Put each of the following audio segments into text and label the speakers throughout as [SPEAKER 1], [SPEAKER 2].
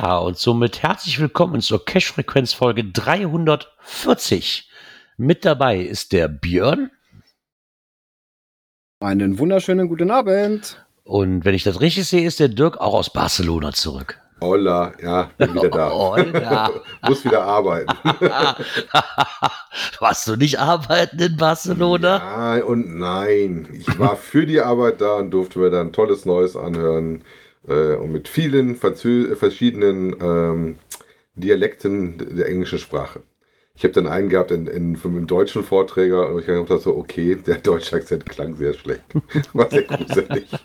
[SPEAKER 1] Ja, und somit herzlich willkommen zur Cash-Frequenz-Folge 340. Mit dabei ist der Björn.
[SPEAKER 2] Einen wunderschönen guten Abend.
[SPEAKER 1] Und wenn ich das richtig sehe, ist der Dirk auch aus Barcelona zurück.
[SPEAKER 3] Holla, ja, bin wieder da.
[SPEAKER 1] Holla.
[SPEAKER 3] Muss wieder arbeiten.
[SPEAKER 1] Warst du nicht arbeiten in Barcelona?
[SPEAKER 3] Ja und nein. Ich war für die Arbeit da und durfte mir dann tolles Neues anhören. Äh, und mit vielen Verzö verschiedenen ähm, Dialekten der englischen Sprache. Ich habe dann einen gehabt in, in, für einen deutschen Vorträger und ich habe gedacht so, okay, der deutsche Akzent klang sehr schlecht. War sehr gruselig.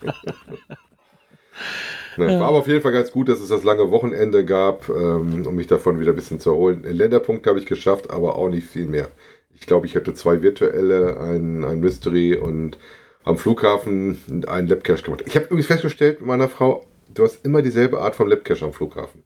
[SPEAKER 3] Ne, war aber auf jeden Fall ganz gut, dass es das lange Wochenende gab, ähm, um mich davon wieder ein bisschen zu erholen. Den Länderpunkt habe ich geschafft, aber auch nicht viel mehr. Ich glaube, ich hatte zwei virtuelle, ein, ein Mystery und am Flughafen einen Labcache gemacht. Ich habe übrigens festgestellt mit meiner Frau, du hast immer dieselbe Art von Labcache am Flughafen.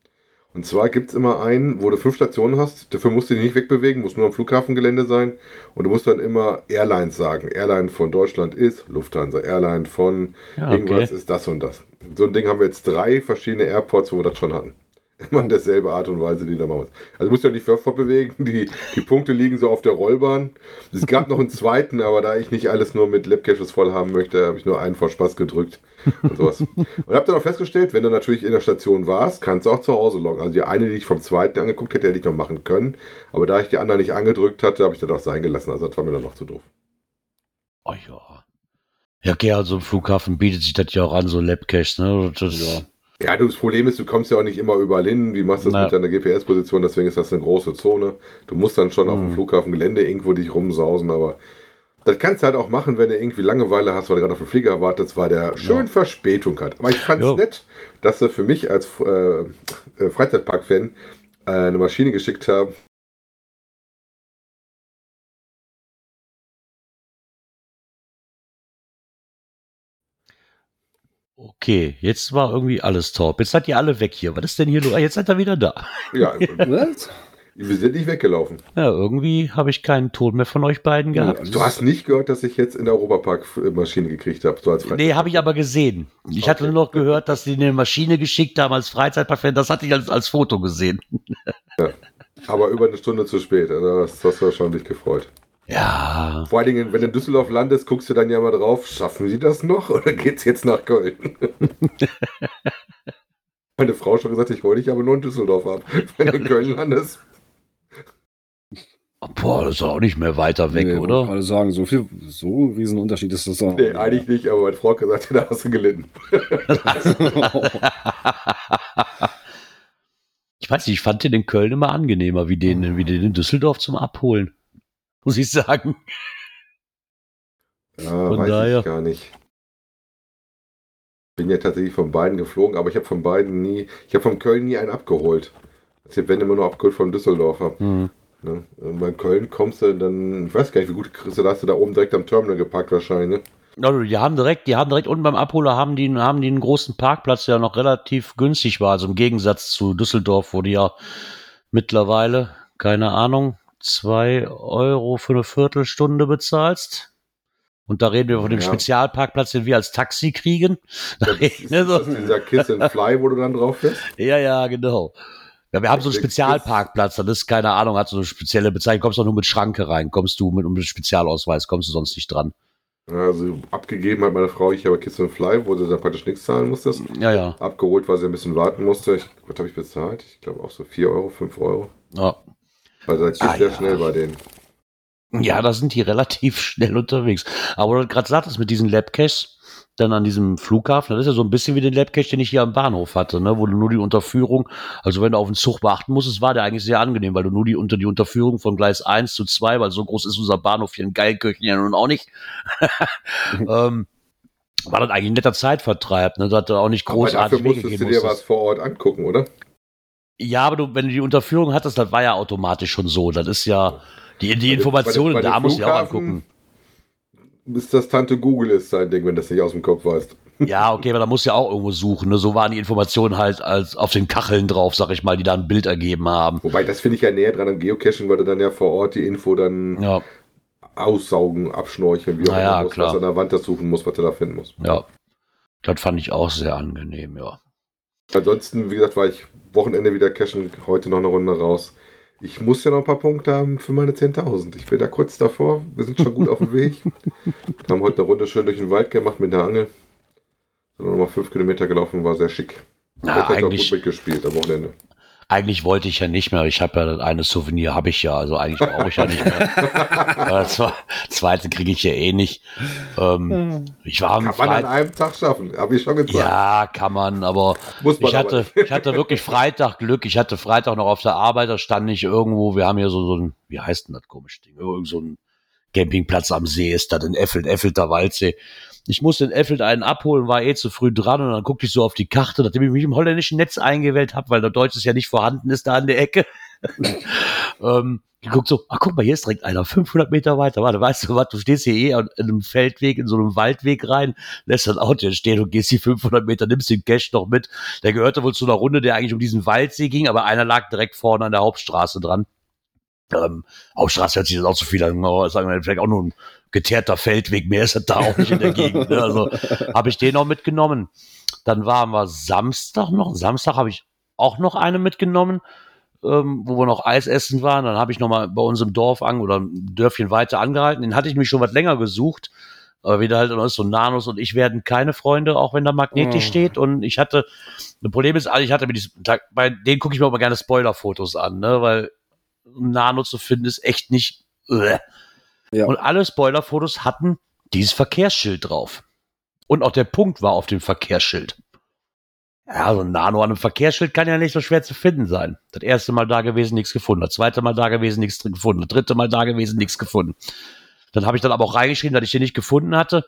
[SPEAKER 3] Und zwar gibt es immer einen, wo du fünf Stationen hast. Dafür musst du dich nicht wegbewegen, muss nur am Flughafengelände sein. Und du musst dann immer Airlines sagen. Airline von Deutschland ist Lufthansa. Airline von
[SPEAKER 1] Ja, okay.
[SPEAKER 3] irgendwas ist das und das. So ein Ding haben wir jetzt drei verschiedene Airports, wo wir das schon hatten. Immer in derselbe Art und Weise, die da machen. Also du musst ja nicht fortbewegen. Die, die Punkte liegen so auf der Rollbahn. Es gab noch einen zweiten, aber da ich nicht alles nur mit Labcaches voll haben möchte, habe ich nur einen vor Spaß gedrückt. Und sowas. Und habe dann auch festgestellt, wenn du natürlich in der Station warst, kannst du auch zu Hause loggen. Also die eine, die ich vom zweiten angeguckt hätte, hätte ich noch machen können. Aber da ich die andere nicht angedrückt hatte, habe ich das auch sein gelassen. Also das war mir dann noch zu doof.
[SPEAKER 1] Oh ja. Ja, okay, also im Flughafen bietet sich das ja auch an, so Labcache, ne? Das,
[SPEAKER 2] Ja.
[SPEAKER 3] Ja, du, das Problem ist, du kommst ja auch nicht immer überall hin. Wie machst du das
[SPEAKER 1] Na.
[SPEAKER 3] mit deiner GPS-Position? Deswegen ist das eine große Zone. Du musst dann schon auf dem
[SPEAKER 1] Mhm.
[SPEAKER 3] Flughafengelände irgendwo dich rumsausen, aber das kannst du halt auch machen, wenn du irgendwie Langeweile hast, weil du gerade auf den Flieger wartest, weil der schön Verspätung hat. Aber ich fand es nett, dass sie für mich als äh, äh, Freizeitpark-Fan äh, eine Maschine geschickt haben.
[SPEAKER 1] Okay, jetzt war irgendwie alles top. Jetzt seid ihr alle weg hier. Was ist denn hier los? Ah, Jetzt seid ihr wieder da.
[SPEAKER 3] Ja,
[SPEAKER 2] Was?
[SPEAKER 3] wir sind nicht weggelaufen.
[SPEAKER 1] Ja, irgendwie habe ich keinen Ton mehr von euch beiden gehabt.
[SPEAKER 3] Du hast nicht gehört, dass ich jetzt in der Europapark-Maschine gekriegt habe, so als
[SPEAKER 1] Nee, habe ich aber gesehen. Ich hatte
[SPEAKER 3] Okay.
[SPEAKER 1] nur noch gehört, dass die eine Maschine geschickt haben als Freizeitpark-Fan. Das hatte ich als, als Foto gesehen.
[SPEAKER 3] Aber über eine Stunde zu spät. Also das hast du wahrscheinlich gefreut.
[SPEAKER 1] Ja.
[SPEAKER 3] Vor allen Dingen, wenn du in Düsseldorf landest, guckst du dann ja mal drauf, schaffen sie das noch oder geht's jetzt nach Köln? Meine Frau schon gesagt, ich wollte dich aber nur in Düsseldorf haben. Wenn du in Köln landest.
[SPEAKER 1] Boah, das ist auch nicht mehr weiter weg,
[SPEAKER 2] Nee, wollte
[SPEAKER 1] oder?
[SPEAKER 2] gerade sagen, so viel, so ein Riesenunterschied ist das doch.
[SPEAKER 3] Nee, eigentlich nicht, aber meine Frau hat gesagt, da hast du gelitten.
[SPEAKER 1] Ich weiß nicht, ich fand den in Köln immer angenehmer, wie den, wie den in Düsseldorf zum Abholen. Muss ich sagen.
[SPEAKER 3] Ja,
[SPEAKER 1] Von
[SPEAKER 3] weiß
[SPEAKER 1] daher.
[SPEAKER 3] ich gar nicht. Bin ja tatsächlich von beiden geflogen, aber ich habe von beiden nie, ich habe von Köln nie einen abgeholt. Also ich habe immer nur abgeholt von Düsseldorfer.
[SPEAKER 1] Hm.
[SPEAKER 3] Ne? Und bei Köln kommst du dann, ich weiß gar nicht, wie gut kriegst du, da hast du da oben direkt am Terminal geparkt wahrscheinlich. Ne?
[SPEAKER 1] Also, die haben direkt, die haben direkt unten beim Abholer haben die, haben die einen großen Parkplatz, der noch relativ günstig war. Also im Gegensatz zu Düsseldorf, wo die ja mittlerweile, keine Ahnung, zwei Euro für eine Viertelstunde bezahlst. Und da reden wir von dem
[SPEAKER 3] Ja.
[SPEAKER 1] Spezialparkplatz, den wir als Taxi kriegen. Da
[SPEAKER 3] Das ist,
[SPEAKER 1] wir
[SPEAKER 3] ist das dieser Kiss and Fly, wo du dann drauf bist?
[SPEAKER 1] Ja, ja, genau. Ja, wir haben so einen
[SPEAKER 3] Das-
[SPEAKER 1] Spezialparkplatz, das ist keine Ahnung, hat so eine spezielle Bezeichnung, kommst doch nur mit Schranke rein, kommst du mit einem Spezialausweis, kommst du sonst nicht dran.
[SPEAKER 3] Also abgegeben hat meine Frau, ich habe Kiss and Fly, wo du dann praktisch nichts zahlen musstest.
[SPEAKER 1] Ja, ja.
[SPEAKER 3] Abgeholt, weil sie ein bisschen warten musste. Ich, was habe ich bezahlt? Ich glaube auch so 4 Euro, 5 Euro.
[SPEAKER 1] Ja,
[SPEAKER 3] Also das geht
[SPEAKER 1] Ah,
[SPEAKER 3] sehr
[SPEAKER 1] ja.
[SPEAKER 3] schnell bei denen.
[SPEAKER 1] ja da sind die relativ schnell unterwegs. Aber du gerade sagtest, mit diesen Labcaches, dann an diesem Flughafen, das ist ja so ein bisschen wie den Labcache, den ich hier am Bahnhof hatte, ne, wo du nur die Unterführung, also wenn du auf den Zug warten musstest, war der eigentlich sehr angenehm, weil du nur die unter die Unterführung von Gleis 1 zu 2, weil so groß ist unser Bahnhof hier in Geilkirchen ja nun auch nicht. ähm, war das eigentlich ein netter Zeitvertreib. Ne? Da hat er auch nicht
[SPEAKER 3] Aber dafür
[SPEAKER 1] großartig
[SPEAKER 3] musstest du dir was vor Ort angucken, oder?
[SPEAKER 1] Ja, aber du, wenn du die Unterführung hattest, das war ja automatisch schon so. Das ist ja, die, die
[SPEAKER 3] Bei den-
[SPEAKER 1] Informationen,
[SPEAKER 3] bei den
[SPEAKER 1] da musst du ja auch angucken.
[SPEAKER 3] Bis das Tante Google ist sein Ding, wenn das nicht aus dem Kopf weißt.
[SPEAKER 1] Ja, okay, aber da musst du ja auch irgendwo suchen. Ne? So waren die Informationen halt als auf den Kacheln drauf, sag ich mal, die da ein Bild ergeben haben.
[SPEAKER 3] Wobei, das finde ich ja näher dran am Geocaching, weil du dann ja vor Ort die Info dann
[SPEAKER 1] Ja,
[SPEAKER 3] aussaugen, abschnorcheln, wie auch
[SPEAKER 1] Na ja,
[SPEAKER 3] immer, was an der Wand das suchen muss, was du da finden musst.
[SPEAKER 1] ja. Das fand ich auch sehr angenehm, ja.
[SPEAKER 3] Ansonsten, wie gesagt, war ich Wochenende wieder cashen, heute noch eine Runde raus. Ich muss ja noch ein paar Punkte haben für meine 10.000. Ich bin da kurz davor. Wir sind schon gut auf dem Weg. Wir haben heute eine Runde schön durch den Wald gemacht mit der Angel. Sind noch mal fünf Kilometer gelaufen, war sehr schick.
[SPEAKER 1] Ja,
[SPEAKER 3] Wetter hat auch
[SPEAKER 1] eigentlich,
[SPEAKER 3] gut mitgespielt am Wochenende.
[SPEAKER 1] Eigentlich wollte ich ja nicht mehr. Ich habe ja das eine Souvenir, habe ich ja. Also eigentlich brauche ich ja nicht mehr. das zwe- zweite kriege ich ja eh nicht. Ähm, ich war am
[SPEAKER 3] Kann man an einem Tag schaffen, habe ich schon gesagt.
[SPEAKER 1] Ja, kann man, aber
[SPEAKER 3] Muss man
[SPEAKER 1] ich
[SPEAKER 3] aber
[SPEAKER 1] hatte, ich hatte wirklich Freitag Glück. Ich hatte Freitag noch auf der Arbeit, da stand ich irgendwo, wir haben hier so, so ein, wie heißt denn das komische Ding? Irgend so ein Campingplatz am See ist da in Effeld, Effelder Waldsee. Ich musste in Effeld einen abholen, war eh zu früh dran und dann guckte ich so auf die Karte, nachdem ich mich im holländischen Netz eingewählt habe, weil der Deutsches ja nicht vorhanden ist da an der Ecke. ähm, geguckt so, ach guck mal, hier ist direkt einer, 500 Meter weiter. Warte, weißt du was, du stehst hier eh in einem Feldweg, in so einem Waldweg rein, lässt das Auto hier stehen und gehst die 500 Meter, nimmst den Cash noch mit. Der gehörte wohl zu einer Runde, der eigentlich um diesen Waldsee ging, aber einer lag direkt vorne an der Hauptstraße dran. Ähm, Hauptstraße hört sich das auch so viel an, sagen wir vielleicht auch nur ein geteerter Feldweg, mehr ist das da auch nicht in der Gegend. Ne? Also habe ich den noch mitgenommen. Dann waren wir Samstag noch. Samstag habe ich auch noch eine mitgenommen, ähm, wo wir noch Eis essen waren. Dann habe ich noch mal bei uns im Dorf an oder ein Dörfchen weiter angehalten. Den hatte ich mich schon was länger gesucht. Aber wieder halt, ist so Nanos und ich werden keine Freunde, auch wenn da Magneti
[SPEAKER 2] Oh.
[SPEAKER 1] steht. Und ich hatte, das Problem ist, also ich hatte mir diesen Tag, bei denen gucke ich mir aber gerne Spoilerfotos an, ne, weil Nano zu finden ist echt nicht. Äh.
[SPEAKER 2] Ja.
[SPEAKER 1] Und alle Spoilerfotos hatten dieses Verkehrsschild drauf. Und auch der Punkt war auf dem Verkehrsschild. Ja, so ein Nano an einem Verkehrsschild kann ja nicht so schwer zu finden sein. Das erste Mal da gewesen, nichts gefunden. Das zweite Mal da gewesen, nichts gefunden. Das dritte Mal da gewesen, nichts gefunden. Dann habe ich dann aber auch reingeschrieben, dass ich den nicht gefunden hatte.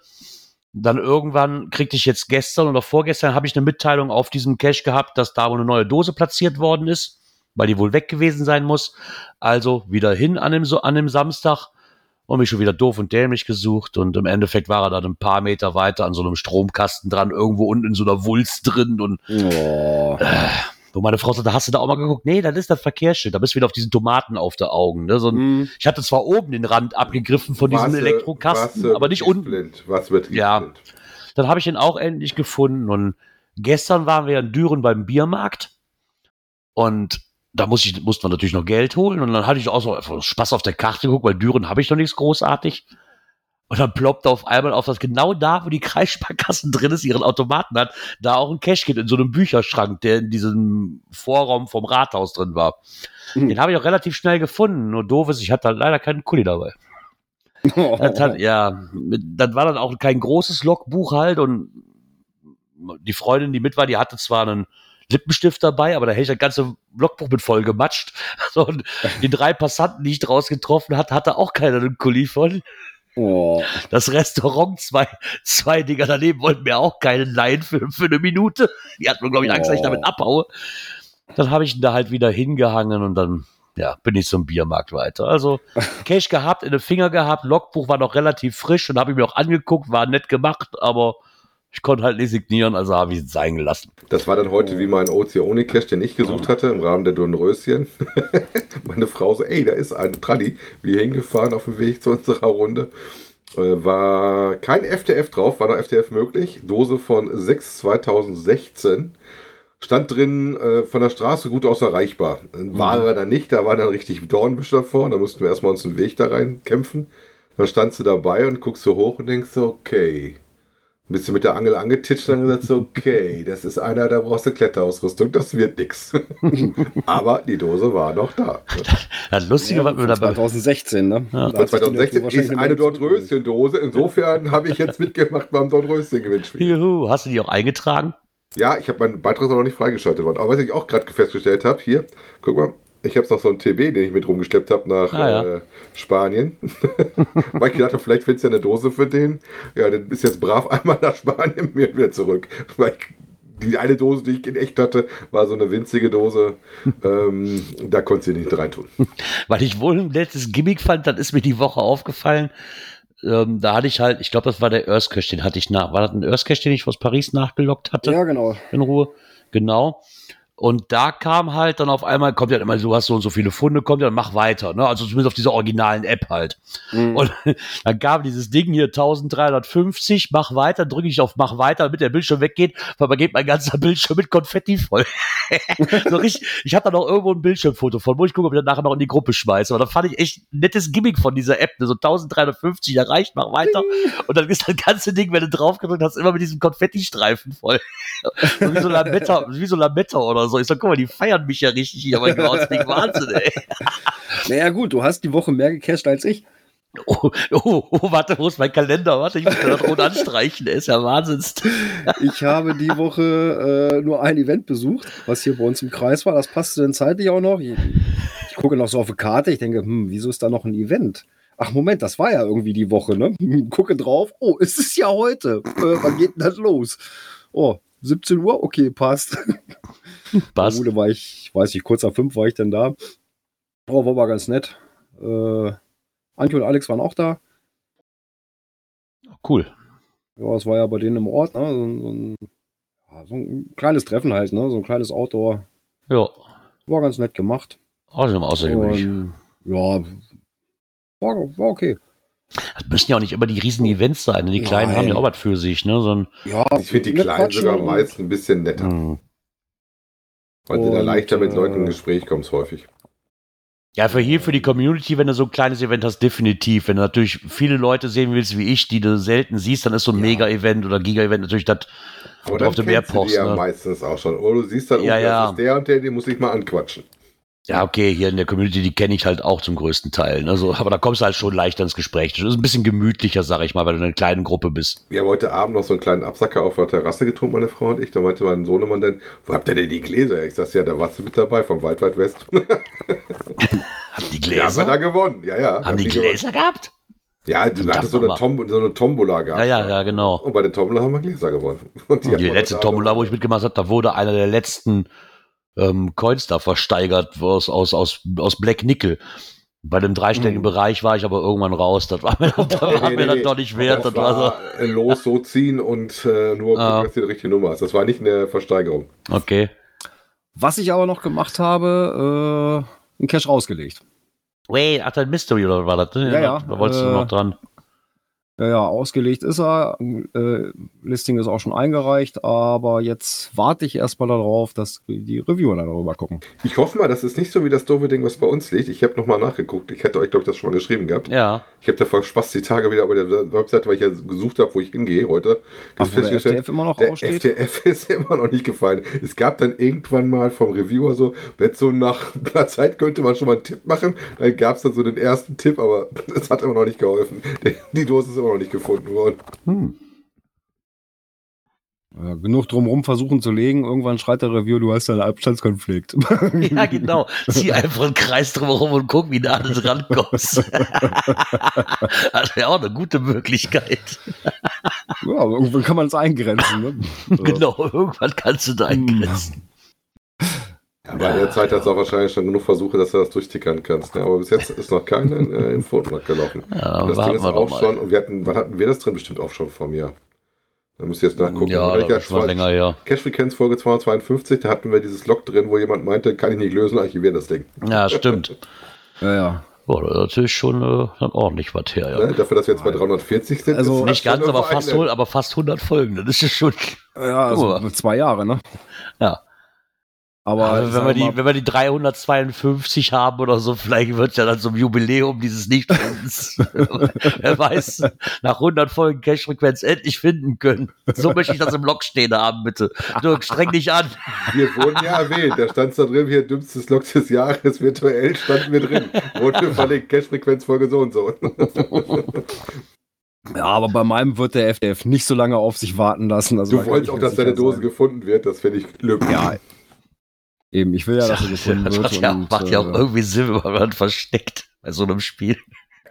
[SPEAKER 1] Dann irgendwann kriegte ich jetzt gestern oder vorgestern habe ich eine Mitteilung auf diesem Cache gehabt, dass da wohl eine neue Dose platziert worden ist, weil die wohl weg gewesen sein muss. Also wieder hin an dem, an dem Samstag und mich schon wieder doof und dämlich gesucht und im Endeffekt war er dann ein paar Meter weiter an so einem Stromkasten dran, irgendwo unten in so einer Wulst drin und
[SPEAKER 2] Oh.
[SPEAKER 1] wo meine Frau sagte, hast du da auch mal geguckt? Nee, das ist das Verkehrsschild, da bist du wieder auf diesen Tomaten auf der Augen. Ne? So ein,
[SPEAKER 2] Hm.
[SPEAKER 1] ich hatte zwar oben den Rand abgegriffen von diesem
[SPEAKER 3] Warst du-
[SPEAKER 1] Elektrokasten,
[SPEAKER 3] warst du
[SPEAKER 1] aber nicht unten.
[SPEAKER 3] Warst du
[SPEAKER 1] Ja. Dann habe ich ihn auch endlich gefunden. Und gestern waren wir in Düren beim Biermarkt. Und da muss ich, musste man natürlich noch Geld holen. Und dann hatte ich auch so Spaß auf der Karte geguckt, weil Düren habe ich noch nichts großartig. Und dann ploppt auf einmal auf, dass genau da, wo die Kreissparkassen drin ist, ihren Automaten hat, da auch ein Cash gibt in so einem Bücherschrank, der in diesem Vorraum vom Rathaus drin war.
[SPEAKER 2] Mhm.
[SPEAKER 1] Den habe ich auch relativ schnell gefunden. Nur doof ist, ich hatte halt leider keinen Kuli dabei. Das hat, ja, das war dann auch kein großes Logbuch halt und die Freundin, die mit war, die hatte zwar einen Lippenstift dabei, aber da hätte ich das ganze Logbuch mit voll gematscht. Und die drei Passanten, die ich draus getroffen hatte, hatte auch keiner einen Kuli von.
[SPEAKER 2] Oh.
[SPEAKER 1] Das Restaurant, zwei, zwei Dinger daneben wollten mir auch keinen leihen für, für eine Minute. Die hatten mir, glaube ich, Angst, dass ich damit abhaue. Dann habe ich ihn da halt wieder hingehangen und dann, ja, bin ich zum Biermarkt weiter. Also, Cash gehabt, in den Finger gehabt, Logbuch war noch relativ frisch und habe ich mir auch angeguckt, war nett gemacht, aber ich konnte halt nicht signieren, also habe ich es sein gelassen.
[SPEAKER 3] Das war dann heute wie mein OC-Oni-Cache, den ich gesucht hatte im Rahmen der Dornröschen. Meine Frau so, ey, da ist ein Tralli. Wir hingefahren auf dem Weg zu unserer Runde. Äh, war kein FTF drauf, war noch FTF möglich. Dose von 6 2016. Stand drin, äh, von der Straße gut aus erreichbar. War er dann nicht, da war dann richtig Dornbüsch davor. Da mussten wir erstmal uns einen Weg da rein kämpfen. Dann standst du dabei und guckst so hoch und denkst so, okay. Ein bisschen mit der Angel angetitscht und dann gesagt, so, okay, das ist einer, da brauchst du Kletterausrüstung, das wird nix. Aber die Dose war noch da.
[SPEAKER 1] Das Lustige,
[SPEAKER 2] Ja,
[SPEAKER 1] was mir
[SPEAKER 2] von
[SPEAKER 1] dabei
[SPEAKER 2] 2016, ne?
[SPEAKER 1] Ja.
[SPEAKER 2] Da hat sich die
[SPEAKER 3] 2016
[SPEAKER 2] wahrscheinlich
[SPEAKER 3] ist eine. Dornröschen-Dose. Insofern habe ich jetzt mitgemacht beim Dornröschen-Gewinnspiel.
[SPEAKER 1] Juhu, hast du die auch eingetragen?
[SPEAKER 3] Ja, ich habe meinen Beitrag noch nicht freigeschaltet worden. Aber was ich auch gerade festgestellt habe, hier, guck mal, Ich habe noch so einen TB, den ich mit rumgeschleppt habe nach
[SPEAKER 1] Ah, ja.
[SPEAKER 3] äh, Spanien. Weil ich gedacht habe, vielleicht findest du ja eine Dose für den. Ja, dann ist jetzt brav einmal nach Spanien mir wieder zurück. Weil ich, die eine Dose, die ich in echt hatte, war so eine winzige Dose. ähm, da konntest du nicht reintun.
[SPEAKER 1] Weil ich wohl ein letztes Gimmick fand, dann ist mir die Woche aufgefallen. Ähm, da hatte ich halt, ich glaube, das war der Earthcache, den hatte ich nach. War das ein Earthcache, den ich aus Paris nachgelockt hatte?
[SPEAKER 2] Ja, genau.
[SPEAKER 1] in Ruhe. Genau. Und da kam halt dann auf einmal, kommt ja immer, du hast so und so viele Funde, kommt ja, dann mach weiter, ne? Also zumindest auf dieser originalen App halt.
[SPEAKER 2] Mhm.
[SPEAKER 1] Und dann kam dieses Ding hier 1350, mach weiter, drücke ich auf mach weiter, damit der Bildschirm weggeht, weil man geht mein ganzer Bildschirm mit Konfetti voll. so richtig, ich habe da noch irgendwo ein Bildschirmfoto von, wo ich gucke, ob ich das nachher noch in die Gruppe schmeiße. Aber da fand ich echt ein nettes Gimmick von dieser App, ne? so 1350 erreicht, mach weiter. Und dann ist das ganze Ding, wenn du drauf gedrückt hast, immer mit diesem Konfetti-Streifen voll. so wie so Lametta, wie so Lametta oder so. Ich sag, guck mal, die feiern mich ja richtig hier, aber ich war nicht Wahnsinn, ey.
[SPEAKER 2] Naja, gut, du hast die Woche mehr gecasht als ich.
[SPEAKER 1] Oh, oh, oh, warte, wo ist mein Kalender? Warte, ich muss das rot anstreichen, der ist ja wahnsinnst.
[SPEAKER 2] Ich habe die Woche äh, nur ein Event besucht, was hier bei uns im Kreis war. Das passte dann zeitlich auch noch. Ich, ich gucke noch so auf die Karte. Ich denke, hm, wieso ist da noch ein Event? Ach, Moment, das war ja irgendwie die Woche, ne? Gucke drauf. Oh, es ist ja heute. Äh, wann geht denn das los? Oh, 17 Uhr? Okay, passt. Gut, da war ich, weiß nicht, kurz nach fünf war ich dann da. Oh, war mal ganz nett. Äh, Antje und Alex waren auch da.
[SPEAKER 1] Cool.
[SPEAKER 2] Ja, es war ja bei denen im Ort, ne? So, ein- so, ein, so ein kleines Treffen halt, ne? So ein kleines Outdoor.
[SPEAKER 1] Ja,
[SPEAKER 2] War ganz nett gemacht.
[SPEAKER 1] außerdem außergewöhnlich.
[SPEAKER 2] Und, ja, war, war okay.
[SPEAKER 1] Das müssen ja auch nicht immer die riesen Events sein. ne? Die kleinen
[SPEAKER 2] Nein.
[SPEAKER 1] haben ja auch was für sich, ne? So ein,
[SPEAKER 2] Ja,
[SPEAKER 3] Ich finde die Kleinen sogar meist ein bisschen netter.
[SPEAKER 1] hm.
[SPEAKER 3] Weil du da leichter mit Leuten in
[SPEAKER 2] äh,
[SPEAKER 3] Gespräch kommst häufig.
[SPEAKER 1] Ja, für hier, für die Community, wenn du so ein kleines Event hast, definitiv. Wenn du natürlich viele Leute sehen willst wie ich, die du selten siehst, dann ist so ein
[SPEAKER 2] Ja.
[SPEAKER 1] Mega-Event oder Giga-Event natürlich das. Auf dem
[SPEAKER 3] die
[SPEAKER 1] pochst,
[SPEAKER 3] ja
[SPEAKER 1] ne?
[SPEAKER 3] meistens auch schon. Oder du siehst dann, oh,
[SPEAKER 1] Ja,
[SPEAKER 3] das
[SPEAKER 1] ja.
[SPEAKER 3] ist der und der, den muss ich mal anquatschen.
[SPEAKER 1] Ja, okay, hier in der Community, die kenne ich halt auch zum größten Teil. Ne? So, aber da kommst du halt schon leichter ins Gespräch. Das ist ein bisschen gemütlicher, sag ich mal, weil du in einer kleinen Gruppe bist.
[SPEAKER 3] Wir haben heute Abend noch so einen kleinen Absacker auf der Terrasse getrunken, meine Frau und ich. Da meinte mein Sohnemann dann, wo habt ihr denn die Gläser? Ich sag, ja, da warst du mit dabei vom Wald Weit West.
[SPEAKER 1] Haben die
[SPEAKER 3] Ja, haben wir da
[SPEAKER 1] Gläser?
[SPEAKER 3] gewonnen. Ja, ja.
[SPEAKER 1] haben die
[SPEAKER 3] gewonnen.
[SPEAKER 1] Gläser gehabt?
[SPEAKER 3] Ja, du hattest so eine. Tom, so eine Tombola gehabt.
[SPEAKER 1] Ja, ja, ja, genau.
[SPEAKER 3] Und bei der Tombola haben wir Gläser gewonnen. Und
[SPEAKER 1] Die,
[SPEAKER 3] hat man
[SPEAKER 1] letzte Tombola, wo ich mitgemacht habe, da wurde einer der letzten ähm, Coins da versteigert aus, aus, aus, aus Black Nickel. Bei dem dreistelligen
[SPEAKER 2] Mhm.
[SPEAKER 1] Bereich war ich aber irgendwann raus. Das war mir, das war
[SPEAKER 3] Nee,
[SPEAKER 1] mir
[SPEAKER 3] nee,
[SPEAKER 1] dann doch nicht wert.
[SPEAKER 3] Das
[SPEAKER 1] Das war so.
[SPEAKER 3] äh, los so ziehen und äh, nur
[SPEAKER 1] Ah.
[SPEAKER 3] gucken, dass die richtige Nummer ist. Das war nicht eine Versteigerung.
[SPEAKER 1] Okay.
[SPEAKER 2] Was ich aber noch gemacht habe, äh, einen Cash rausgelegt.
[SPEAKER 1] Wait, ach, dein Mystery oder was war das? ne?
[SPEAKER 2] Ja, ja,
[SPEAKER 1] Da wolltest du
[SPEAKER 2] äh,
[SPEAKER 1] noch dran.
[SPEAKER 2] Ja, ja, ausgelegt ist er. Äh, Listing ist auch schon eingereicht, aber jetzt warte ich erstmal darauf, dass die Reviewer dann darüber gucken.
[SPEAKER 3] Ich hoffe mal, das ist nicht so wie das doofe Ding, was bei uns liegt. Ich habe nochmal nachgeguckt. Ich hätte euch, glaube ich, das schon mal geschrieben gehabt.
[SPEAKER 1] Ja.
[SPEAKER 3] Ich habe da vor Spaß die Tage wieder bei der Webseite, weil ich ja gesucht habe, wo ich hingehe heute.
[SPEAKER 2] Ach, der FTF immer noch
[SPEAKER 3] der
[SPEAKER 2] aussteht?
[SPEAKER 3] FTF ist immer noch nicht gefallen. Es gab dann irgendwann mal vom Reviewer so, jetzt so nach einer Zeit könnte man schon mal einen Tipp machen. Dann gab es dann so den ersten Tipp, aber das hat immer noch nicht geholfen. Die- Die Dose ist immer noch nicht gefunden worden.
[SPEAKER 1] Hm.
[SPEAKER 2] Ja, genug drumherum versuchen zu legen. Irgendwann schreit der Reviewer, du hast einen Abstandskonflikt.
[SPEAKER 1] Ja, genau. Zieh einfach einen Kreis drumherum und guck, wie du dran kommst. das wäre auch eine gute Möglichkeit.
[SPEAKER 2] ja, aber irgendwann kann man es eingrenzen. Ne?
[SPEAKER 1] Genau, irgendwann kannst du da eingrenzen.
[SPEAKER 3] Ja, bei der Zeit hat es auch wahrscheinlich schon genug Versuche, dass du das durchtickern kannst. Ne? Aber bis jetzt ist noch keiner äh, im Fotomarkt gelaufen.
[SPEAKER 1] Ja,
[SPEAKER 3] das Ding ist auch
[SPEAKER 1] mal.
[SPEAKER 3] schon, und wir hatten, wann hatten wir das drin? Bestimmt auch schon vor mir. Da müsst ihr jetzt nachgucken.
[SPEAKER 1] Ja, das ist schon länger her.
[SPEAKER 3] Cash Frequenz Folge 252, da hatten wir dieses Log drin, wo jemand meinte, kann ich nicht lösen, archivier das Ding.
[SPEAKER 1] Ja, stimmt.
[SPEAKER 2] Ja, ja.
[SPEAKER 1] Boah, das ist natürlich schon äh, dann ordentlich was her, ja.
[SPEAKER 3] Ne? Dafür, dass wir jetzt bei 340 sind.
[SPEAKER 2] Also
[SPEAKER 1] Nicht ganz, aber fast, aber fast 100 Folgen. Das ist ja schon.
[SPEAKER 2] Ja, also zwei Jahre, ne?
[SPEAKER 1] Ja.
[SPEAKER 2] Aber ich
[SPEAKER 1] wenn, wir die,
[SPEAKER 2] mal,
[SPEAKER 1] wenn wir die 352 haben oder so, vielleicht wird es ja dann zum Jubiläum dieses Nichtfindens. Wer weiß, nach 100 Folgen Cash-Frequenz endlich finden können. So möchte ich das im Log stehen haben, bitte. Du streng dich an.
[SPEAKER 3] Wir wurden ja erwähnt, da stand da drin, hier dümmstes Log des Jahres, virtuell standen wir drin. Wurde verlegt, Cash Frequenz Folge so und so.
[SPEAKER 2] ja, aber bei meinem wird der FDF nicht so lange auf sich warten lassen. Also
[SPEAKER 3] Du wolltest auch, dass deine Dose
[SPEAKER 2] sein.
[SPEAKER 3] gefunden wird, das finde ich glücklich.
[SPEAKER 2] Ja, Eben, ich will ja, dass er gefunden
[SPEAKER 1] das
[SPEAKER 2] wird.
[SPEAKER 1] macht ja,
[SPEAKER 2] und,
[SPEAKER 1] macht ja auch
[SPEAKER 2] äh,
[SPEAKER 1] irgendwie Sinn, wenn man versteckt bei so einem Spiel.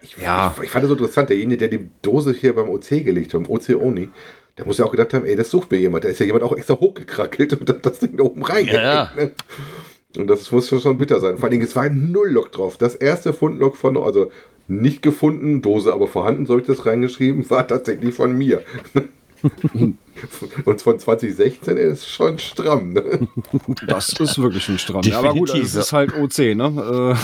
[SPEAKER 3] Ich,
[SPEAKER 2] Ja.
[SPEAKER 3] ich, ich fand das so interessant, derjenige, der die Dose hier beim OC gelegt hat, im OC Oni, der muss ja auch gedacht haben, ey, das sucht mir jemand. Da ist ja jemand auch extra hochgekrackelt und hat das Ding da oben reingehängt.
[SPEAKER 1] Ja.
[SPEAKER 3] Ne? Und das muss schon bitter sein. Vor allen Dingen, es war ein Null-Log drauf. Das erste Fundlog von, also nicht gefunden, Dose aber vorhanden, so habe ich das reingeschrieben, war tatsächlich von mir. Und von 2016 ist schon stramm. Ne?
[SPEAKER 2] Das ist wirklich ein Stramm. Ja, aber gut,
[SPEAKER 1] Definitiv,
[SPEAKER 2] es ist halt OC, ne?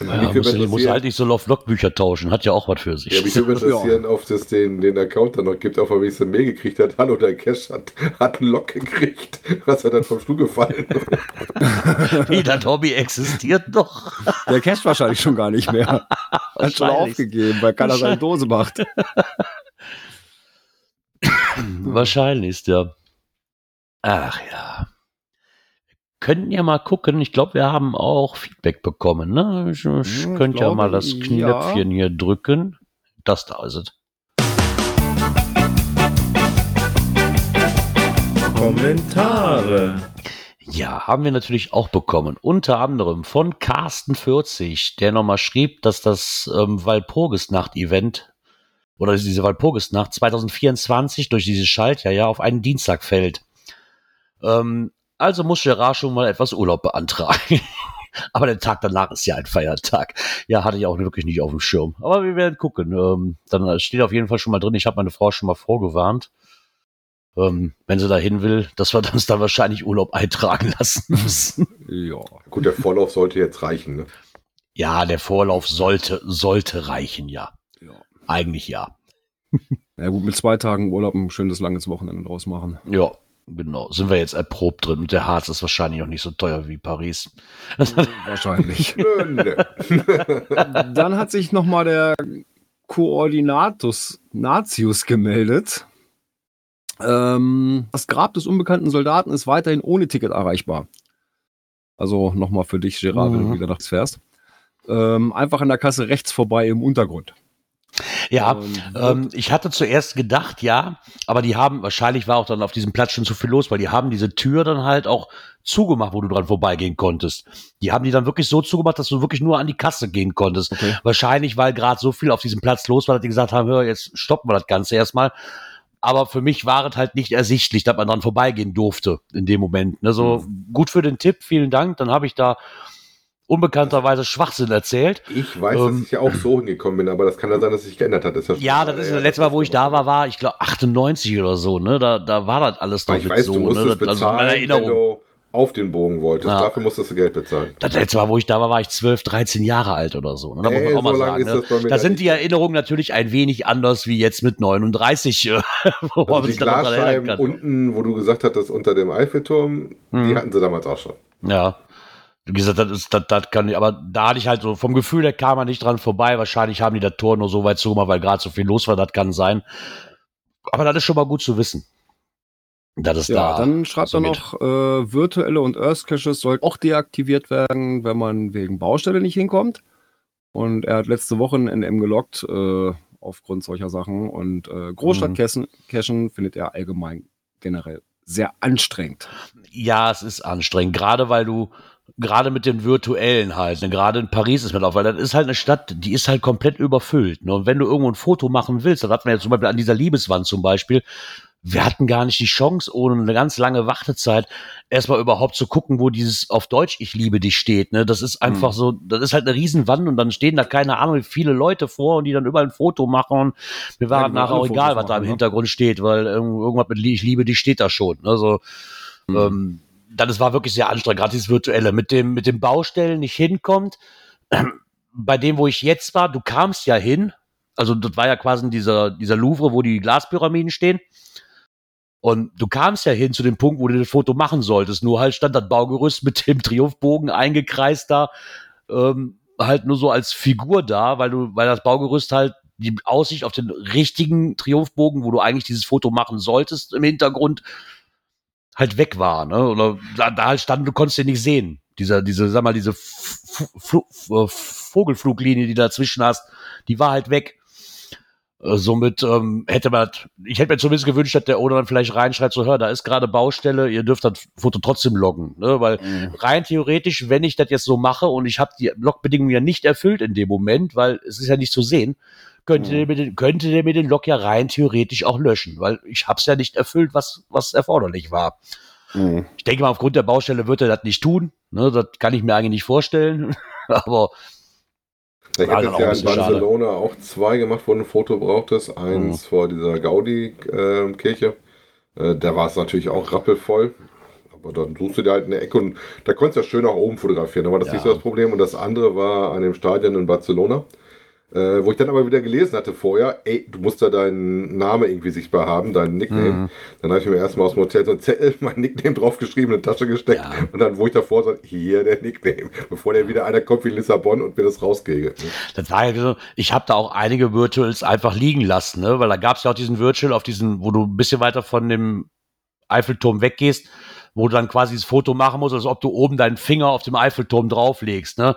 [SPEAKER 1] Ja,
[SPEAKER 3] Mich
[SPEAKER 1] muss, muss halt nicht so Log-Bücher tauschen, hat ja auch was für sich.
[SPEAKER 3] Ja, mich würde interessieren, ob es den, den Account dann noch gibt, auf dem ich eine Mail gekriegt hat. Hallo, der Cash hat, hat einen Log gekriegt. Was er dann vom Stuhl gefallen.
[SPEAKER 1] Wie, das Hobby existiert noch.
[SPEAKER 2] Äh, der casht wahrscheinlich schon gar nicht mehr. Hat schon aufgegeben, weil keiner seine Dose macht.
[SPEAKER 1] Wahrscheinlich ist der. Ach ja. Wir könnten ja mal gucken. Ich glaube, wir haben auch Feedback bekommen. Ne? Ich, ich
[SPEAKER 2] Ja, ich
[SPEAKER 1] könnte ja mal das
[SPEAKER 2] ja.
[SPEAKER 1] Knöpfchen hier drücken. Das da ist es.
[SPEAKER 4] Kommentare.
[SPEAKER 1] Ja, haben wir natürlich auch bekommen. Unter anderem von Carsten40, der nochmal schrieb, dass das ähm, Walpurgisnacht-Event oder diese Walpurgisnacht 2024 durch dieses Schaltjahr ja auf einen Dienstag fällt. Ähm, also muss Gerard schon mal etwas Urlaub beantragen. Aber der Tag danach ist ja ein Feiertag. Ja, hatte ich auch wirklich nicht auf dem Schirm. Aber wir werden gucken. Ähm, dann steht auf jeden Fall schon mal drin. Ich habe meine Frau schon mal vorgewarnt. Ähm, wenn sie da hin will, dass wir uns dann wahrscheinlich Urlaub eintragen lassen müssen.
[SPEAKER 2] Ja.
[SPEAKER 3] Gut, der Vorlauf sollte jetzt reichen. Ne?
[SPEAKER 1] ja, der Vorlauf sollte, sollte reichen, ja. Eigentlich ja.
[SPEAKER 2] Ja gut, mit zwei Tagen Urlaub ein schönes langes Wochenende draus machen.
[SPEAKER 1] Ja, genau. Sind wir jetzt erprobt drin. Und der Harz ist wahrscheinlich auch nicht so teuer wie Paris.
[SPEAKER 2] Wahrscheinlich. Dann hat sich nochmal der Koordinatus Natius gemeldet. Ähm, das Grab des unbekannten Soldaten ist weiterhin ohne Ticket erreichbar. Also nochmal für dich, Gerard, wenn
[SPEAKER 1] Mhm.
[SPEAKER 2] du wieder nachts fährst. Ähm, einfach an der Kasse rechts vorbei im Untergrund.
[SPEAKER 1] Ja,
[SPEAKER 2] Und
[SPEAKER 1] ähm, ich hatte zuerst gedacht, ja, aber die haben, wahrscheinlich war auch dann auf diesem Platz schon zu viel los, weil die haben diese Tür dann halt auch zugemacht, wo du dran vorbeigehen konntest. Die haben die dann wirklich so zugemacht, dass du wirklich nur an die Kasse gehen konntest.
[SPEAKER 2] Okay.
[SPEAKER 1] Wahrscheinlich, weil gerade so viel auf diesem Platz los war, dass die gesagt haben, hör, jetzt stoppen wir das Ganze erstmal. Aber für mich war es halt nicht ersichtlich, dass man dran vorbeigehen durfte in dem Moment. Ne? So gut für den Tipp, vielen Dank. Dann habe ich da unbekannterweise Schwachsinn erzählt.
[SPEAKER 3] Ich weiß,
[SPEAKER 1] Ähm.
[SPEAKER 3] dass ich ja auch so hingekommen bin, aber das kann ja sein, dass sich geändert hat. Das ist
[SPEAKER 1] Ja, das ist das letzte Mal, wo ich da war, war ich glaube 98 oder so. Ne, da, da war das alles doch
[SPEAKER 3] ich weiß,
[SPEAKER 1] so.
[SPEAKER 3] du musstest
[SPEAKER 1] ne? das, also meine
[SPEAKER 3] wenn
[SPEAKER 1] Erinnerung.
[SPEAKER 3] du auf den Bogen wolltest.
[SPEAKER 1] Ja.
[SPEAKER 3] Dafür musstest du Geld bezahlen.
[SPEAKER 1] Das letzte Mal, wo ich da war, war ich 12, 13 Jahre alt oder so. Ne? Da muss
[SPEAKER 3] Ey,
[SPEAKER 1] man auch mal
[SPEAKER 3] so lang
[SPEAKER 1] sagen.
[SPEAKER 3] ist
[SPEAKER 1] Ne? Da sind die Erinnerungen natürlich ein wenig anders wie jetzt mit 39, äh, wo
[SPEAKER 3] Also
[SPEAKER 1] man
[SPEAKER 3] die
[SPEAKER 1] sich dann dran erinnern kann.
[SPEAKER 3] unten, wo du gesagt hattest, unter dem Eiffelturm, die
[SPEAKER 1] Mhm.
[SPEAKER 3] hatten sie damals auch schon.
[SPEAKER 1] Ja. Wie gesagt, das ist, das, das kann ich, aber da hatte ich halt so, vom Gefühl her kam man nicht dran vorbei. Wahrscheinlich haben die das Tor nur so weit zugemacht, weil gerade so viel los war, das kann sein. Aber das ist schon mal gut zu wissen. Das ist
[SPEAKER 2] Ja,
[SPEAKER 1] da.
[SPEAKER 2] dann schreibt
[SPEAKER 1] so
[SPEAKER 2] er noch, äh, virtuelle und Earth Caches sollten auch deaktiviert werden, wenn man wegen Baustelle nicht hinkommt. Und er hat letzte Woche ein NM gelockt, äh, aufgrund solcher Sachen. Und äh, Großstadt-Cachen findet er allgemein generell sehr anstrengend.
[SPEAKER 1] Ja, es ist anstrengend, gerade weil du, gerade mit den virtuellen halt, ne, gerade in Paris ist mir auf, weil das ist halt eine Stadt, die ist halt komplett überfüllt. Ne? Und wenn du irgendwo ein Foto machen willst, dann hatten wir jetzt zum Beispiel an dieser Liebeswand zum Beispiel, wir hatten gar nicht die Chance, ohne eine ganz lange Wartezeit, erstmal überhaupt zu gucken, wo dieses auf Deutsch Ich liebe dich steht. Ne? Das ist einfach
[SPEAKER 2] Hm.
[SPEAKER 1] so, das ist halt eine Riesenwand und dann stehen da keine Ahnung, wie viele Leute vor und die dann überall ein Foto machen. Und mir war
[SPEAKER 2] Ja,
[SPEAKER 1] nachher auch egal, was da im
[SPEAKER 2] ne?
[SPEAKER 1] Hintergrund steht, weil irgend- irgendwas mit Ich liebe dich steht da schon. Also,
[SPEAKER 2] Hm.
[SPEAKER 1] ähm, dann, es war wirklich sehr anstrengend, gerade dieses Virtuelle. Mit dem, mit dem Baustellen nicht hinkommt, bei dem, wo ich jetzt war, du kamst ja hin, also das war ja quasi dieser, dieser Louvre, wo die Glaspyramiden stehen. Und du kamst ja hin zu dem Punkt, wo du das Foto machen solltest. Nur halt stand das Baugerüst mit dem Triumphbogen eingekreist da, ähm, halt nur so als Figur da, weil du, weil das Baugerüst halt die Aussicht auf den richtigen Triumphbogen, wo du eigentlich dieses Foto machen solltest, im Hintergrund halt weg war, ne? Oder da, da halt stand, du konntest den nicht sehen. Dieser, diese, sag mal, diese F Vogelfluglinie, die du dazwischen hast, die war halt weg. Äh, somit ähm, hätte man, ich hätte mir zumindest gewünscht, dass der Owner dann vielleicht reinschreibt, so hör, da ist gerade Baustelle, ihr dürft das Foto trotzdem loggen. Ne? Weil
[SPEAKER 2] Mhm.
[SPEAKER 1] rein theoretisch, wenn ich das jetzt so mache und ich habe die Logbedingungen ja nicht erfüllt in dem Moment, weil es ist ja nicht zu sehen, könnte,
[SPEAKER 2] Mhm.
[SPEAKER 1] der, mir den, könnte der mir den Log ja rein theoretisch auch löschen, weil ich habe es ja nicht erfüllt, was, was erforderlich war.
[SPEAKER 2] Mhm.
[SPEAKER 1] Ich denke mal, aufgrund der Baustelle wird er das nicht tun. Ne? Das kann ich mir eigentlich nicht vorstellen. Aber
[SPEAKER 3] Ich habe ja in
[SPEAKER 1] bisschen schade.
[SPEAKER 3] Barcelona auch zwei gemacht, wo du ein Foto brauchtest. Eins
[SPEAKER 1] Mhm.
[SPEAKER 3] vor dieser Gaudi-Kirche. Äh, da war es natürlich auch rappelvoll. Aber dann suchst du dir halt eine Ecke und da konntest du ja schön nach oben fotografieren. Da war das
[SPEAKER 1] Ja.
[SPEAKER 3] nicht so das Problem. Und das andere war an dem Stadion in Barcelona. Äh, wo ich dann aber wieder gelesen hatte vorher, ey, du musst da deinen Namen irgendwie sichtbar haben, deinen Nickname.
[SPEAKER 1] Mhm.
[SPEAKER 3] Dann habe ich mir erstmal aus dem Hotel so ein Zettel, mein Nickname draufgeschrieben, in die Tasche gesteckt.
[SPEAKER 1] Ja.
[SPEAKER 3] Und dann, wo ich davor so, hier der Nickname, bevor der wieder einer kommt wie Lissabon und mir das rauskriege.
[SPEAKER 1] das war ja so, ich habe da auch einige Virtuals einfach liegen lassen, ne? weil da gab es ja auch diesen Virtual auf diesen, wo du ein bisschen weiter von dem Eiffelturm weggehst, wo du dann quasi das Foto machen musst, als ob du oben deinen Finger auf dem Eiffelturm drauflegst. Ne?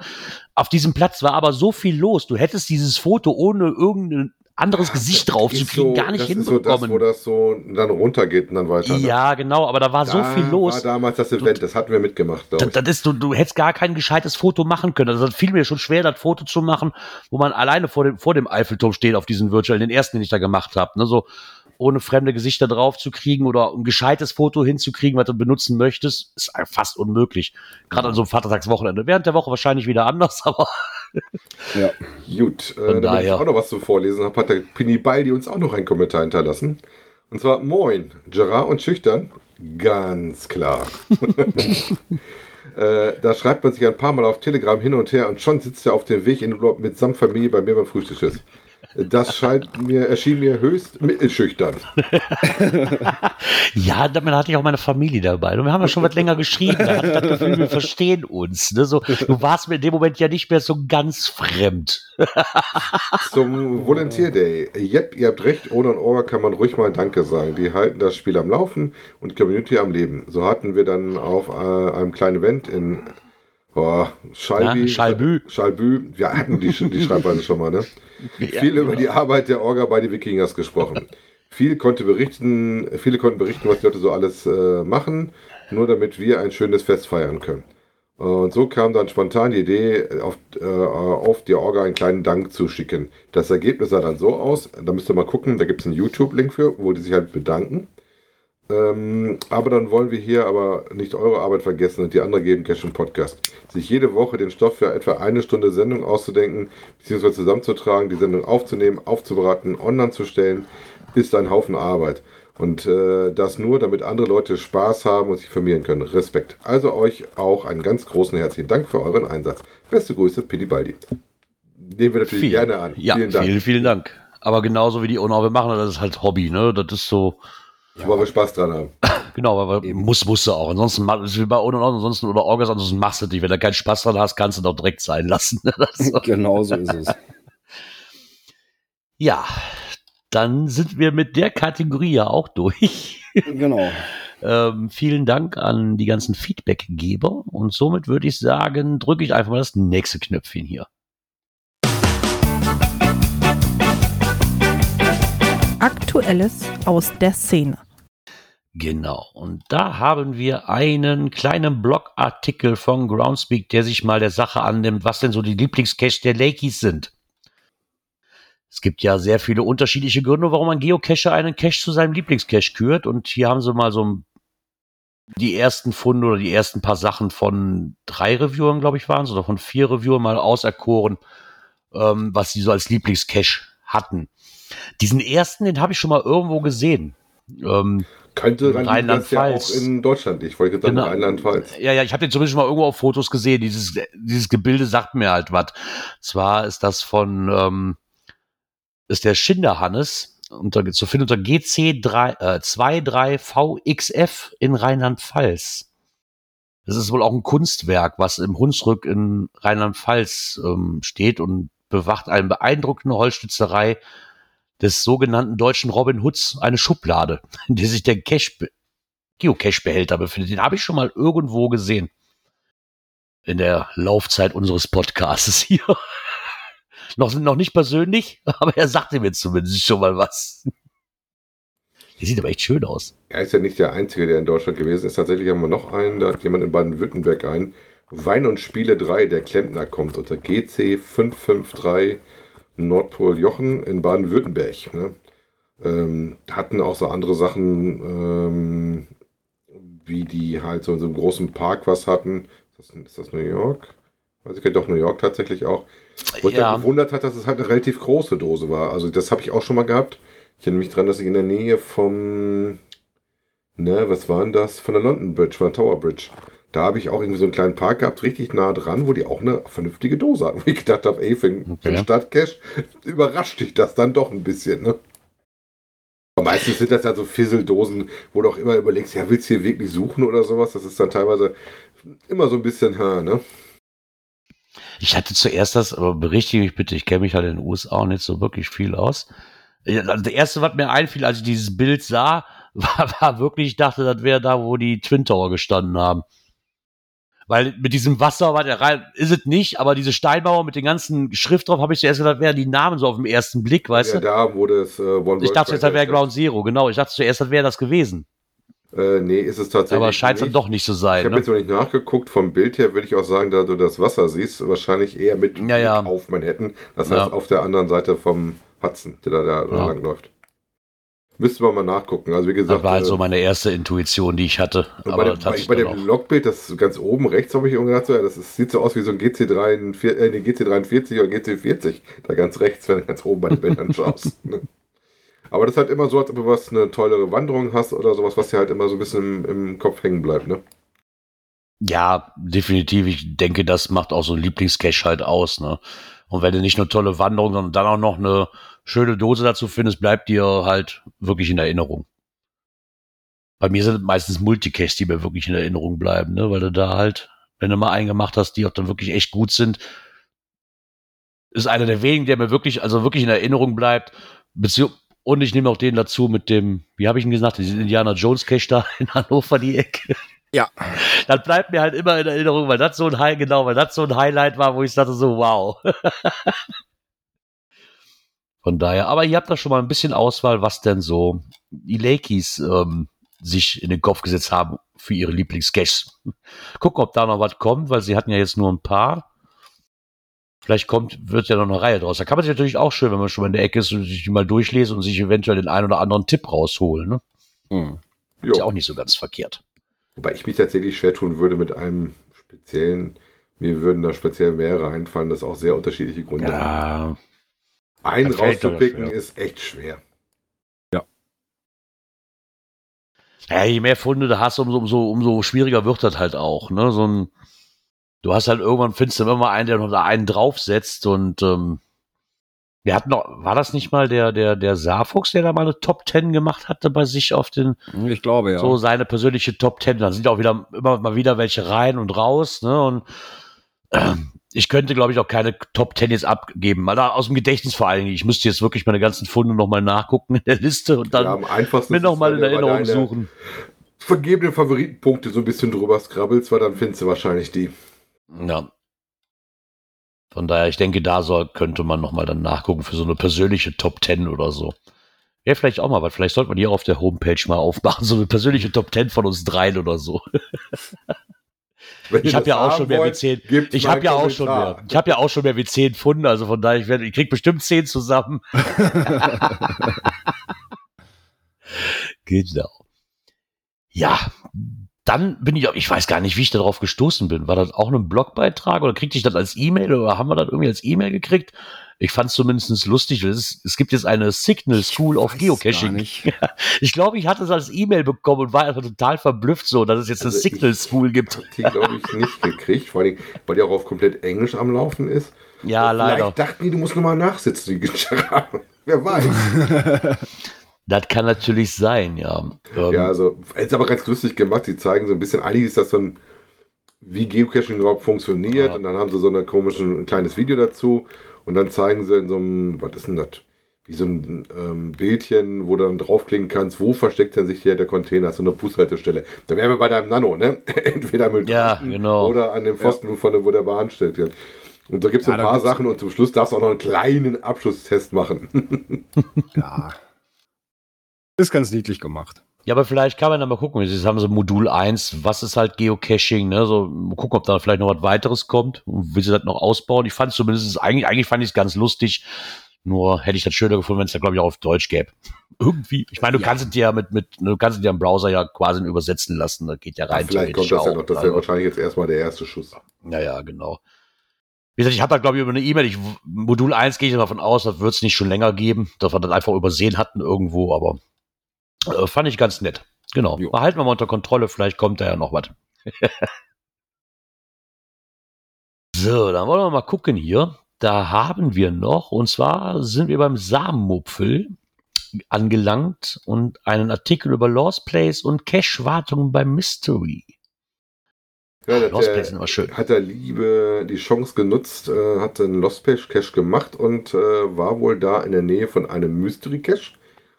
[SPEAKER 1] Auf diesem Platz war aber so viel los, du hättest dieses Foto ohne irgendein anderes Gesicht drauf zu kriegen,
[SPEAKER 3] so-
[SPEAKER 1] gar nicht
[SPEAKER 3] das ist so das,
[SPEAKER 1] hinbekommen.
[SPEAKER 3] wo das so dann runtergeht und dann weiter. ne?
[SPEAKER 1] ja, genau, aber da war so
[SPEAKER 3] Da
[SPEAKER 1] viel los.
[SPEAKER 3] war damals das Event, das hatten wir mitgemacht,
[SPEAKER 1] Das, das ist, du, du hättest gar kein gescheites Foto machen können. Also das fiel mir schon schwer, das Foto zu machen, wo man alleine vor dem, vor dem Eiffelturm steht auf diesen Virtual, den ersten, den ich da gemacht habe. Ne? So ohne fremde Gesichter drauf zu kriegen oder ein gescheites Foto hinzukriegen, was du benutzen möchtest, ist fast unmöglich. Gerade an so einem Vatertagswochenende. Während der Woche wahrscheinlich wieder anders, aber
[SPEAKER 2] Ja.
[SPEAKER 3] Gut, äh,
[SPEAKER 1] Von
[SPEAKER 3] damit ich
[SPEAKER 1] daher.
[SPEAKER 3] auch noch was zu vorlesen habe, hat der Pini Baldi uns auch noch einen Kommentar hinterlassen. Und zwar, moin, Gerard und Schüchtern, ganz klar. Äh, da schreibt man sich ein paar Mal auf Telegram hin und her und schon sitzt er auf dem Weg in Urlaub mitsamt Familie bei mir beim Frühstückstisch. Das scheint mir, erschien mir höchst mittelschüchtern.
[SPEAKER 1] ja, damit hatte ich auch meine Familie dabei. Und wir haben ja schon was länger geschrieben. Da hatte ich das Gefühl, wir verstehen uns. Ne? So, du warst mir in dem Moment ja nicht mehr so ganz fremd.
[SPEAKER 3] Zum Volunteer Day. Yep, ihr habt recht, ohne ein Orga kann man ruhig mal Danke sagen. Die halten das Spiel am Laufen und Community am Leben. So hatten wir dann auf äh, einem kleinen Event in oh, Schalby,
[SPEAKER 1] Ja, Schalbü.
[SPEAKER 3] Schalbü. Wir hatten die, die Schreibweise schon mal, ne? Viel über die Arbeit der Orga bei den Wikingers gesprochen. Viel konnte berichten, viele konnten berichten, was die Leute so alles äh, machen, nur damit wir ein schönes Fest feiern können. Und so kam dann spontan die Idee, auf, äh, auf die Orga einen kleinen Dank zu schicken. Das Ergebnis sah dann so aus, da müsst ihr mal gucken, da gibt es einen YouTube-Link für, wo die sich halt bedanken. Ähm, aber dann wollen wir hier aber nicht eure Arbeit vergessen und die andere geben Cash im Podcast. Sich jede Woche den Stoff für etwa eine Stunde Sendung auszudenken, beziehungsweise zusammenzutragen, die Sendung aufzunehmen, aufzubereiten, online zu stellen, ist ein Haufen Arbeit. Und äh, das nur, damit andere Leute Spaß haben und sich vermehren können. Respekt. Also euch auch einen ganz großen herzlichen Dank für euren Einsatz. Beste Grüße, Pili Baldi. Nehmen wir natürlich gerne an.
[SPEAKER 1] Ja,
[SPEAKER 3] vielen Dank.
[SPEAKER 1] vielen, vielen Dank. Aber genauso wie die Owner, wir machen das ist halt Hobby, ne? Das ist so,
[SPEAKER 3] Weil wir Spaß dran haben.
[SPEAKER 1] genau, aber muss, musst du auch. Ansonsten, ist wie bei Owner, ansonsten oder Orgas, ansonsten machst du dich. Wenn du keinen Spaß dran hast, kannst du doch direkt sein lassen.
[SPEAKER 2] Genau so ist es.
[SPEAKER 1] ja, dann sind wir mit der Kategorie ja auch durch.
[SPEAKER 2] Genau.
[SPEAKER 1] Ähm, vielen Dank an die ganzen Feedbackgeber und somit würde ich sagen, drücke ich einfach mal das nächste Knöpfchen hier.
[SPEAKER 5] Aktuelles aus der Szene.
[SPEAKER 1] Genau. Und da haben wir einen kleinen Blogartikel von Groundspeak, der sich mal der Sache annimmt, was denn so die Lieblingscache der Lakeys sind. Es gibt ja sehr viele unterschiedliche Gründe, warum ein Geocacher einen Cache zu seinem Lieblingscache kürt. Und hier haben sie mal so die ersten Funde oder die ersten paar Sachen von drei Reviewern, glaube ich, waren es, oder von vier Reviewern mal auserkoren, ähm, was sie so als Lieblingscache hatten. Diesen ersten, den habe ich schon mal irgendwo gesehen. Ähm,
[SPEAKER 3] Könnte auch
[SPEAKER 1] Rheinland-Pfalz.
[SPEAKER 3] in Deutschland. Ich wollte sagen,
[SPEAKER 1] Genau.
[SPEAKER 3] Rheinland-Pfalz.
[SPEAKER 1] Ja, ja, ich habe den zumindest mal irgendwo auf Fotos gesehen. Dieses, dieses Gebilde sagt mir halt was. Zwar ist das von, ähm, ist der Schinderhannes unter, zu finden unter GC3, äh, 23VXF in Rheinland-Pfalz. Das ist wohl auch ein Kunstwerk, was im Hunsrück in Rheinland-Pfalz ähm, steht und bewacht eine beeindruckende Holzschnitzerei des sogenannten deutschen Robin Hoods, eine Schublade, in der sich der be- Geocache-Behälter befindet. Den habe ich schon mal irgendwo gesehen. In der Laufzeit unseres Podcasts hier. Noch, noch nicht persönlich, aber er sagte mir zumindest schon mal was. Die sieht aber echt schön aus.
[SPEAKER 3] Er ist ja nicht der Einzige, der in Deutschland gewesen ist. Tatsächlich haben wir noch einen, da hat jemand in Baden-Württemberg ein. Wein und Spiele 3, der Klempner kommt unter GC 553 Nordpol Jochen in Baden-Württemberg. Ne? Ähm, hatten auch so andere Sachen, ähm, wie die halt so in so einem großen Park was hatten. Ist das, ist das New York? Weiß ich doch New York tatsächlich auch. Wo ich
[SPEAKER 1] Ja.
[SPEAKER 3] gewundert hat, dass es halt eine relativ große Dose war. Also das habe ich auch schon mal gehabt. Ich erinnere mich dran, dass ich in der Nähe vom, ne, was war denn das? Von der London Bridge, von der Tower Bridge. Da habe ich auch irgendwie so einen kleinen Park gehabt, richtig nah dran, wo die auch eine vernünftige Dose hatten. Wo ich gedacht habe, ey, für, einen
[SPEAKER 1] Okay.
[SPEAKER 3] Stadtcash überrascht dich das dann doch ein bisschen, ne? Aber meistens sind das ja so Fisseldosen, wo du auch immer überlegst, ja, willst du hier wirklich suchen oder sowas? Das ist dann teilweise immer so ein bisschen, ha, ne?
[SPEAKER 1] Ich hatte zuerst das, aber berichtige mich bitte, ich kenne mich halt in den USA auch nicht so wirklich viel aus. Also das erste, was mir einfiel, als ich dieses Bild sah, war, war wirklich, ich dachte, das wäre da, wo die Twin Tower gestanden haben. Weil mit diesem Wasser war der rein, ist es nicht, aber diese Steinmauer mit den ganzen Schrift drauf, habe ich zuerst gedacht, wären die Namen so auf den ersten Blick, weißt
[SPEAKER 3] ja,
[SPEAKER 1] du?
[SPEAKER 3] da, wo das äh, One
[SPEAKER 1] Ich dachte jetzt, das wäre. Ground Zero, genau. Ich dachte zuerst, das wäre das gewesen.
[SPEAKER 3] Äh, nee, ist es tatsächlich.
[SPEAKER 1] Aber scheint es dann doch nicht zu
[SPEAKER 3] Ich
[SPEAKER 1] sein.
[SPEAKER 3] habe
[SPEAKER 1] Ne?
[SPEAKER 3] jetzt noch nicht nachgeguckt. Vom Bild her würde ich auch sagen, da du das Wasser siehst, wahrscheinlich eher mit
[SPEAKER 1] Ja, ja.
[SPEAKER 3] Auf Manhattan. Das
[SPEAKER 1] Ja.
[SPEAKER 3] heißt auf der anderen Seite vom Hudson, der da, da
[SPEAKER 1] Ja.
[SPEAKER 3] langläuft. Müssten wir mal nachgucken. Also wie
[SPEAKER 1] Das
[SPEAKER 3] gesagt,
[SPEAKER 1] war halt
[SPEAKER 3] äh,
[SPEAKER 1] so meine erste Intuition, die ich hatte. Aber
[SPEAKER 3] bei
[SPEAKER 1] das
[SPEAKER 3] dem, bei, dem Logbild, das ganz oben rechts, habe ich irgendwie gedacht, so, ja, das ist, sieht so aus wie so ein GC3, äh, nee, GC43 oder GC40. Da ganz rechts, wenn du ganz oben bei den Bildern schaust. ne? Aber das ist halt immer so, als ob du was eine tollere Wanderung hast oder sowas, was dir halt immer so ein bisschen im, im Kopf hängen bleibt. Ne?
[SPEAKER 1] Ja, definitiv. Ich denke, das macht auch so ein Lieblingscache halt aus, ne? Und wenn du nicht nur tolle Wanderung, sondern dann auch noch eine schöne Dose dazu findest, bleibt dir halt wirklich in Erinnerung. Bei mir sind meistens Multicaches, die mir wirklich in Erinnerung bleiben, ne? Weil du da halt, wenn du mal einen gemacht hast, die auch dann wirklich echt gut sind, ist einer der wenigen, der mir wirklich, also wirklich in Erinnerung bleibt. Und ich nehme auch den dazu mit dem, wie habe ich ihn gesagt, diesen Indiana Jones Cache da in Hannover die Ecke.
[SPEAKER 2] Ja.
[SPEAKER 1] Das bleibt mir halt immer in Erinnerung, weil das so ein High, genau, weil das so ein Highlight war, wo ich dachte so, wow. Von daher, aber ihr habt da schon mal ein bisschen Auswahl, was denn so die Lakeys ähm, sich in den Kopf gesetzt haben für ihre Lieblingscaches. Gucken, ob da noch was kommt, weil sie hatten ja jetzt nur ein paar. Vielleicht kommt, wird ja noch eine Reihe draus. Da kann man sich natürlich auch schön, wenn man schon mal in der Ecke ist und sich mal durchlesen und sich eventuell den einen oder anderen Tipp rausholen. Ne?
[SPEAKER 2] Hm.
[SPEAKER 1] Ist ja auch nicht so ganz verkehrt.
[SPEAKER 3] Wobei ich mich tatsächlich schwer tun würde mit einem speziellen, mir würden da speziell mehrere einfallen, das auch sehr unterschiedliche Gründe haben.
[SPEAKER 1] Ja,
[SPEAKER 3] Einen rauszupicken
[SPEAKER 1] schwer.
[SPEAKER 3] ist echt schwer.
[SPEAKER 1] Ja, je mehr Funde du hast, umso, umso, umso schwieriger wird das halt auch. Ne? So ein, du hast halt irgendwann findest du immer mal einen, der noch da einen draufsetzt und ähm, wir hatten noch, war das nicht mal der, der, der Saarfuchs, der da mal eine Top Ten gemacht hatte bei sich auf den,
[SPEAKER 2] Ich glaube, ja.
[SPEAKER 1] so seine persönliche Top Ten. Dann sind auch wieder immer mal wieder welche rein und raus, ne? Und ähm, ich könnte, glaube ich, auch keine Top Ten jetzt abgeben. Mal da aus dem Gedächtnis vor allen Dingen. Ich müsste jetzt wirklich meine ganzen Funde nochmal nachgucken in der Liste und dann
[SPEAKER 3] ja,
[SPEAKER 1] mir nochmal in Erinnerung suchen.
[SPEAKER 3] Vergebenen Favoritenpunkte so ein bisschen drüber scrabbelst, weil dann findest du wahrscheinlich die.
[SPEAKER 1] Ja. Von daher, ich denke, da soll, könnte man nochmal dann nachgucken für so eine persönliche Top 10 oder so. Ja, vielleicht auch mal, weil vielleicht sollte man die auf der Homepage mal aufmachen, so eine persönliche Top 10 von uns dreien oder so. Ich habe ja auch schon mehr wie
[SPEAKER 3] wollt,
[SPEAKER 1] 10.
[SPEAKER 3] gebt's
[SPEAKER 1] Ich habe ja auch schon mehr. Ich habe ja auch schon mehr wie 10 Funde, also von daher, ich, werde, ich krieg bestimmt 10 zusammen. genau. Ja, dann bin ich, auch- ich weiß gar nicht, wie ich darauf gestoßen bin. War das auch ein Blogbeitrag oder kriegte ich das als E-Mail oder haben wir das irgendwie als E-Mail gekriegt? Ich fand es zumindest lustig. Es, ist, es gibt jetzt eine Signal School of Geocaching. Ich glaube, ich hatte es als E-Mail bekommen und war einfach total verblüfft so, dass es jetzt eine
[SPEAKER 3] Also ich-
[SPEAKER 1] Signal School gibt.
[SPEAKER 3] Die, glaube ich, nicht gekriegt, vor allem, weil die auch auf komplett Englisch am Laufen ist.
[SPEAKER 1] Ja,
[SPEAKER 3] Und
[SPEAKER 1] leider.
[SPEAKER 3] Vielleicht dachten die, du musst nochmal nachsitzen, die. Wer weiß.
[SPEAKER 1] Das kann natürlich sein, ja. Ähm,
[SPEAKER 3] ja, also, ist aber ganz lustig gemacht. Die zeigen so ein bisschen, eigentlich ist das so ein, wie Geocaching überhaupt funktioniert.
[SPEAKER 1] Ja.
[SPEAKER 3] Und dann haben sie so eine komische, ein kleines Video dazu. Und dann zeigen sie in so einem, was ist denn das? Wie so ein ähm, Bildchen, wo du dann draufklicken kannst, wo versteckt denn sich hier der Container, so eine Bushaltestelle. Da wären wir bei deinem Nano, ne? Entweder mit
[SPEAKER 1] Ja, genau.
[SPEAKER 3] oder an dem Pfosten, von dem, wo der Bahn steht. Ja. Und da gibt es
[SPEAKER 2] Ja,
[SPEAKER 3] ein paar Sachen und zum Schluss darfst du auch noch einen kleinen Abschlusstest machen.
[SPEAKER 2] Ja. Ist ganz niedlich gemacht.
[SPEAKER 1] Ja, aber vielleicht kann man da mal gucken. Jetzt haben sie Modul 1, was ist halt Geocaching, ne? So, mal gucken, ob da vielleicht noch was weiteres kommt und wie sie das noch ausbauen. Ich fand es zumindest, eigentlich, eigentlich fand ich es ganz lustig. Nur hätte ich das schöner gefunden, wenn es da, glaube ich, auch auf Deutsch gäbe. Irgendwie. Ich meine, du
[SPEAKER 2] Ja.
[SPEAKER 1] kannst es dir ja mit, mit, du kannst es dir im Browser ja quasi übersetzen lassen. Das geht ja rein
[SPEAKER 3] Vielleicht kommt das ja noch. Das wäre wahrscheinlich jetzt erstmal der erste Schuss.
[SPEAKER 1] ja, ja, genau. Wie gesagt, ich habe da, glaube ich, über eine E-Mail, ich, Modul 1 gehe ich davon aus, das wird es nicht schon länger geben, dass wir das einfach übersehen hatten irgendwo, aber äh, fand ich ganz nett. Genau.
[SPEAKER 2] Jo.
[SPEAKER 1] Behalten wir mal unter Kontrolle, vielleicht kommt da ja noch was. so, dann wollen wir mal gucken hier. Da haben wir noch, und zwar sind wir beim Samenmupfel angelangt und einen Artikel über Lost Place und Cache-Wartungen beim Mystery.
[SPEAKER 3] Ja, da hat
[SPEAKER 1] Lost Place ist immer schön.
[SPEAKER 3] hat der Liebe die Chance genutzt, äh, hat einen Lost Page Cache gemacht und äh, war wohl da in der Nähe von einem Mystery Cache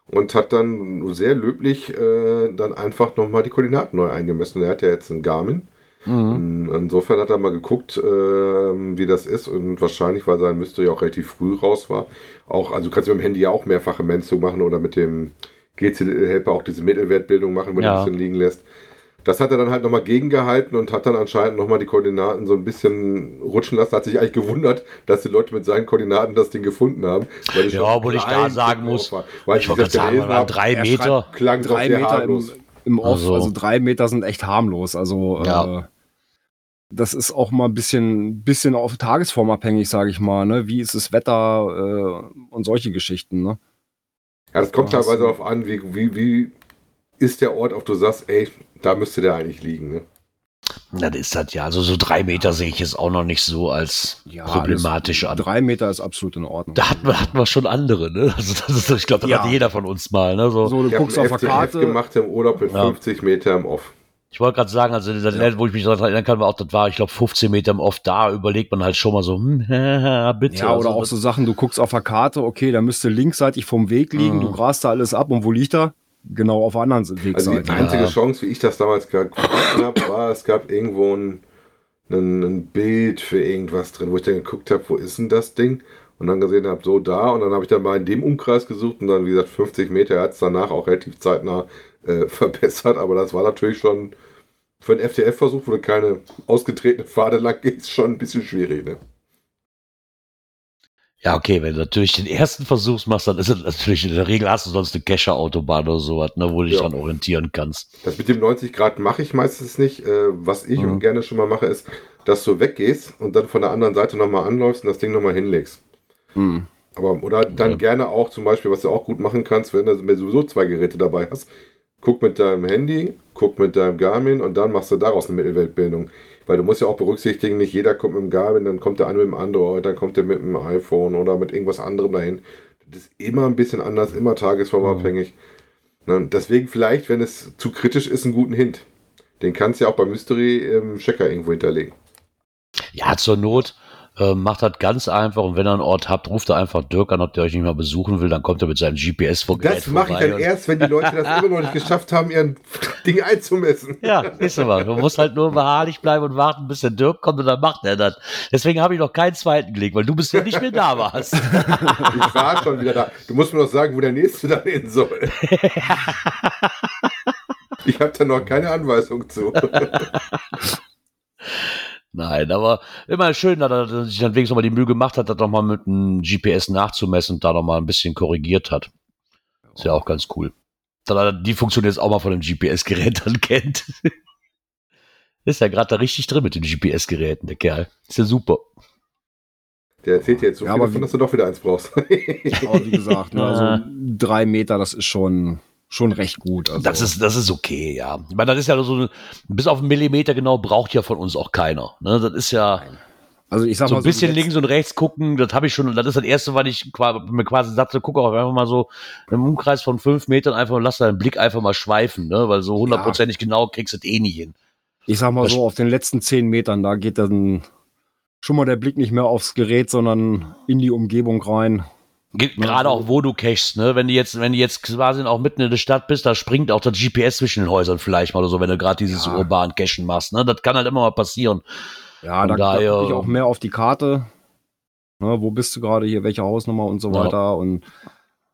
[SPEAKER 3] und hat dann sehr löblich äh, dann einfach nochmal die Koordinaten neu eingemessen. Er hat ja jetzt einen Garmin.
[SPEAKER 1] Mhm.
[SPEAKER 3] Insofern hat er mal geguckt, äh, wie das ist und wahrscheinlich, weil sein Mystery auch relativ früh raus war, auch, also du kannst mit dem Handy ja auch mehrfache Menzung machen oder mit dem GC-Helper auch diese Mittelwertbildung machen, wenn
[SPEAKER 1] Ja.
[SPEAKER 3] du ein bisschen liegen lässt. Das hat er dann halt nochmal gegengehalten und hat dann anscheinend nochmal die Koordinaten so ein bisschen rutschen lassen. Hat sich eigentlich gewundert, dass die Leute mit seinen Koordinaten das Ding gefunden haben.
[SPEAKER 1] Ja, obwohl ich da sagen muss,
[SPEAKER 3] war. Weil
[SPEAKER 1] ich wollte
[SPEAKER 3] das
[SPEAKER 1] sagen,
[SPEAKER 3] gelesen habe,
[SPEAKER 1] drei
[SPEAKER 2] Er
[SPEAKER 1] Meter.
[SPEAKER 3] klang
[SPEAKER 2] Drei
[SPEAKER 3] sehr
[SPEAKER 2] Meter im,
[SPEAKER 3] harmlos.
[SPEAKER 2] im Off,
[SPEAKER 1] Also-
[SPEAKER 2] also, drei Meter sind echt harmlos. Also
[SPEAKER 1] Ja.
[SPEAKER 2] äh, das ist auch mal ein bisschen, bisschen auf Tagesform abhängig, sage ich mal. Ne? Wie ist das Wetter äh, und solche Geschichten. Ne?
[SPEAKER 3] Ja, das kommt teilweise darauf an, wie, wie, wie ist der Ort, auf du sagst, ey, da müsste der eigentlich liegen. Ne?
[SPEAKER 1] Na, das ist das ja. Also so drei Meter sehe ich jetzt auch noch nicht so als
[SPEAKER 2] Ja,
[SPEAKER 1] problematisch an.
[SPEAKER 2] Drei Meter ist absolut in Ordnung.
[SPEAKER 1] Da hatten wir, hatten wir schon andere, ne? Also das ist, ich glaube, das
[SPEAKER 2] Ja.
[SPEAKER 1] hat jeder von uns mal, ne? So.
[SPEAKER 2] so, du
[SPEAKER 3] Ich
[SPEAKER 2] guckst auf der Karte.
[SPEAKER 3] gemacht im Urlaub mit
[SPEAKER 1] Ja.
[SPEAKER 3] 50 Meter im Off.
[SPEAKER 1] Ich wollte gerade sagen, also das
[SPEAKER 2] Ja.
[SPEAKER 1] wo ich mich daran erinnern kann, war auch, das war, ich glaube, 15 Meter im Off. Da überlegt man halt schon mal so, hm, bitte.
[SPEAKER 2] Ja, oder
[SPEAKER 1] also,
[SPEAKER 2] auch so Sachen, du guckst auf der Karte, okay, da müsste linksseitig vom Weg liegen,
[SPEAKER 1] Mhm.
[SPEAKER 2] du grast da alles ab und wo liegt er? Genau auf der anderen
[SPEAKER 3] Also
[SPEAKER 2] Wegseite.
[SPEAKER 3] die einzige
[SPEAKER 1] Ja.
[SPEAKER 3] Chance, wie ich das damals gefunden habe, war, es gab irgendwo ein, ein, ein Bild für irgendwas drin, wo ich dann geguckt habe, wo ist denn das Ding? Und dann gesehen habe, so da. Und dann habe ich dann mal in dem Umkreis gesucht und dann, wie gesagt, 50 Meter. Er hat es danach auch relativ zeitnah äh, verbessert. Aber das war natürlich schon für einen FTF-Versuch, wo du keine ausgetretene Pfade lang gehst, schon ein bisschen schwierig. Ne?
[SPEAKER 1] Ja, okay, wenn du natürlich den ersten Versuch machst, dann ist es natürlich, in der Regel hast du sonst eine Kescher-Autobahn oder sowas, ne, wo du dich
[SPEAKER 3] Ja.
[SPEAKER 1] dann orientieren kannst.
[SPEAKER 3] Das mit dem 90 Grad mache ich meistens nicht. Äh, was ich
[SPEAKER 1] Mhm.
[SPEAKER 3] gerne schon mal mache, ist, dass du weggehst und dann von der anderen Seite nochmal anläufst und das Ding nochmal hinlegst.
[SPEAKER 2] Hm.
[SPEAKER 3] Aber, oder dann
[SPEAKER 1] Ja.
[SPEAKER 3] gerne auch zum Beispiel, was du auch gut machen kannst, wenn du wenn du sowieso zwei Geräte dabei hast. Guck mit deinem Handy, guck mit deinem Garmin und dann machst du daraus eine Mittelweltbildung. Weil du musst ja auch berücksichtigen, nicht jeder kommt mit dem Garmin, dann kommt der eine mit dem Android, dann kommt der mit dem iPhone oder mit irgendwas anderem dahin. Das ist immer ein bisschen anders, immer tagesformabhängig. Ne, Deswegen vielleicht, wenn es zu kritisch ist, einen guten Hint. Den kannst du ja auch bei Mystery im Checker irgendwo hinterlegen.
[SPEAKER 1] Ja, zur Not äh, macht das ganz einfach und wenn ihr einen Ort habt, ruft er einfach Dirk an, ob der euch nicht mal besuchen will, dann kommt er mit seinem GPS vor
[SPEAKER 3] Das mache ich dann erst, wenn die Leute das immer noch nicht geschafft haben, ihren Ding einzumessen.
[SPEAKER 1] Ja, ist aber. Du musst halt nur beharrlich bleiben und warten, bis der Dirk kommt und dann macht er das. Deswegen habe ich noch keinen zweiten gelegt, weil du bist ja nicht mehr da warst.
[SPEAKER 3] Ich war schon wieder da. Du musst mir noch sagen, wo der nächste dann hin soll. Ich habe da noch keine Anweisung zu.
[SPEAKER 1] Nein, aber immer schön, dass er sich dann wenigstens noch mal die Mühe gemacht hat, das noch mal mit einem GPS nachzumessen und da noch mal ein bisschen korrigiert hat. Ist ja auch ganz cool. Dass er die Funktion jetzt auch mal von dem GPS-Gerät dann kennt. Ist ja gerade da richtig drin mit den GPS-Geräten, der Kerl. Ist ja super.
[SPEAKER 3] Der erzählt dir jetzt so
[SPEAKER 2] Ja,
[SPEAKER 3] viel
[SPEAKER 2] aber
[SPEAKER 3] davon, dass du doch wieder eins brauchst.
[SPEAKER 2] Aber wie gesagt, ne, also drei Meter, das ist schon, schon recht gut. Also,
[SPEAKER 1] Das ist, das ist okay, ja. Ich meine, das ist ja so, bis auf einen Millimeter genau braucht ja von uns auch keiner. Ne? Das ist ja
[SPEAKER 2] also ich sag
[SPEAKER 1] so
[SPEAKER 2] mal
[SPEAKER 1] ein bisschen
[SPEAKER 2] die
[SPEAKER 1] links und rechts gucken, das habe ich schon, das ist das erste, was ich mir quasi sagte, guck auch einfach mal so im Umkreis von fünf Metern einfach lass deinen Blick einfach mal schweifen, ne? weil so hundertprozentig genau kriegst du es eh nicht hin.
[SPEAKER 2] Ich sag mal
[SPEAKER 1] Das-
[SPEAKER 2] so, auf den letzten zehn Metern, da geht dann schon mal der Blick nicht mehr aufs Gerät, sondern in die Umgebung rein.
[SPEAKER 1] Ge- Gerade auch wo du cachst, ne? Wenn du jetzt, wenn du jetzt quasi auch mitten in der Stadt bist, da springt auch das GPS zwischen den Häusern vielleicht mal oder so, wenn du gerade dieses
[SPEAKER 2] Ja.
[SPEAKER 1] urban Cachen machst, ne? Das kann halt immer mal passieren.
[SPEAKER 2] Ja, da, da
[SPEAKER 1] daher-
[SPEAKER 2] gucke ich auch mehr auf die Karte. Ne, wo bist du gerade hier, welche Hausnummer und so
[SPEAKER 1] Ja.
[SPEAKER 2] weiter. Und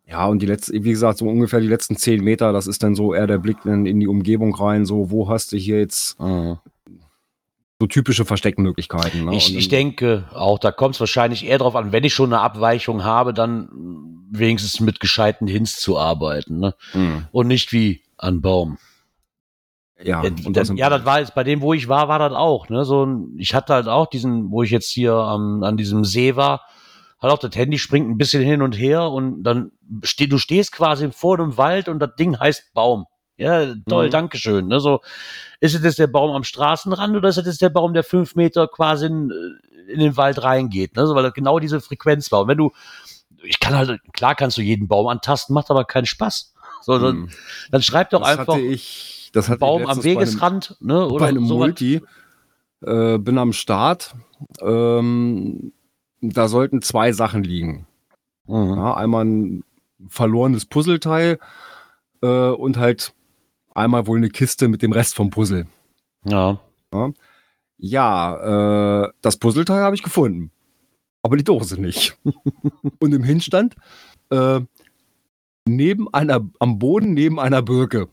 [SPEAKER 2] ja, und die letzten, wie gesagt, so ungefähr die letzten zehn Meter, das ist dann so eher der Blick in, in die Umgebung rein, so, wo hast du hier jetzt
[SPEAKER 1] Mhm.
[SPEAKER 2] So typische Versteckmöglichkeiten. Ne?
[SPEAKER 1] Ich, ich denke auch, da kommt es wahrscheinlich eher darauf an, wenn ich schon eine Abweichung habe, dann wenigstens mit gescheiten Hints zu arbeiten. Ne?
[SPEAKER 2] Hm.
[SPEAKER 1] Und nicht wie an Baum.
[SPEAKER 2] Ja,
[SPEAKER 1] Ja,
[SPEAKER 2] und
[SPEAKER 1] das, ja, das war jetzt bei dem, wo ich war, war das auch. Ne? So ein, ich hatte halt auch diesen, wo ich jetzt hier am, an diesem See war, hat auch das Handy springt ein bisschen hin und her und dann steh, du stehst quasi vor einem Wald und das Ding heißt Baum. Ja, toll,
[SPEAKER 2] Mhm.
[SPEAKER 1] Dankeschön. Ne? So, ist es jetzt der Baum am Straßenrand oder ist es jetzt der Baum, der fünf Meter quasi in, in den Wald reingeht? Ne? So, weil das genau diese Frequenz war. Und wenn du, ich kann halt, klar kannst du jeden Baum antasten, macht aber keinen Spaß. So, dann,
[SPEAKER 2] Hm.
[SPEAKER 1] dann schreib doch
[SPEAKER 2] das
[SPEAKER 1] einfach
[SPEAKER 2] hatte ich,
[SPEAKER 1] Baum am
[SPEAKER 2] letztens bei einem-
[SPEAKER 1] Wegesrand, ne? Oder
[SPEAKER 2] bei einem
[SPEAKER 1] sowas.
[SPEAKER 2] Multi, äh, bin am Start. Ähm, da sollten zwei Sachen liegen.
[SPEAKER 1] Mhm.
[SPEAKER 2] Ja, einmal ein verlorenes Puzzleteil äh, und halt einmal wohl eine Kiste mit dem Rest vom Puzzle.
[SPEAKER 1] Ja.
[SPEAKER 2] Ja, äh, das Puzzleteil habe ich gefunden. Aber die Dose nicht. und im Hinstand äh, neben einer, am Boden neben einer Birke.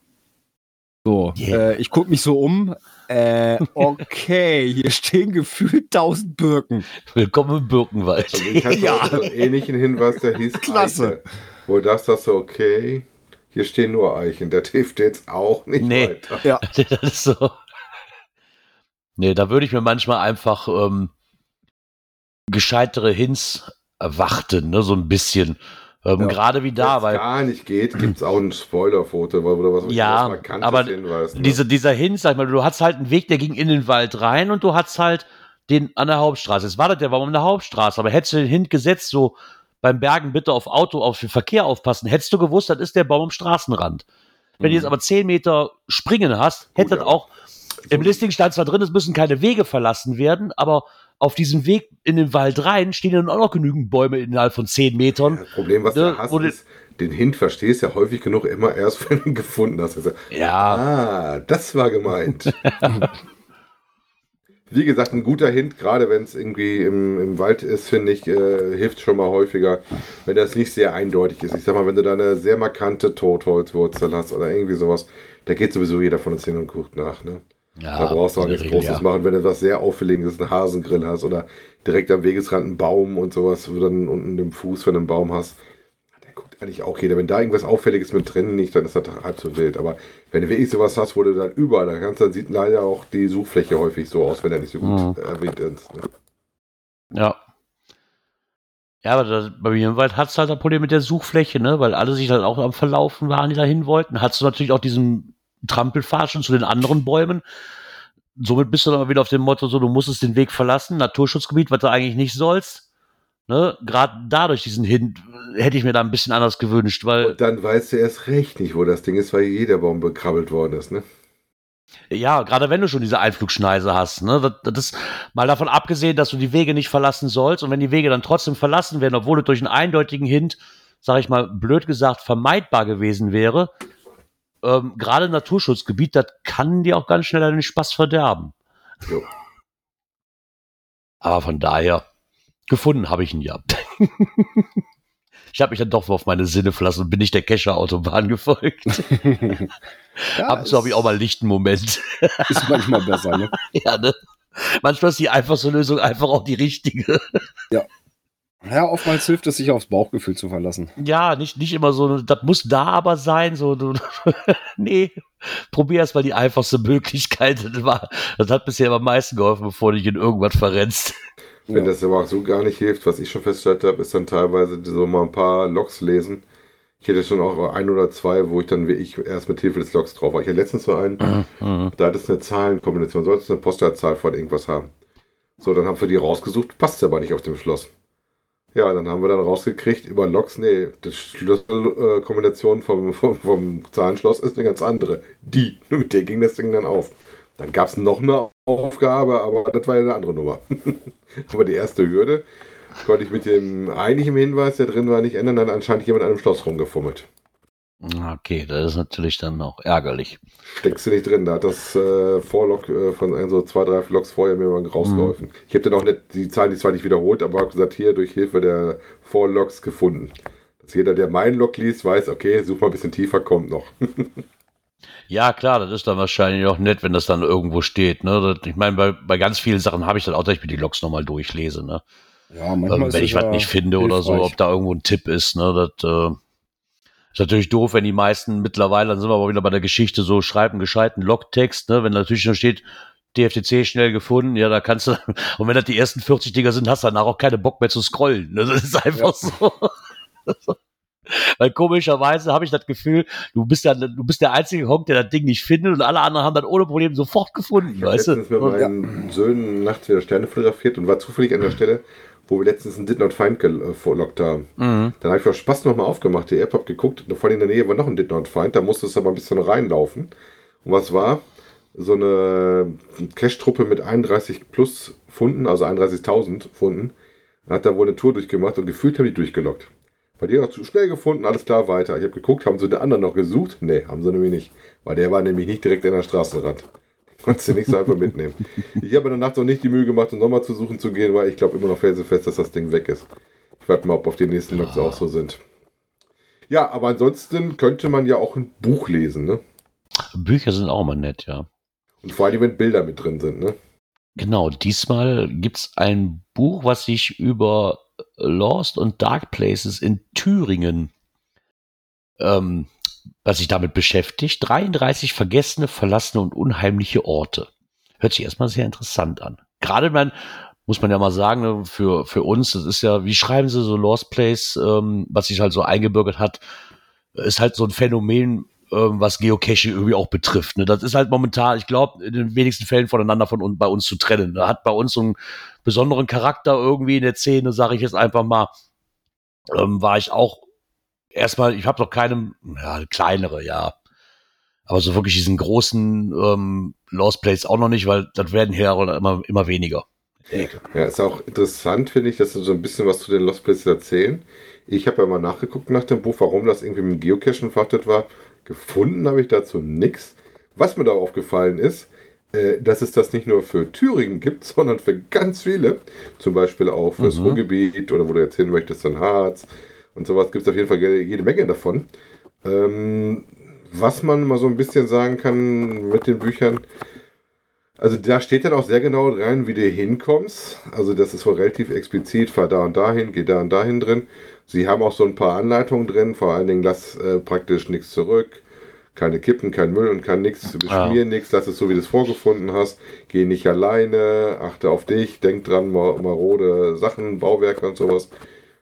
[SPEAKER 2] So,
[SPEAKER 1] Yeah.
[SPEAKER 2] äh, ich gucke mich so um. Äh, okay, hier stehen gefühlt tausend Birken.
[SPEAKER 1] Willkommen im Birkenwald.
[SPEAKER 3] Also ich hatte
[SPEAKER 2] Ja.
[SPEAKER 3] einen ähnlichen Hinweis, der hieß
[SPEAKER 2] Klasse.
[SPEAKER 3] Eiche. Wo das das so, okay, hier stehen nur Eichen, der hilft jetzt auch nicht
[SPEAKER 1] Nee.
[SPEAKER 3] weiter.
[SPEAKER 2] Ja,
[SPEAKER 1] das ist so. Nee, da würde ich mir manchmal einfach ähm, gescheitere Hints erwarten, ne, so ein bisschen. Ähm,
[SPEAKER 2] Ja.
[SPEAKER 1] Gerade wie da,
[SPEAKER 3] Wenn es
[SPEAKER 1] weil
[SPEAKER 3] gar nicht geht, gibt es auch ein Spoilerfoto oder was
[SPEAKER 1] Ja,
[SPEAKER 3] was markantes
[SPEAKER 1] aber
[SPEAKER 3] Hinweis, ne?
[SPEAKER 1] diese, dieser Hint, sag ich mal, du hast halt einen Weg, der ging in den Wald rein und du hast halt den an der Hauptstraße. Jetzt war das der Baum an der Hauptstraße, aber hättest du den Hint gesetzt, so beim Bergen bitte auf Auto, auf den Verkehr aufpassen, hättest du gewusst, das ist der Baum am Straßenrand. Wenn du jetzt aber 10 Meter springen hast, hätte
[SPEAKER 3] ja.
[SPEAKER 1] auch im Listing stand zwar drin, es müssen keine Wege verlassen werden, aber auf diesem Weg in den Wald rein stehen dann auch noch genügend Bäume innerhalb von 10 Metern.
[SPEAKER 3] Das Problem, was
[SPEAKER 1] Ne,
[SPEAKER 3] du hast,
[SPEAKER 1] du-
[SPEAKER 3] ist, den Hint verstehst ja häufig genug immer erst, wenn du ihn gefunden hast. Also,
[SPEAKER 1] Ja,
[SPEAKER 3] ah, das war gemeint. Wie gesagt, ein guter Hint, gerade wenn es irgendwie im, im Wald ist, finde ich, äh, hilft schon mal häufiger, wenn das nicht sehr eindeutig ist. Ich sag mal, wenn du da eine sehr markante Totholzwurzel hast oder irgendwie sowas, da geht sowieso jeder von uns hin und guckt nach. Ne?
[SPEAKER 1] ja
[SPEAKER 3] Da brauchst du auch nichts
[SPEAKER 1] Regel,
[SPEAKER 3] Großes
[SPEAKER 1] ja.
[SPEAKER 3] machen, wenn du was sehr Auffälliges, einen Hasengrill hast oder direkt am Wegesrand einen Baum und sowas, wo du dann unten den Fuß von einem Baum hast. Da eigentlich auch jeder. Wenn da irgendwas Auffälliges mit drin liegt, dann ist das halb so wild. Aber wenn du wirklich sowas hast, wo du dann überall da kannst, dann sieht leider auch die Suchfläche häufig so aus, wenn er nicht so gut
[SPEAKER 1] Mhm.
[SPEAKER 3] erwähnt ist. Ne?
[SPEAKER 1] Ja. Ja, aber das, bei mir im Wald hat es halt ein Problem mit der Suchfläche, ne? Weil alle sich halt auch am Verlaufen waren, die dahin wollten. Hattest du natürlich auch diesen Trampelpfad schon zu den anderen Bäumen. Somit bist du dann wieder auf dem Motto, so, du musstest den Weg verlassen, Naturschutzgebiet, was du eigentlich nicht sollst. Ne? Gerade dadurch diesen Hin hätte ich mir da ein bisschen anders gewünscht, weil,
[SPEAKER 3] Und dann weißt du erst recht nicht, wo das Ding ist, weil jeder Baum bekrabbelt worden ist. Ne?
[SPEAKER 1] ja, gerade wenn du schon diese Einflugschneise hast, ne? Das, das ist mal davon abgesehen, dass du die Wege nicht verlassen sollst und wenn die Wege dann trotzdem verlassen werden, obwohl es durch einen eindeutigen Hint, sag ich mal, blöd gesagt, vermeidbar gewesen wäre, ähm, gerade Naturschutzgebiet, das kann dir auch ganz schnell den Spaß verderben.
[SPEAKER 3] Jo.
[SPEAKER 1] Aber von daher, gefunden habe ich ihn ja. ich habe mich dann doch auf meine Sinne verlassen und bin nicht der Kescher-Autobahn gefolgt.
[SPEAKER 2] ja
[SPEAKER 1] Ab und zu habe ich auch mal einen lichten Moment.
[SPEAKER 2] Ist manchmal besser, ne?
[SPEAKER 1] ja, ne? Manchmal ist die einfachste Lösung einfach auch die richtige.
[SPEAKER 2] Ja, oftmals hilft es, sich aufs Bauchgefühl zu verlassen.
[SPEAKER 1] Ja, nicht, nicht immer so, das muss da aber sein, so, du, nee, probier erst mal die einfachste Möglichkeit. Das, war, das hat bisher am meisten geholfen, bevor du dich in irgendwas verrennst.
[SPEAKER 3] Wenn
[SPEAKER 2] Ja.
[SPEAKER 3] das aber auch so gar nicht hilft, was ich schon festgestellt habe, ist dann teilweise so mal ein paar Logs lesen. Ich hätte schon auch ein oder zwei, wo ich dann wirklich erst mit Hilfe des Logs drauf war. Ich hatte letztens so einen, da hat es eine Zahlenkombination, solltest eine Postleitzahl von irgendwas haben. So, dann haben wir die rausgesucht, passt aber nicht auf dem Schloss. Ja, dann haben wir dann rausgekriegt über Logs, nee, die Schlüsselkombination vom, vom, vom Zahlenschloss ist eine ganz andere. Die, mit der ging das Ding dann auf. Dann gab es noch eine Aufgabe, aber das war ja eine andere Nummer. aber die erste Hürde konnte ich mit dem eigentlichen Hinweis, der drin war, nicht ändern. Dann anscheinend jemand an einem Schloss rumgefummelt.
[SPEAKER 1] Okay, das ist natürlich dann auch ärgerlich.
[SPEAKER 3] Steckst du nicht drin, da hat das äh, Vorlog äh, von so zwei, drei Vlogs vorher mir mal rausgeholfen. Ich habe dann auch nicht die Zahlen, die zwar nicht wiederholt, aber habe gesagt, hier durch Hilfe der Vorlogs gefunden. Dass jeder, der meinen Log liest, weiß, okay, such mal ein bisschen tiefer, kommt noch.
[SPEAKER 1] Ja, klar, das ist dann wahrscheinlich auch nett, wenn das dann irgendwo steht. Ne? Ich meine, bei, bei ganz vielen Sachen habe ich dann auch, dass ich mir die Logs nochmal durchlese. Ne?
[SPEAKER 2] Ja, manchmal
[SPEAKER 1] wenn
[SPEAKER 2] ist
[SPEAKER 1] ich was
[SPEAKER 2] ja
[SPEAKER 1] nicht finde oder so,
[SPEAKER 2] hilfreich.
[SPEAKER 1] ob da irgendwo ein Tipp ist. Ne? Das äh, ist natürlich doof, wenn die meisten mittlerweile, dann sind wir aber wieder bei der Geschichte, so schreiben gescheiten Logtext, ne? wenn natürlich nur steht, DFTC schnell gefunden, ja, da kannst du, und wenn das die ersten 40 Dinger sind, hast du danach auch keine Bock mehr zu scrollen. Ne? Das ist einfach so. Weil komischerweise habe ich das Gefühl, du bist ja, du bist der einzige Honk, der das Ding nicht findet und alle anderen haben das ohne Problem sofort gefunden,
[SPEAKER 3] Ich habe
[SPEAKER 1] weißt
[SPEAKER 3] letztens mit
[SPEAKER 1] du?
[SPEAKER 3] meinen Söhnen nachts wieder Sterne fotografiert und war zufällig an der Stelle, wo wir letztens einen Did Not Find gelockt haben.
[SPEAKER 1] Mhm.
[SPEAKER 3] Dann habe ich aus Spaß nochmal aufgemacht, die App, hab geguckt, vor in der Nähe war noch ein Did Not Find, da musste es aber ein bisschen reinlaufen. Und was war? So eine Cash-Truppe mit 31 plus Funden, also 31.000 Funden, hat da wohl eine Tour durchgemacht und gefühlt habe ich durchgelockt. Bei dir auch zu schnell gefunden, alles klar, weiter. Ich habe geguckt, haben sie den anderen noch gesucht? Nee, haben sie nämlich nicht. Weil der war nämlich nicht direkt an der Straßenrand. Konntest du nicht so einfach mitnehmen. Ich habe danach noch nicht die Mühe gemacht, um nochmal zu suchen zu gehen, weil ich glaube immer noch felsenfest, dass das Ding weg ist. Ich warte mal, ob auf den nächsten Logs auch so sind. Ja, aber ansonsten könnte man ja auch ein Buch lesen, ne?
[SPEAKER 1] Bücher sind auch mal nett, ja.
[SPEAKER 3] Und vor allem, wenn Bilder mit drin sind, ne?
[SPEAKER 1] Genau, diesmal gibt's ein Buch, was sich über Lost und Dark Places in Thüringen, ähm, was sich damit beschäftigt. 33 vergessene, verlassene und unheimliche Orte. Hört sich erstmal sehr interessant an. Gerade man, muss man ja mal sagen, ne, für, für uns, das ist ja, wie schreiben sie so Lost Place, ähm, was sich halt so eingebürgert hat, ist halt so ein Phänomen, ähm, was Geocaching irgendwie auch betrifft. Ne? Das ist halt momentan, ich glaube, in den wenigsten Fällen voneinander von uns, bei uns zu trennen. Da hat bei uns so einen besonderen Charakter irgendwie in der Szene, sage ich jetzt einfach mal. Ähm, war ich auch erstmal, ich habe noch keine, ja, kleinere, ja. Aber so wirklich diesen großen ähm, Lost Place auch noch nicht, weil das werden hier immer, immer weniger.
[SPEAKER 3] Ja, ist auch interessant, finde ich, dass sie so ein bisschen was zu den Lost Places erzählen. Ich habe ja mal nachgeguckt nach dem Buch, warum das irgendwie mit dem Geocachen verhaftet war. Gefunden habe ich dazu nichts. Was mir da aufgefallen ist, dass es das nicht nur für Thüringen gibt, sondern für ganz viele. Zum Beispiel auch fürs
[SPEAKER 1] Mhm.
[SPEAKER 3] Ruhrgebiet oder wo du erzählen möchtest, dann Harz und sowas gibt es auf jeden Fall jede jede Menge davon. Ähm, was man mal so ein bisschen sagen kann mit den Büchern, also da steht dann auch sehr genau rein, wie du hinkommst. Also das ist wohl relativ explizit, fahr da und dahin, geh da und dahin drin. Sie haben auch so ein paar Anleitungen drin, vor allen Dingen lass äh, praktisch nichts zurück, keine Kippen, kein Müll und kein nichts, beschmier
[SPEAKER 1] Ja.
[SPEAKER 3] nichts, lass es so, wie du es vorgefunden hast. Geh nicht alleine, achte auf dich, denk dran, mar marode Sachen, Bauwerke und sowas.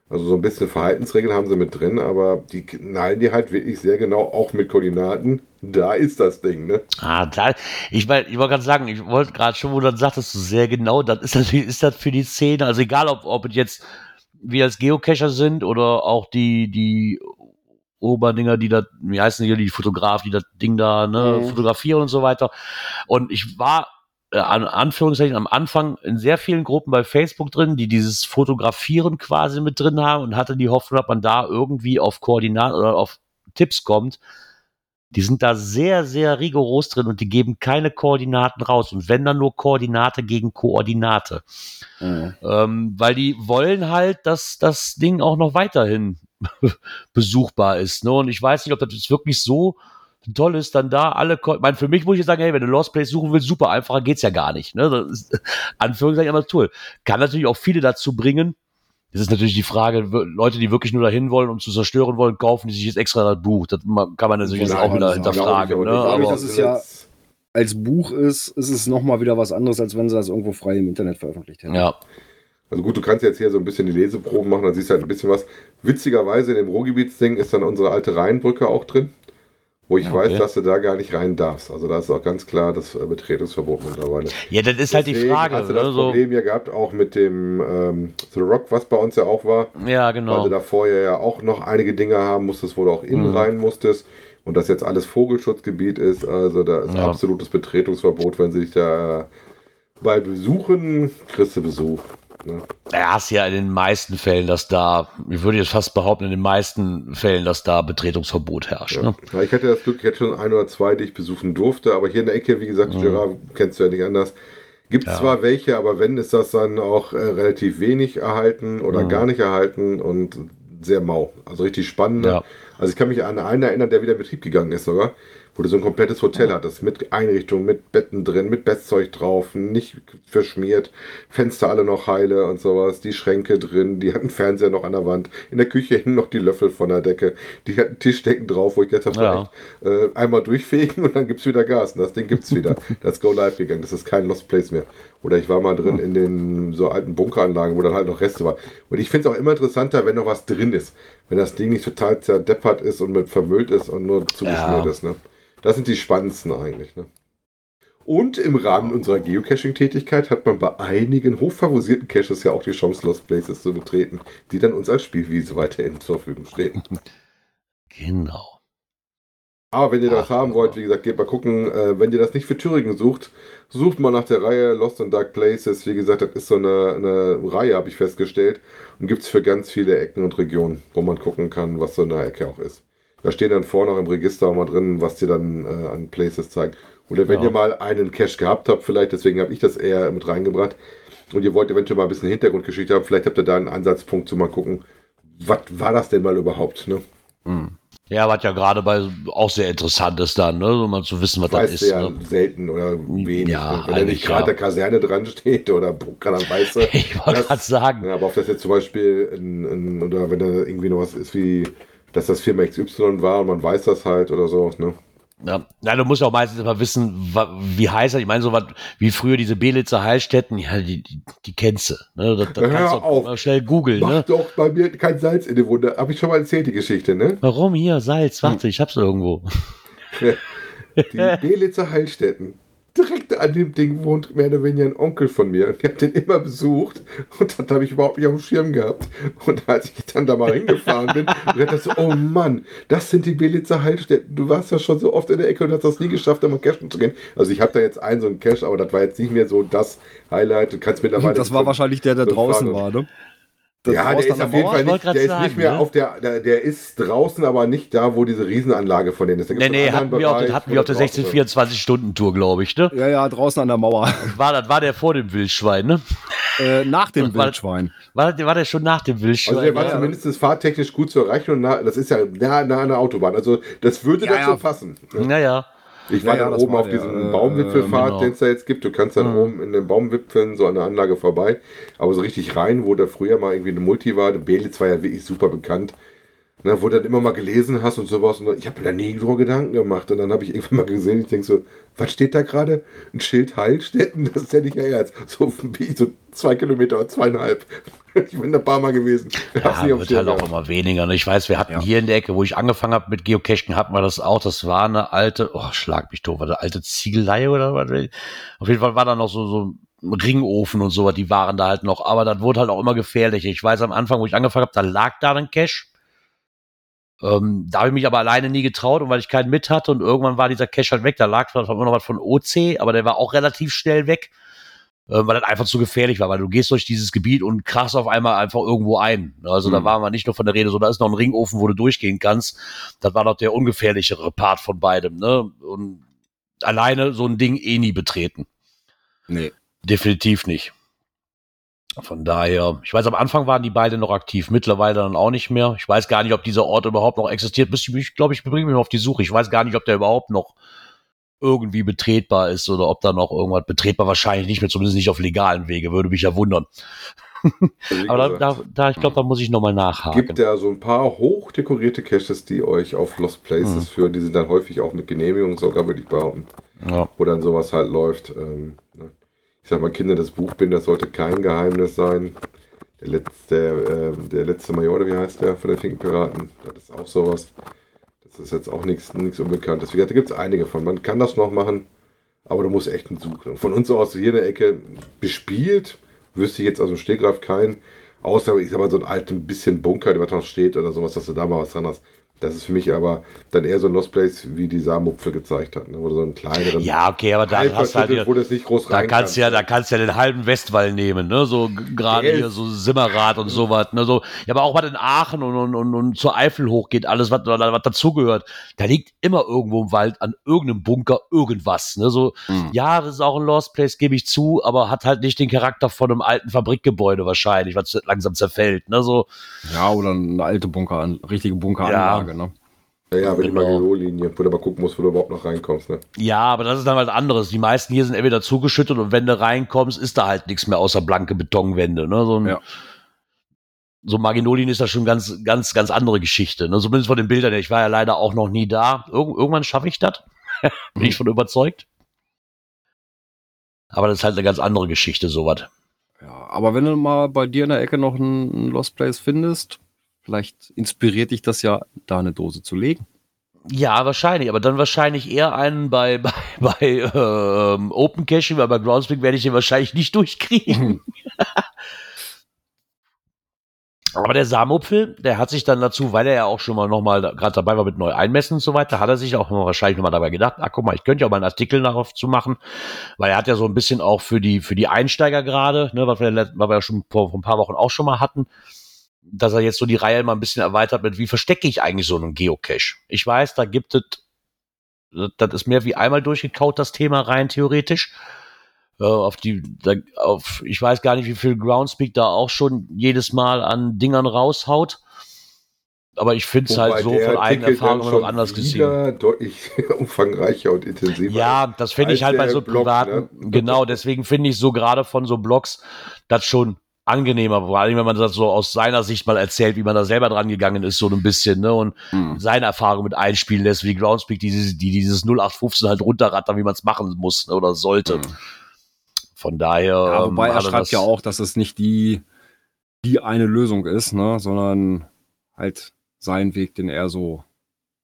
[SPEAKER 3] Also so ein bisschen Verhaltensregeln haben sie mit drin, aber die knallen die halt wirklich sehr genau, auch mit Koordinaten. Da ist das Ding, ne?
[SPEAKER 1] Ah, da, ich mein, ich wollte gerade sagen, ich wollte gerade schon, wo du dann sagtest, du sehr genau, das ist natürlich, ist das für die Szene, also egal, ob, ob jetzt wir als Geocacher sind oder auch die, die Oberdinger, die da, wie heißen die, die Fotograf, die das Ding da, ne,
[SPEAKER 2] Mhm.
[SPEAKER 1] fotografieren und so weiter. Und ich war, äh, an Anführungszeichen, am Anfang in sehr vielen Gruppen bei Facebook drin, die dieses Fotografieren quasi mit drin haben und hatte die Hoffnung, dass man da irgendwie auf Koordinaten oder auf Tipps kommt. Die sind da sehr, sehr rigoros drin und die geben keine Koordinaten raus. Und wenn dann nur Koordinate gegen Koordinate.
[SPEAKER 2] Mhm.
[SPEAKER 1] Ähm, weil die wollen halt, dass das Ding auch noch weiterhin besuchbar ist. Ne? Und ich weiß nicht, ob das jetzt wirklich so toll ist, dann da alle, ich meine, für mich muss ich sagen, hey, wenn du Lost Place suchen willst, super, einfacher geht's ja gar nicht. Ne? Das ist, Anführungszeichen aber toll. Kann natürlich auch viele dazu bringen. Das ist natürlich die Frage, Leute, die wirklich nur dahin wollen und zu zerstören wollen, kaufen die sich jetzt extra das Buch. Das kann man natürlich jetzt
[SPEAKER 2] Genau,
[SPEAKER 1] auch wieder
[SPEAKER 2] das
[SPEAKER 1] hinterfragen.
[SPEAKER 3] Glaube
[SPEAKER 1] Ne?
[SPEAKER 3] ich aber nicht.
[SPEAKER 2] Dadurch, dass es ja- Als Buch ist, ist es nochmal wieder was anderes, als wenn sie das irgendwo frei im Internet veröffentlicht hätten.
[SPEAKER 1] ja.
[SPEAKER 3] Also gut, du kannst jetzt hier so ein bisschen die Leseproben machen, dann siehst du halt ein bisschen was. Witzigerweise in dem Ruhrgebietsding ist dann unsere alte Rheinbrücke auch drin, wo ich
[SPEAKER 1] Ja, okay.
[SPEAKER 3] weiß, dass du da gar nicht rein darfst. Also da ist auch ganz klar das äh, Betretungsverbot mittlerweile.
[SPEAKER 1] ja, das ist halt die
[SPEAKER 3] Deswegen
[SPEAKER 1] Frage.
[SPEAKER 3] Hast du das
[SPEAKER 1] Ne? So,
[SPEAKER 3] Problem ja gehabt, auch mit dem ähm, The Rock, was bei uns ja auch war,
[SPEAKER 1] ja,
[SPEAKER 3] weil
[SPEAKER 1] genau.
[SPEAKER 3] du da vorher ja auch noch einige Dinge haben musstest, wo du auch innen
[SPEAKER 1] Mhm.
[SPEAKER 3] rein musstest. Und das jetzt alles Vogelschutzgebiet ist, also da ist
[SPEAKER 1] Ja.
[SPEAKER 3] absolutes Betretungsverbot, wenn sie dich da bei Besuchen kriegst du Besuch. Ne?
[SPEAKER 1] Ja, hast ja in den meisten Fällen, dass da, ich würde jetzt fast behaupten, in den meisten Fällen, dass da Betretungsverbot herrscht.
[SPEAKER 3] Ja.
[SPEAKER 1] Ne?
[SPEAKER 3] Ja, ich hatte das Glück, ich hatte schon ein oder zwei, die ich besuchen durfte, aber hier in der Ecke, wie gesagt,
[SPEAKER 1] Mhm.
[SPEAKER 3] Gerard kennst du ja nicht anders. Gibt
[SPEAKER 1] Ja.
[SPEAKER 3] zwar welche, aber wenn, ist das dann auch äh, relativ wenig erhalten oder
[SPEAKER 1] Mhm.
[SPEAKER 3] gar nicht erhalten und sehr mau. Also richtig spannend.
[SPEAKER 1] Ja.
[SPEAKER 3] Also ich kann mich an einen erinnern, der wieder in Betrieb gegangen ist sogar, wo du so ein komplettes Hotel hattest, mit Einrichtung, mit Betten drin, mit Bettzeug drauf, nicht verschmiert, Fenster alle noch heile und sowas, die Schränke drin, die hatten Fernseher noch an der Wand, in der Küche hingen noch die Löffel von der Decke, die hatten Tischdecken drauf, wo ich habe,
[SPEAKER 1] Ja.
[SPEAKER 3] äh, einmal durchfegen und dann gibt's wieder Gas und das Ding gibt's wieder. das Go Live gegangen, das ist kein Lost Place mehr. Oder ich war mal drin in den so alten Bunkeranlagen, wo dann halt noch Reste war. Und ich finde es auch immer interessanter, wenn noch was drin ist. Wenn das Ding nicht total zerdeppert ist und mit vermüllt ist und nur zugeschnürt
[SPEAKER 1] Ja.
[SPEAKER 3] ist. Ne? Das sind die spannendsten eigentlich. Ne? Und im Rahmen unserer Geocaching-Tätigkeit hat man bei einigen hochfavorisierten Caches ja auch die Chance, Lost Places zu betreten, die dann uns als Spielwiese weiterhin zur Verfügung stehen.
[SPEAKER 1] Genau.
[SPEAKER 3] Aber wenn ihr das
[SPEAKER 1] Ach,
[SPEAKER 3] haben wollt, wie gesagt, geht mal gucken. Äh, wenn ihr das nicht für Thüringen sucht, sucht mal nach der Reihe Lost and Dark Places. Wie gesagt, das ist so eine, eine Reihe, habe ich festgestellt. Und gibt es für ganz viele Ecken und Regionen, wo man gucken kann, was so eine Ecke auch ist. Da stehen dann vorne auch im Register auch mal drin, was dir dann äh, an Places zeigt. Oder wenn
[SPEAKER 1] Ja.
[SPEAKER 3] ihr mal einen Cache gehabt habt, vielleicht, deswegen habe ich das eher mit reingebracht. Und ihr wollt eventuell mal ein bisschen Hintergrundgeschichte haben, vielleicht habt ihr da einen Ansatzpunkt zu mal gucken, was war das denn mal überhaupt, ne?
[SPEAKER 1] Hm. Ja, was ja gerade bei auch sehr interessant ist dann, ne? um mal zu wissen, was das
[SPEAKER 3] weißt
[SPEAKER 1] ist.
[SPEAKER 3] du ja
[SPEAKER 1] Ne?
[SPEAKER 3] selten oder wenig.
[SPEAKER 1] Ja,
[SPEAKER 3] ne? Wenn da nicht gerade
[SPEAKER 1] ja.
[SPEAKER 3] der Kaserne dran steht oder gerade am Weiße.
[SPEAKER 1] Ich wollte
[SPEAKER 3] Das-
[SPEAKER 1] gerade sagen.
[SPEAKER 3] Ja, aber ob das jetzt zum Beispiel ein, ein, oder wenn da irgendwie noch was ist wie, dass das Firma XY war und man weiß das halt oder so, ne?
[SPEAKER 1] Ja. ja, du musst ja auch meistens immer wissen, wie heißt das. Ich meine, so was wie früher diese Belitzer Heilstätten, ja, die, die, die kennst du. Ne? Das, das kannst du auch schnell googeln.
[SPEAKER 3] Mach
[SPEAKER 1] Ne?
[SPEAKER 3] doch bei mir kein Salz in die Wunde. Habe ich schon mal erzählt, die Geschichte, ne?
[SPEAKER 1] Warum hier? Salz,
[SPEAKER 3] Hm.
[SPEAKER 1] warte, ich hab's irgendwo.
[SPEAKER 3] Die Belitzer Heilstätten. Direkt an dem Ding wohnt mehr oder weniger ein Onkel von mir. Und der hat den immer besucht. Und das habe ich überhaupt nicht auf dem Schirm gehabt. Und als ich dann da mal hingefahren bin, dachte ich so, oh Mann, das sind die Belitzer Heilstätten. Du warst ja schon so oft in der Ecke und hast das nie geschafft, da mal cashen zu gehen. Also ich habe da jetzt einen so einen Cache, aber das war jetzt nicht mehr so das Highlight. Du kannst mittlerweile...
[SPEAKER 2] Das war wahrscheinlich der, der
[SPEAKER 3] so
[SPEAKER 2] draußen war, ne? Das
[SPEAKER 3] ja, der ist auf jeden
[SPEAKER 2] Mauer?
[SPEAKER 3] Fall nicht, der ist
[SPEAKER 1] sagen,
[SPEAKER 3] nicht mehr
[SPEAKER 1] ne?
[SPEAKER 3] auf der, der, der ist draußen, aber nicht da, wo diese Riesenanlage von denen ist. Da
[SPEAKER 1] Nee, nee, hatten wir auf,
[SPEAKER 3] Bereich,
[SPEAKER 1] hatten wir auf der
[SPEAKER 3] das draußen ist.
[SPEAKER 1] 16-24-Stunden-Tour, glaube ich, ne?
[SPEAKER 2] Ja, ja, draußen an der Mauer.
[SPEAKER 1] War, das war der vor dem Wildschwein, ne?
[SPEAKER 2] Äh, nach dem
[SPEAKER 1] war-
[SPEAKER 2] Wildschwein.
[SPEAKER 1] War, der- war der schon nach dem Wildschwein?
[SPEAKER 3] Also der war
[SPEAKER 1] ja.
[SPEAKER 3] zumindest fahrtechnisch gut zu erreichen und nah, das ist ja nah, nah an der Autobahn. Also das würde
[SPEAKER 2] Ja,
[SPEAKER 3] dazu
[SPEAKER 2] ja.
[SPEAKER 3] passen.
[SPEAKER 1] Naja.
[SPEAKER 3] Ich war
[SPEAKER 2] Ja,
[SPEAKER 3] dann oben
[SPEAKER 2] war
[SPEAKER 3] auf
[SPEAKER 2] der,
[SPEAKER 3] diesem
[SPEAKER 2] äh,
[SPEAKER 3] Baumwipfelpfad,
[SPEAKER 1] genau.
[SPEAKER 3] den es da jetzt gibt. Du kannst dann
[SPEAKER 1] Mhm.
[SPEAKER 3] oben in den Baumwipfeln so an der Anlage vorbei. Aber so richtig rein, wo da früher mal irgendwie eine Multi war, der Belitz war ja wirklich super bekannt. Ne, wo du dann immer mal gelesen hast und sowas. Und ich habe mir da nie drüber Gedanken gemacht. Und dann habe ich irgendwann mal gesehen, ich denke so, was steht da gerade? Ein Schild Heilstätten? Das ist ja nicht mehr jetzt. So wie so zwei Kilometer zweieinhalb. Ich bin da ein paar Mal gewesen.
[SPEAKER 1] Ja, wird halt auch immer weniger. Ne? Ich weiß, wir hatten
[SPEAKER 2] Ja.
[SPEAKER 1] hier in der Ecke, wo ich angefangen habe mit Geocachen, hatten wir das auch. Das war eine alte, oh, schlag mich doof, war eine alte Ziegelei oder was? Auf jeden Fall war da noch so, so ein Ringofen und so, die waren da halt noch. Aber das wurde halt auch immer gefährlicher. Ich weiß, am Anfang, wo ich angefangen habe, da lag da ein Cache. Ähm, da habe ich mich aber alleine nie getraut und weil ich keinen mit hatte und irgendwann war dieser Cache halt weg. Da lag zwar immer noch was von OC, aber der war auch relativ schnell weg weil das einfach zu gefährlich war, weil du gehst durch dieses Gebiet und krachst auf einmal einfach irgendwo ein. Also da
[SPEAKER 3] Mhm.
[SPEAKER 1] war man nicht nur von der Rede, so da ist noch ein Ringofen, wo du durchgehen kannst. Das war doch der ungefährlichere Part von beidem. Ne? Und alleine so ein Ding eh nie betreten.
[SPEAKER 2] Nee.
[SPEAKER 1] Definitiv nicht. Von daher, ich weiß, am Anfang waren die beide noch aktiv, mittlerweile dann auch nicht mehr. Ich weiß gar nicht, ob dieser Ort überhaupt noch existiert. Ich glaube ich, bringe mich mal auf die Suche. Ich weiß gar nicht, ob der überhaupt noch irgendwie betretbar ist oder ob da noch irgendwas betretbar wahrscheinlich nicht mehr, zumindest nicht auf legalen Wege, würde mich ja wundern. Aber da, da, da ich glaube, da muss ich nochmal nachhaken.
[SPEAKER 3] gibt ja so ein paar hochdekorierte Caches, die euch auf Lost Places
[SPEAKER 1] Mhm.
[SPEAKER 3] führen. Die sind dann häufig auch mit Genehmigung sogar, würde ich behaupten,
[SPEAKER 1] ja.
[SPEAKER 3] wo dann sowas halt läuft. Ähm, ne. Ich sag mal, Kinder des Buchbinders sollte kein Geheimnis sein. Der letzte, ähm, der letzte Major, wie heißt der, von den Finkenpiraten, das ist auch sowas. Das ist jetzt auch nichts Unbekanntes. Wie gesagt, da gibt es einige von. Man kann das noch machen, aber du musst echt einen suchen. Von uns aus hier in der Ecke bespielt, wüsste ich jetzt aus dem Stegreif keinen. Außer, ich sag mal, so einen alten bisschen Bunker, der was noch steht oder sowas, dass du da mal was dran hast. Das ist für mich aber dann eher so ein Lost Place, wie die Saarmupfel gezeigt hat. Ne? Oder so einen kleineren.
[SPEAKER 1] Ja, okay, aber da hast du halt wieder,
[SPEAKER 3] wo das nicht groß
[SPEAKER 1] da
[SPEAKER 3] rein
[SPEAKER 1] kannst du ja, da kannst ja den halben Westwall nehmen, ne, so gerade hier so Simmerrad und sowas, ne, so. Ja, aber auch was in Aachen und, und, und, und zur Eifel hochgeht, alles, was, was dazugehört, da liegt immer irgendwo im Wald an irgendeinem Bunker irgendwas, ne, so.
[SPEAKER 2] Hm.
[SPEAKER 1] Ja, das ist auch ein Lost Place, gebe ich zu, aber hat halt nicht den Charakter von einem alten Fabrikgebäude wahrscheinlich, was langsam zerfällt, ne, so.
[SPEAKER 2] Ja, oder eine alte Bunker, richtige Bunkeranlage, ne?
[SPEAKER 3] Ja, ja, wenn
[SPEAKER 1] Genau.
[SPEAKER 3] die Magello-Linie, wo du mal gucken musst, wo du überhaupt noch reinkommst. Ne?
[SPEAKER 1] Ja, aber das ist dann halt anderes. Die meisten hier sind entweder zugeschüttet und wenn du reinkommst, ist da halt nichts mehr außer blanke Betonwände. Ne? So ein,
[SPEAKER 2] Ja.
[SPEAKER 1] so Maginolien ist da schon ganz, ganz, ganz andere Geschichte. Ne? Zumindest von den Bildern. Ich war ja leider auch noch nie da. Irg irgendwann schaffe ich das. Bin ich von überzeugt. Aber das ist halt eine ganz andere Geschichte, sowas.
[SPEAKER 2] Ja, aber wenn du mal bei dir in der Ecke noch einen Lost Place findest, vielleicht inspiriert dich das ja, da eine Dose zu legen.
[SPEAKER 1] Ja, wahrscheinlich, aber dann wahrscheinlich eher einen bei, bei, bei ähm, Open Caching, weil bei Groundspeak werde ich den wahrscheinlich nicht durchkriegen. aber der Samopfel, der hat sich dann dazu, weil er ja auch schon mal nochmal gerade dabei war mit neu einmessen und so weiter, hat er sich auch wahrscheinlich nochmal dabei gedacht, ach guck mal, ich könnte ja auch mal einen Artikel darauf zu machen, weil er hat ja so ein bisschen auch für die, für die Einsteiger gerade, ne, was wir, let- was wir ja schon vor, vor ein paar Wochen auch schon mal hatten, dass er jetzt so die Reihe mal ein bisschen erweitert mit, wie verstecke ich eigentlich so einen Geocache? Ich weiß, da gibt es, das ist mehr wie einmal durchgekaut, das Thema rein theoretisch. Äh, auf die, da, auf, ich weiß gar nicht, wie viel Groundspeak da auch schon jedes Mal an Dingern raushaut. Aber ich finde es halt so von eigener
[SPEAKER 3] Artikel
[SPEAKER 1] Erfahrung
[SPEAKER 3] dann
[SPEAKER 1] immer noch anders gesehen.
[SPEAKER 3] deutlich umfangreicher und intensiver.
[SPEAKER 1] Ja, das finde ich halt bei so
[SPEAKER 3] Blog,
[SPEAKER 1] privaten,
[SPEAKER 3] ne?
[SPEAKER 1] genau, deswegen finde ich so gerade von so Blogs das schon angenehmer, vor allem wenn man das so aus seiner Sicht mal erzählt, wie man da selber dran gegangen ist, so ein bisschen, ne, und seine Erfahrung mit einspielen lässt, wie Groundspeak, die, dieses- die dieses 0815 halt runterrattern, wie man es machen muss ne, oder sollte.
[SPEAKER 2] Mhm.
[SPEAKER 1] Von daher.
[SPEAKER 2] Ja,
[SPEAKER 1] ähm,
[SPEAKER 2] wobei er schreibt ja auch, dass es nicht die, die eine Lösung ist, ne, sondern halt seinen Weg, den er so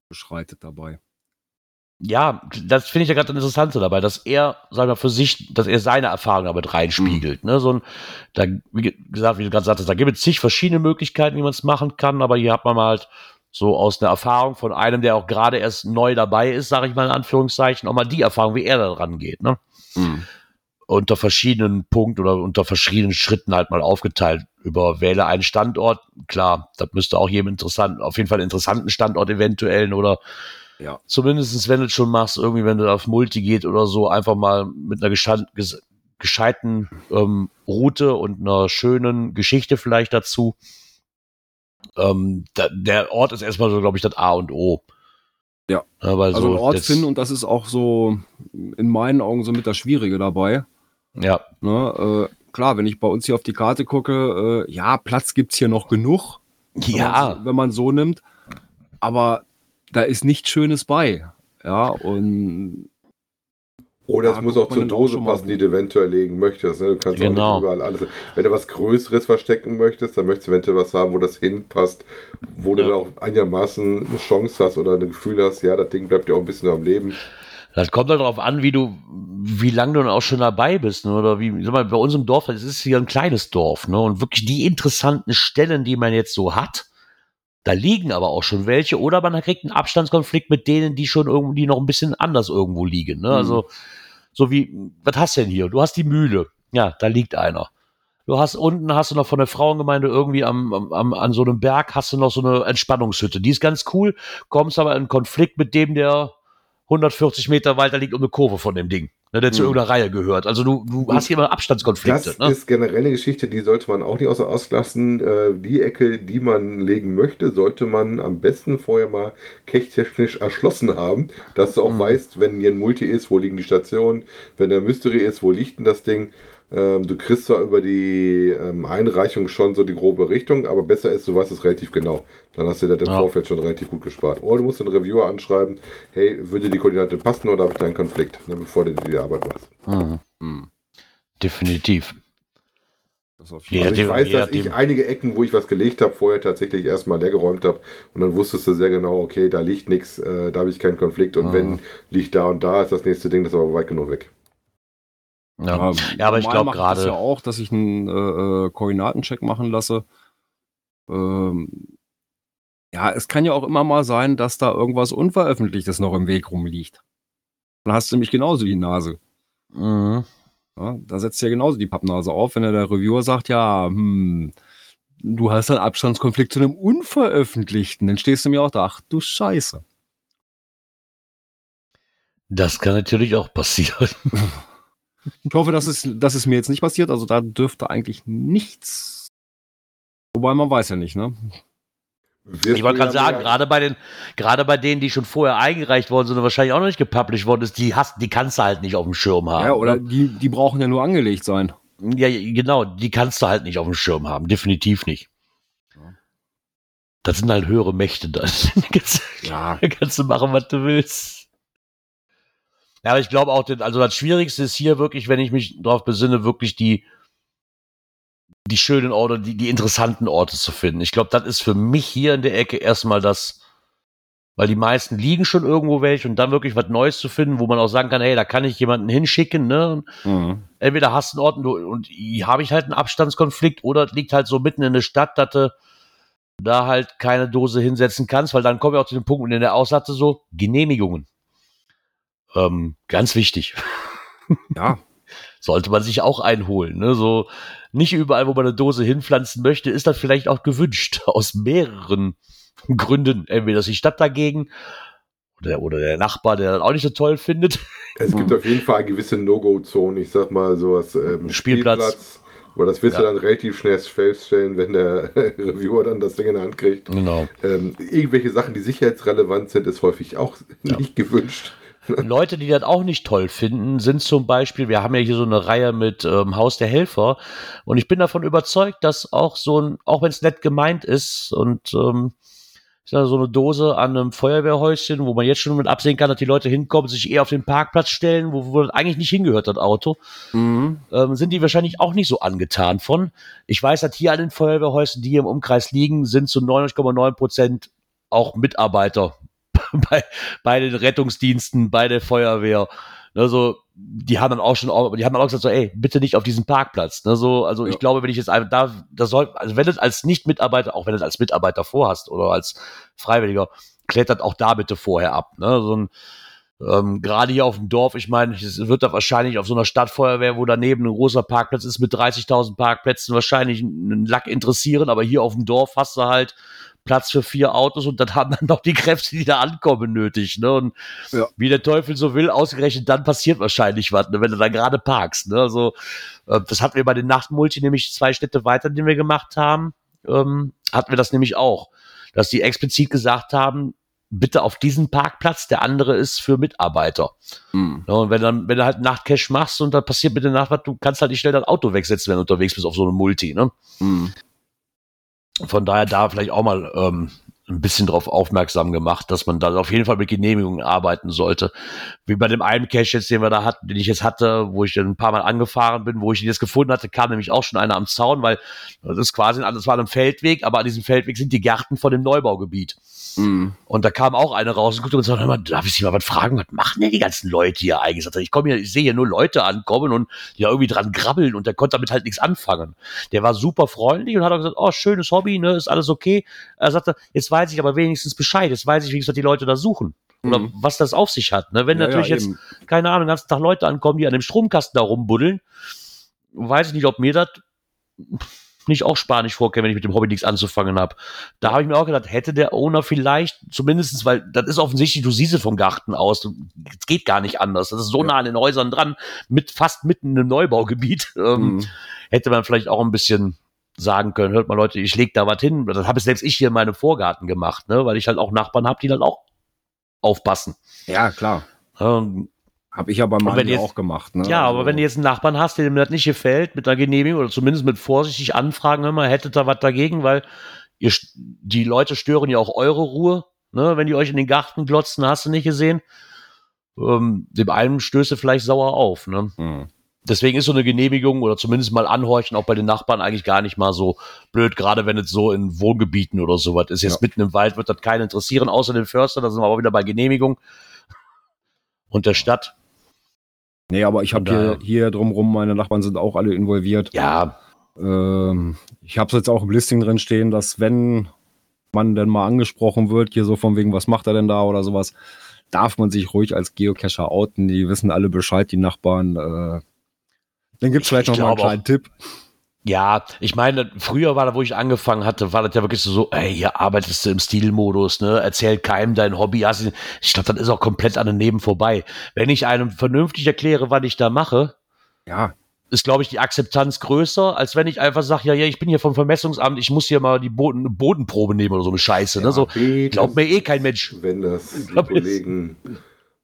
[SPEAKER 2] beschreitet dabei.
[SPEAKER 1] Ja, das finde ich ja gerade das Interessante dabei, dass er, sag mal, für sich, dass er seine Erfahrung damit reinspiegelt. Ne? So ein, da, wie ge- gesagt, wie du gerade sagtest, da gibt es zig verschiedene Möglichkeiten, wie man es machen kann, aber hier hat man mal halt so aus einer Erfahrung von einem, der auch gerade erst neu dabei ist, sage ich mal in Anführungszeichen, auch mal die Erfahrung, wie er da dran geht. Ne? unter verschiedenen Punkten oder unter verschiedenen Schritten halt mal aufgeteilt. Über wähle einen Standort, klar, das müsste auch jedem interessant, auf jeden Fall einen interessanten Standort eventuellen oder
[SPEAKER 2] Ja.
[SPEAKER 1] zumindestens wenn du es schon machst, irgendwie, wenn du auf Multi geht oder so, einfach mal mit einer gescheiten, ges- gescheiten ähm, Route und einer schönen Geschichte vielleicht dazu. Ähm, da, der Ort ist erstmal so, glaube ich, das A und O.
[SPEAKER 2] Ja.
[SPEAKER 1] weil
[SPEAKER 2] Also
[SPEAKER 1] so
[SPEAKER 2] einen Ort finden und das ist auch so in meinen Augen so mit das Schwierige dabei.
[SPEAKER 1] Ja,
[SPEAKER 2] Ne? Äh, klar, wenn ich bei uns hier auf die Karte gucke, äh, ja, Platz gibt's hier noch genug,
[SPEAKER 1] ja,
[SPEAKER 2] wenn man so nimmt. Aber da ist nichts Schönes bei. Ja, und
[SPEAKER 3] Oder es
[SPEAKER 2] Ja,
[SPEAKER 3] muss auch zur
[SPEAKER 2] auch
[SPEAKER 3] Dose
[SPEAKER 2] mal
[SPEAKER 3] passen, die du eventuell legen möchtest. Ne? Du kannst
[SPEAKER 1] Genau.
[SPEAKER 3] auch nicht überall alles. Wenn du was Größeres verstecken möchtest, dann möchtest du eventuell was haben, wo das hinpasst, wo du
[SPEAKER 1] Ja.
[SPEAKER 3] dann auch einigermaßen eine Chance hast oder ein Gefühl hast, ja, das Ding bleibt ja auch ein bisschen am Leben.
[SPEAKER 1] Das kommt halt darauf an, wie du, wie lange du dann auch schon dabei bist, ne? oder wie, sag mal, bei uns im Dorf, das ist hier ein kleines Dorf, ne, und wirklich die interessanten Stellen, die man jetzt so hat, da liegen aber auch schon welche, oder man kriegt einen Abstandskonflikt mit denen, die schon irgendwie noch ein bisschen anders irgendwo liegen, ne, also, so wie, was hast du denn hier? Du hast die Mühle, ja, da liegt einer. Du hast unten hast du noch von der Frauengemeinde irgendwie am, am an so einem Berg hast du noch so eine Entspannungshütte. Die ist ganz cool, kommst aber in Konflikt mit dem, der 140 Meter weiter liegt um eine Kurve von dem Ding, ne, der zu
[SPEAKER 2] Mhm.
[SPEAKER 1] irgendeiner Reihe gehört. Also du, du hast hier immer Abstandskonflikte.
[SPEAKER 3] Das
[SPEAKER 1] Ne?
[SPEAKER 3] ist generell eine Geschichte, die sollte man auch nicht außer Acht lassen. Äh, die Ecke, die man legen möchte, sollte man am besten vorher mal kechtechnisch erschlossen haben, dass du auch
[SPEAKER 1] Mhm.
[SPEAKER 3] weißt, wenn hier ein Multi ist, wo liegen die Stationen, wenn der Mystery ist, wo liegt denn das Ding. Ähm, du kriegst zwar über die ähm, Einreichung schon so die grobe Richtung, aber besser ist, du weißt es relativ genau. Dann hast du das im
[SPEAKER 1] Ja.
[SPEAKER 3] Vorfeld schon relativ gut gespart. Oder du musst den Reviewer anschreiben, hey, würde die Koordinate passen oder habe ich da einen Konflikt, ne, bevor du dir die Arbeit machst.
[SPEAKER 1] Mhm.
[SPEAKER 2] hm,
[SPEAKER 1] Definitiv.
[SPEAKER 3] Also ich
[SPEAKER 1] dem-
[SPEAKER 3] weiß, dass ich
[SPEAKER 1] nachdem.
[SPEAKER 3] einige Ecken, wo ich was gelegt habe, vorher tatsächlich erstmal leergeräumt habe und dann wusstest du sehr genau, okay, da liegt nichts, äh, da habe ich keinen Konflikt und
[SPEAKER 1] Mhm.
[SPEAKER 3] wenn liegt da und da ist das nächste Ding, das ist aber weit genug weg.
[SPEAKER 1] Ja. Ja, aber ich
[SPEAKER 2] normal
[SPEAKER 1] glaub
[SPEAKER 2] mache
[SPEAKER 1] gerade-
[SPEAKER 2] ja auch, dass ich einen äh, äh, Koordinatencheck machen lasse. Ähm, Ja, es kann ja auch immer mal sein, dass da irgendwas Unveröffentlichtes noch im Weg rumliegt. Dann hast du nämlich genauso die Nase.
[SPEAKER 1] Mhm.
[SPEAKER 2] Ja, da setzt ja genauso die Pappnase auf, wenn der Reviewer sagt, ja, hm, du hast einen Abstandskonflikt zu einem Unveröffentlichten. Dann stehst du mir auch da, ach du Scheiße.
[SPEAKER 1] Das kann natürlich auch passieren.
[SPEAKER 2] Ich hoffe, dass es, dass es mir jetzt nicht passiert. Also da dürfte eigentlich nichts. Wobei man weiß ja nicht, ne?
[SPEAKER 3] Wirst
[SPEAKER 1] Ich wollte gerade
[SPEAKER 3] ja
[SPEAKER 1] sagen, gerade bei den, gerade bei denen, die schon vorher eingereicht worden sind und wahrscheinlich auch noch nicht gepublished worden ist, die hast, die kannst du halt nicht auf dem Schirm haben.
[SPEAKER 2] Ja, oder
[SPEAKER 1] ne?
[SPEAKER 2] die, die brauchen ja nur angelegt sein.
[SPEAKER 1] Ja, genau, die kannst du halt nicht auf dem Schirm haben, definitiv nicht.
[SPEAKER 2] Ja.
[SPEAKER 1] Das sind halt höhere Mächte da.
[SPEAKER 2] Ja.
[SPEAKER 1] Da kannst du machen, was du willst. Ja, aber ich glaube auch, also das Schwierigste ist hier wirklich, wenn ich mich darauf besinne, wirklich die, die schönen Orte, die, die interessanten Orte zu finden. Ich glaube, das ist für mich hier in der Ecke erstmal das, weil die meisten liegen schon irgendwo welche und dann wirklich was Neues zu finden, wo man auch sagen kann, hey, da kann ich jemanden hinschicken, ne?
[SPEAKER 2] Mhm.
[SPEAKER 1] entweder hast du einen Ort und, und habe ich halt einen Abstandskonflikt oder es liegt halt so mitten in der Stadt, dass du da halt keine Dose hinsetzen kannst, weil dann kommen wir auch zu dem Punkt, in der Aussatze so Genehmigungen. Ähm, ganz wichtig.
[SPEAKER 2] Ja.
[SPEAKER 1] Sollte man sich auch einholen. Ne? So nicht überall, wo man eine Dose hinpflanzen möchte, ist das vielleicht auch gewünscht. Aus mehreren Gründen. Entweder ist die Stadt dagegen oder, oder der Nachbar, der das auch nicht so toll findet.
[SPEAKER 3] Es gibt auf jeden Fall eine gewisse No-Go-Zone, ich sag mal sowas, ähm,
[SPEAKER 1] Spielplatz.
[SPEAKER 3] Aber das wirst
[SPEAKER 1] Ja.
[SPEAKER 3] du dann relativ schnell feststellen, wenn der Reviewer dann das Ding in der Hand kriegt.
[SPEAKER 1] Genau.
[SPEAKER 3] Ähm, irgendwelche Sachen, die sicherheitsrelevant sind, ist häufig auch nicht gewünscht.
[SPEAKER 1] Leute, die das auch nicht toll finden, sind zum Beispiel, wir haben ja hier so eine Reihe mit ähm, Haus der Helfer und ich bin davon überzeugt, dass auch so ein, auch wenn es nett gemeint ist und ähm, ich sag, so eine Dose an einem Feuerwehrhäuschen, wo man jetzt schon mit absehen kann, dass die Leute hinkommen, sich eher auf den Parkplatz stellen, wo, wo das eigentlich nicht hingehört, das Auto,
[SPEAKER 2] Mhm.
[SPEAKER 1] ähm, sind die wahrscheinlich auch nicht so angetan von. Ich weiß, dass hier an den Feuerwehrhäusern, die hier im Umkreis liegen, sind zu 99,9 Prozent auch Mitarbeiter bei, bei den Rettungsdiensten, bei der Feuerwehr. Also, die haben dann auch schon, die haben dann auch gesagt, so, ey, bitte nicht auf diesen Parkplatz. Ne, so, also
[SPEAKER 2] Ja.
[SPEAKER 1] ich glaube, wenn ich jetzt einfach da, das soll, also wenn du es als Nicht-Mitarbeiter, auch wenn du es als Mitarbeiter vorhast oder als Freiwilliger, klettert auch da bitte vorher ab. Ne? So ein, ähm, gerade hier auf dem Dorf, ich meine, es wird da wahrscheinlich auf so einer Stadtfeuerwehr, wo daneben ein großer Parkplatz ist mit 30.000 Parkplätzen, wahrscheinlich einen Lack interessieren, aber hier auf dem Dorf hast du halt Platz für vier Autos und dann haben dann noch die Kräfte, die da ankommen, nötig. Ne? Und
[SPEAKER 2] Ja.
[SPEAKER 1] wie der Teufel so will, ausgerechnet dann passiert wahrscheinlich was, ne? wenn du da gerade parkst. Ne? Also, äh, das hatten wir bei den Nachtmulti, nämlich zwei Städte weiter, die wir gemacht haben, ähm, hatten wir das nämlich auch, dass die explizit gesagt haben, bitte auf diesen Parkplatz, der andere ist für Mitarbeiter.
[SPEAKER 2] Mhm.
[SPEAKER 1] Ja, und wenn, dann, wenn du halt Nachtcash machst und da passiert mit der Nacht was, du kannst halt nicht schnell dein Auto wegsetzen, wenn du unterwegs bist auf so einem Multi. Ne?
[SPEAKER 2] Mhm.
[SPEAKER 1] Von daher da vielleicht auch mal ähm, ein bisschen drauf aufmerksam gemacht, dass man da auf jeden Fall mit Genehmigungen arbeiten sollte. Wie bei dem einen Cache jetzt, den wir da hatten, den ich jetzt hatte, wo ich dann ein paar Mal angefahren bin, wo ich ihn jetzt gefunden hatte, kam nämlich auch schon einer am Zaun, weil das ist quasi, das war ein Feldweg, aber an diesem Feldweg sind die Gärten von dem Neubaugebiet.
[SPEAKER 2] Mhm.
[SPEAKER 1] Und da kam auch eine raus und guckte und sagte, mal, darf ich Sie mal was fragen? Was machen denn die ganzen Leute hier eigentlich? Sagte, Ich komme hier, ich sehe hier nur Leute ankommen und die da irgendwie dran grabbeln und der konnte damit halt nichts anfangen. Der war super freundlich und hat auch gesagt, oh, schönes Hobby, ne, ist alles okay. Er sagte, jetzt weiß ich aber wenigstens Bescheid, jetzt weiß ich wenigstens, was die Leute da suchen. Oder
[SPEAKER 2] Mhm.
[SPEAKER 1] was das auf sich hat. Ne? Wenn
[SPEAKER 2] Ja,
[SPEAKER 1] natürlich
[SPEAKER 2] ja,
[SPEAKER 1] jetzt, keine Ahnung, den ganzen Tag Leute ankommen, die an dem Stromkasten da rumbuddeln, weiß ich nicht, ob mir das nicht auch Spanisch vorkäme, wenn ich mit dem Hobby nichts anzufangen habe. Da habe ich mir auch gedacht, hätte der Owner vielleicht, zumindestens, weil das ist offensichtlich, du siehst es vom Garten aus, es geht gar nicht anders. Das ist so
[SPEAKER 2] Ja.
[SPEAKER 1] nah an den Häusern dran, mit fast mitten im Neubaugebiet. Ähm,
[SPEAKER 2] Mhm.
[SPEAKER 1] Hätte man vielleicht auch ein bisschen sagen können, hört mal Leute, ich leg da was hin. Das habe selbst ich hier in meinem Vorgarten gemacht, ne? weil ich halt auch Nachbarn habe, die dann auch aufpassen.
[SPEAKER 2] Ja, klar.
[SPEAKER 1] Ähm,
[SPEAKER 2] Habe ich
[SPEAKER 1] wenn
[SPEAKER 2] meinem
[SPEAKER 1] jetzt-
[SPEAKER 2] auch gemacht. Ne?
[SPEAKER 1] ja,
[SPEAKER 2] Also-
[SPEAKER 1] aber wenn du jetzt einen Nachbarn hast, dem das nicht gefällt, mit einer Genehmigung oder zumindest mit vorsichtig anfragen, hör mal, hättet ihr was dagegen, weil ihr, die Leute stören ja auch eure Ruhe, ne? wenn die euch in den Garten glotzen, hast du nicht gesehen. Ähm, dem einen stößt du vielleicht sauer auf. Ne?
[SPEAKER 2] Mhm.
[SPEAKER 1] Deswegen ist so eine Genehmigung oder zumindest mal anhorchen auch bei den Nachbarn eigentlich gar nicht mal so blöd, gerade wenn es so in Wohngebieten oder sowas ist. Jetzt
[SPEAKER 2] Ja.
[SPEAKER 1] mitten im Wald wird das keinen interessieren, außer den Förster, da sind wir aber wieder bei Genehmigung und der Stadt.
[SPEAKER 2] Nee, aber ich habe hier, hier drumrum, meine Nachbarn sind auch alle involviert.
[SPEAKER 1] Ja,
[SPEAKER 2] Ähm, ich habe es jetzt auch im Listing drin stehen, dass wenn man denn mal angesprochen wird, hier so von wegen, was macht er denn da oder sowas, darf man sich ruhig als Geocacher outen. Die wissen alle Bescheid, die Nachbarn. Äh, dann gibt es vielleicht
[SPEAKER 1] Ich
[SPEAKER 2] noch mal einen
[SPEAKER 1] glaube auch-
[SPEAKER 2] kleinen Tipp.
[SPEAKER 1] Ja, ich meine, früher war da, wo ich angefangen hatte, war das ja wirklich so, ey, hier arbeitest du im Stilmodus, ne? Erzähl keinem dein Hobby. Hast du- Ich glaube, das ist auch komplett an den Neben vorbei. Wenn ich einem vernünftig erkläre, was ich da mache,
[SPEAKER 2] Ja,
[SPEAKER 1] ist, glaube ich, die Akzeptanz größer, als wenn ich einfach sage, ja, ja, ich bin hier vom Vermessungsamt, ich muss hier mal die Boden, Bodenprobe nehmen oder so eine Scheiße. ne? So, glaubt mir eh kein Mensch.
[SPEAKER 3] Wenn das die Kollegen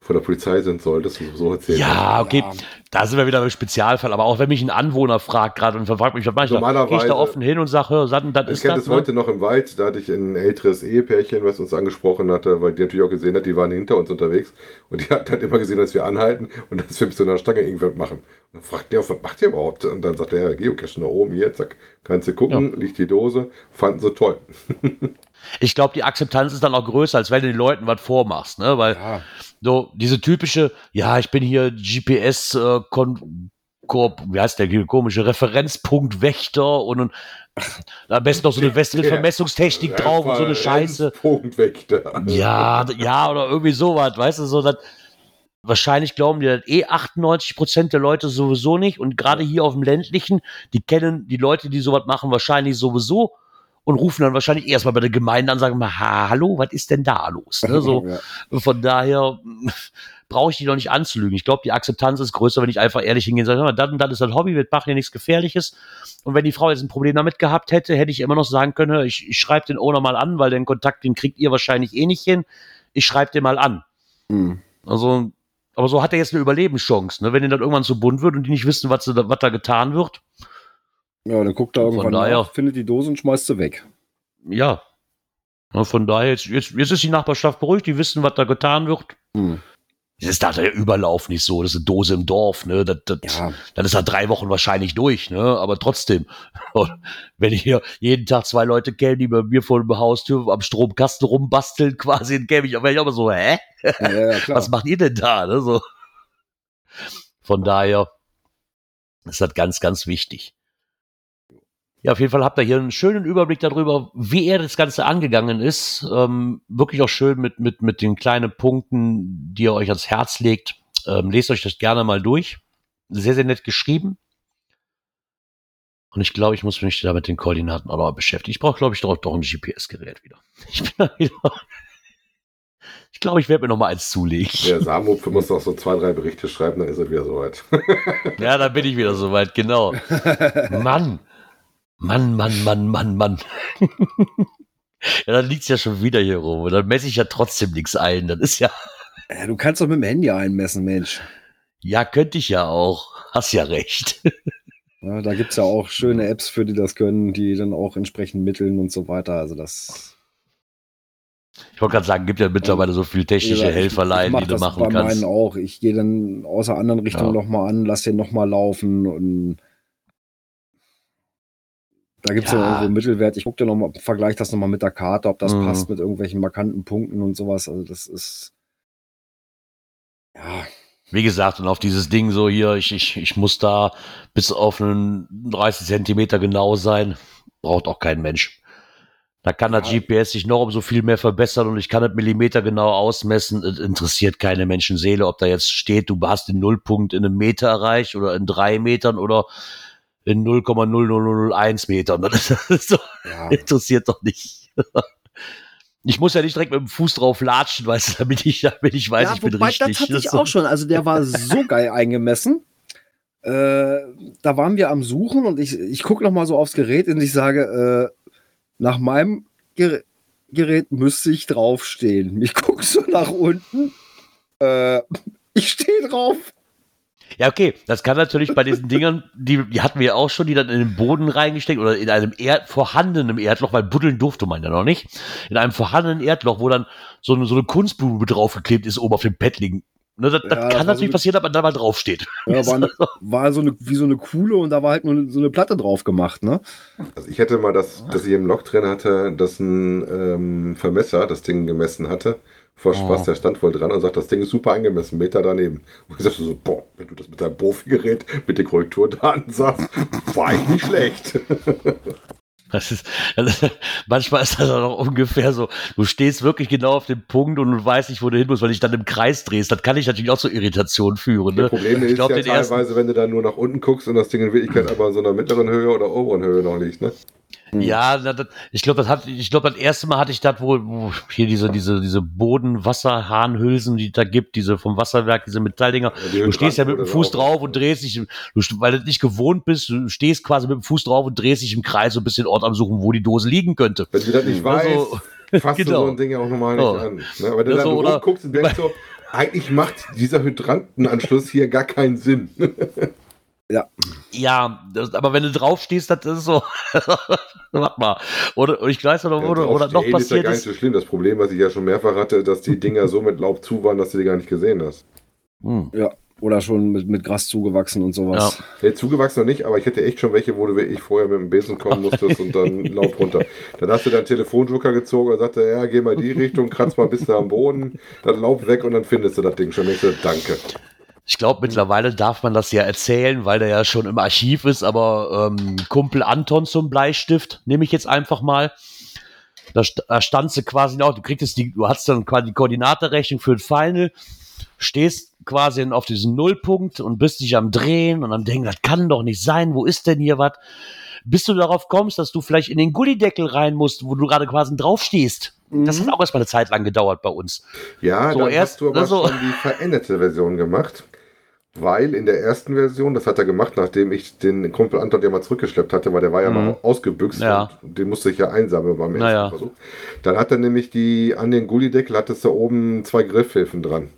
[SPEAKER 3] von der Polizei sind, solltest du so erzählen.
[SPEAKER 1] Ja, okay,
[SPEAKER 2] Ja.
[SPEAKER 1] da sind wir wieder im Spezialfall. Aber auch wenn mich ein Anwohner fragt gerade und fragt mich, was mache ich da? Gehe ich
[SPEAKER 3] Normalerweise-
[SPEAKER 1] da offen hin und sage, hör, das, das
[SPEAKER 3] Ich
[SPEAKER 1] ist
[SPEAKER 3] kenne
[SPEAKER 1] das.
[SPEAKER 3] das heute noch im Wald, da hatte ich ein älteres Ehepärchen, was uns angesprochen hatte, weil die natürlich auch gesehen hat, die waren hinter uns unterwegs und die hat halt immer gesehen, dass wir anhalten und dass wir mit so einer Stange irgendwas machen. Und dann fragt der, was macht ihr überhaupt? Und dann sagt der, ja, Geocache da oben, hier, zack, kannst du gucken, liegt die Dose, fanden sie toll.
[SPEAKER 1] Ich glaube, die Akzeptanz ist dann auch größer, als wenn du den Leuten was vormachst, ne? Weil
[SPEAKER 2] ja.
[SPEAKER 1] so diese typische, ja, ich bin hier GPS äh, Kon Korp, wie heißt der komische Referenzpunkt Wächter und, und am besten noch so eine westliche Vermessungstechnik drauf und so eine Scheiße.
[SPEAKER 3] Punkt weg da.
[SPEAKER 1] Ja, ja, oder irgendwie sowas, weißt du, so das. Wahrscheinlich glauben die das eh 98 Prozent der Leute sowieso nicht. Und gerade hier auf dem ländlichen, die kennen die Leute, die sowas machen, wahrscheinlich sowieso und rufen dann wahrscheinlich erstmal bei der Gemeinde an und sagen mal, hallo, was ist denn da los? Ne, so,
[SPEAKER 2] Ja.
[SPEAKER 1] von daher brauche ich die doch nicht anzulügen. Ich glaube, die Akzeptanz ist größer, wenn ich einfach ehrlich hingehe und sage, das und das ist das Hobby, wir machen hier nichts Gefährliches. Und wenn die Frau jetzt ein Problem damit gehabt hätte, hätte ich immer noch sagen können, ich, ich schreibe den Owner mal an, weil den Kontakt, den kriegt ihr wahrscheinlich eh nicht hin. Ich schreibe den mal an.
[SPEAKER 2] Hm.
[SPEAKER 1] Also, aber so hat er jetzt eine Überlebenschance, ne? Wenn ihnen dann irgendwann zu bunt wird und die nicht wissen, was, was da getan wird.
[SPEAKER 2] Ja, dann guckt er
[SPEAKER 1] Von
[SPEAKER 2] irgendwann
[SPEAKER 1] daher-
[SPEAKER 2] nach, findet die Dose und schmeißt sie weg.
[SPEAKER 1] Ja. Ja, Von daher, jetzt, jetzt, jetzt ist die Nachbarschaft beruhigt, die wissen, was da getan wird.
[SPEAKER 2] Hm.
[SPEAKER 1] Das ist da der Überlauf nicht so. Das ist eine Dose im Dorf, ne? Das, das,
[SPEAKER 2] Ja,
[SPEAKER 1] Dann ist er drei Wochen wahrscheinlich durch, ne? Aber trotzdem, wenn ich hier jeden Tag zwei Leute kenne, die bei mir vor dem Haustür am Stromkasten rumbasteln, quasi, dann käme ich aber ich aber so, hä?
[SPEAKER 2] ja, ja.
[SPEAKER 1] Was macht ihr denn da? Ne? So. Von daher ist das ganz, ganz wichtig. Ja, auf jeden Fall habt ihr hier einen schönen Überblick darüber, wie er das Ganze angegangen ist. Ähm, wirklich auch schön mit, mit, mit den kleinen Punkten, die er euch ans Herz legt. Ähm, lest euch das gerne mal durch. Sehr, sehr nett geschrieben. Und ich glaube, ich muss mich da mit den Koordinaten auch noch beschäftigen. Ich brauche, glaube ich, doch, doch ein GPS-Gerät wieder. Ich bin da wieder. Ich glaube, ich werde mir noch mal eins zulegen.
[SPEAKER 3] Der Samu muss noch so zwei, drei Berichte schreiben, dann ist er wieder soweit.
[SPEAKER 1] Ja, da bin ich wieder soweit, genau. Mann. Mann, Mann, Mann, Mann, Mann. ja, dann liegt's ja schon wieder hier rum. Und dann messe ich ja trotzdem nichts ein. Das ist ja,
[SPEAKER 2] ja, du kannst doch mit dem Handy einmessen, Mensch.
[SPEAKER 1] ja, könnte ich ja auch. Hast ja recht.
[SPEAKER 2] Ja, da gibt es ja auch schöne Apps, für die das können, die dann auch entsprechend mitteln und so weiter. Also das.
[SPEAKER 1] Ich wollte gerade sagen, gibt ja mittlerweile so viel technische Helferlein,
[SPEAKER 2] mach
[SPEAKER 1] die du
[SPEAKER 2] das
[SPEAKER 1] machen
[SPEAKER 2] bei
[SPEAKER 1] kannst.
[SPEAKER 2] meinen auch. Ich gehe dann aus der anderen Richtung
[SPEAKER 1] Ja.
[SPEAKER 2] nochmal an, lass den nochmal laufen und da gibt es ja.
[SPEAKER 1] Ja.
[SPEAKER 2] irgendwo einen Mittelwert. Ich gucke dir nochmal, vergleiche das nochmal mit der Karte, ob das
[SPEAKER 1] Mhm.
[SPEAKER 2] passt mit irgendwelchen markanten Punkten und sowas. Also das ist. Ja,
[SPEAKER 1] Wie gesagt, und auf dieses Ding so hier, ich, ich, ich muss da bis auf einen 30 Zentimeter genau sein. Braucht auch kein Mensch. Da kann das
[SPEAKER 2] Ja.
[SPEAKER 1] GPS sich noch um so viel mehr verbessern und ich kann das Millimeter genau ausmessen. Es interessiert keine Menschenseele, ob da jetzt steht, du hast den Nullpunkt in einem Meter erreicht oder in drei Metern oder in 0,0001 Metern. So,
[SPEAKER 2] ja.
[SPEAKER 1] interessiert doch nicht. Ich muss ja nicht direkt mit dem Fuß drauf latschen, weißt du, damit ich, damit ich weiß, ich bin richtig.
[SPEAKER 2] das hatte ich auch schon. Also der war so geil eingemessen. Äh, da waren wir am Suchen und ich, ich gucke noch mal so aufs Gerät und ich sage, äh, nach meinem Ger Gerät müsste ich draufstehen. Ich gucke so nach unten. Äh, ich stehe drauf.
[SPEAKER 1] Ja, okay, das kann natürlich bei diesen Dingern, die, die hatten wir ja auch schon, die dann in den Boden reingesteckt oder in einem Erd, vorhandenen Erdloch, weil buddeln durfte man ja noch nicht, in einem vorhandenen Erdloch, wo dann so eine, so eine Kunstblume draufgeklebt ist, oben auf dem Pad liegen. Ne, das,
[SPEAKER 2] Ja,
[SPEAKER 1] das kann natürlich
[SPEAKER 2] so
[SPEAKER 1] passieren, dass man da mal draufsteht.
[SPEAKER 2] Ja, war, eine, war so eine, wie so eine Kuhle und da war halt nur so eine Platte drauf gemacht. Ne?
[SPEAKER 3] Also ich hätte mal das, dass ich im Log drin hatte, dass ein ähm, Vermesser das Ding gemessen hatte. Vor Spaß,
[SPEAKER 1] Oh.
[SPEAKER 3] der stand wohl dran und sagt, das Ding ist super eingemessen, Meter daneben. Und ich sagte so, boah, wenn du das mit deinem Profi-Gerät mit den Korrekturdaten sagst, war eigentlich nicht schlecht.
[SPEAKER 1] Das ist, also, manchmal ist das auch ungefähr so, du stehst wirklich genau auf dem Punkt und du weißt nicht, wo du hin musst, weil dich dann im Kreis drehst. Das kann ich natürlich auch zu Irritationen führen. Ne?
[SPEAKER 3] Das Problem
[SPEAKER 1] ich
[SPEAKER 3] ist
[SPEAKER 1] glaub,
[SPEAKER 3] ja teilweise, wenn du dann nur nach unten guckst und das Ding in Wirklichkeit aber in so einer mittleren Höhe oder oberen Höhe noch liegt, ne?
[SPEAKER 1] Ja, na, das, ich glaube, das hat, ich glaube, das erste Mal hatte ich das, wo, wo hier diese, diese, diese Boden-Wasserhahnhülsen, die es da gibt, diese vom Wasserwerk, diese Metalldinger.
[SPEAKER 3] die
[SPEAKER 1] Du stehst ja mit dem Fuß drauf und drehst dich, du, weil du nicht gewohnt bist, du stehst quasi mit dem Fuß drauf und drehst dich im Kreis so ein bisschen Ort am Suchen, wo die Dose liegen könnte.
[SPEAKER 3] Wenn du das nicht weißt,
[SPEAKER 1] Also,
[SPEAKER 3] fasst du
[SPEAKER 1] genau.
[SPEAKER 3] so ein Ding ja auch normal nicht
[SPEAKER 1] Oh.
[SPEAKER 3] an. Ne? Aber du
[SPEAKER 1] Ja,
[SPEAKER 3] dann
[SPEAKER 1] so,
[SPEAKER 3] so
[SPEAKER 1] oder-
[SPEAKER 3] guckst und denkst so, eigentlich macht dieser Hydrantenanschluss hier gar keinen Sinn.
[SPEAKER 1] Ja, das, aber wenn du drauf stehst, das ist so, warte mal. Oder, ich weiß noch,
[SPEAKER 3] Ja,
[SPEAKER 1] oder, oder noch
[SPEAKER 3] draufstehen ist ja
[SPEAKER 1] passiert
[SPEAKER 3] gar nicht
[SPEAKER 1] ist.
[SPEAKER 3] so schlimm. Das Problem, was ich ja schon mehrfach hatte, dass die Dinger so mit Laub zu waren, dass du die gar nicht gesehen hast.
[SPEAKER 1] Hm.
[SPEAKER 2] Ja. Oder schon mit, mit Gras zugewachsen und sowas.
[SPEAKER 3] Nee, zugewachsen noch nicht, aber ich hätte echt schon welche, wo du wirklich vorher mit dem Besen kommen musstest und dann Laub runter. Dann hast du deinen Telefonjoker gezogen und sagte, ja, geh mal die Richtung, kratz mal bis da am Boden, dann Laub weg und dann findest du das Ding schon. Ich so, danke.
[SPEAKER 1] Ich glaube, mittlerweile darf man das ja erzählen, weil der ja schon im Archiv ist, aber ähm, Kumpel Anton zum Bleistift, nehme ich jetzt einfach mal. Da, da standst du quasi noch, du kriegst die, du hast dann quasi die Koordinaterechnung für das Final, stehst quasi auf diesen Nullpunkt und bist dich am Drehen und am Denken, das kann doch nicht sein, wo ist denn hier was? Bis du darauf kommst, dass du vielleicht in den Gullideckel rein musst, wo du gerade quasi drauf stehst. Das hat auch erstmal eine Zeit lang gedauert bei uns.
[SPEAKER 3] Ja,
[SPEAKER 1] So,
[SPEAKER 3] dann
[SPEAKER 1] erst-
[SPEAKER 3] hast du aber
[SPEAKER 1] also-
[SPEAKER 3] schon die veränderte Version gemacht. Weil in der ersten Version, das hat er gemacht, nachdem ich den Kumpel Anton ja mal zurückgeschleppt hatte, weil der war ja
[SPEAKER 1] Mhm.
[SPEAKER 3] mal ausgebüxt
[SPEAKER 1] Ja.
[SPEAKER 3] und den musste ich ja einsammeln beim ersten
[SPEAKER 1] Naja.
[SPEAKER 3] Versuch. Dann hat er nämlich die, an den Gullideckel hattest du oben zwei Griffhilfen dran.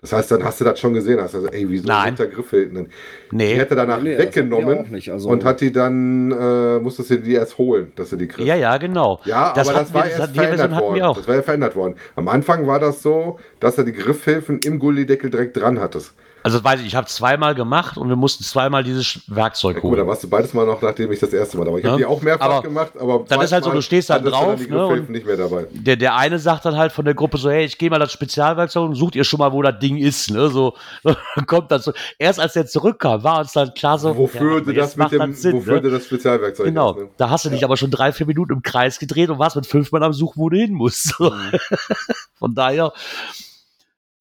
[SPEAKER 3] Das heißt, dann hast du das schon gesehen, hast also, ey, wieso
[SPEAKER 1] Nein.
[SPEAKER 3] sind da Griffhilfen? Die
[SPEAKER 1] Nee.
[SPEAKER 3] hätte er danach
[SPEAKER 2] Nee,
[SPEAKER 3] weggenommen
[SPEAKER 2] nicht, also-
[SPEAKER 3] und hat die dann, äh, musstest du die erst holen, dass du die kriegst.
[SPEAKER 1] Ja, ja, genau.
[SPEAKER 3] Ja,
[SPEAKER 1] das
[SPEAKER 3] aber das war
[SPEAKER 1] wir,
[SPEAKER 3] erst
[SPEAKER 1] das, die
[SPEAKER 3] verändert worden. Das war ja verändert worden. Am Anfang war das so, dass er die Griffhilfen im Gullideckel direkt dran hattest.
[SPEAKER 1] Also weiß ich, ich habe zweimal gemacht und wir mussten zweimal dieses Werkzeug
[SPEAKER 3] Ja, gut, da
[SPEAKER 1] holen.
[SPEAKER 3] warst du beides mal noch, nachdem ich das erste Mal da war. Ich
[SPEAKER 1] Ja,
[SPEAKER 3] habe die auch mehrfach
[SPEAKER 1] aber
[SPEAKER 3] gemacht, aber
[SPEAKER 1] dann ist halt so, du stehst da drauf,
[SPEAKER 3] dann die
[SPEAKER 1] ne, und-
[SPEAKER 3] nicht mehr dabei.
[SPEAKER 1] Der, der eine sagt dann halt von der Gruppe so, hey, ich gehe mal das Spezialwerkzeug und sucht ihr schon mal, wo das Ding ist. Ne? So kommt dann so. Erst als der zurückkam, war uns dann klar so,
[SPEAKER 3] Wofür
[SPEAKER 1] ja,
[SPEAKER 3] das mit dem,
[SPEAKER 1] Sinn,
[SPEAKER 3] wofür
[SPEAKER 1] ne?
[SPEAKER 3] das Spezialwerkzeug
[SPEAKER 1] Genau,
[SPEAKER 3] hast, ne?
[SPEAKER 1] da hast du dich aber schon drei, vier Minuten im Kreis gedreht und warst mit fünf Mann am Suchen, wo du hin musst. So. Von daher,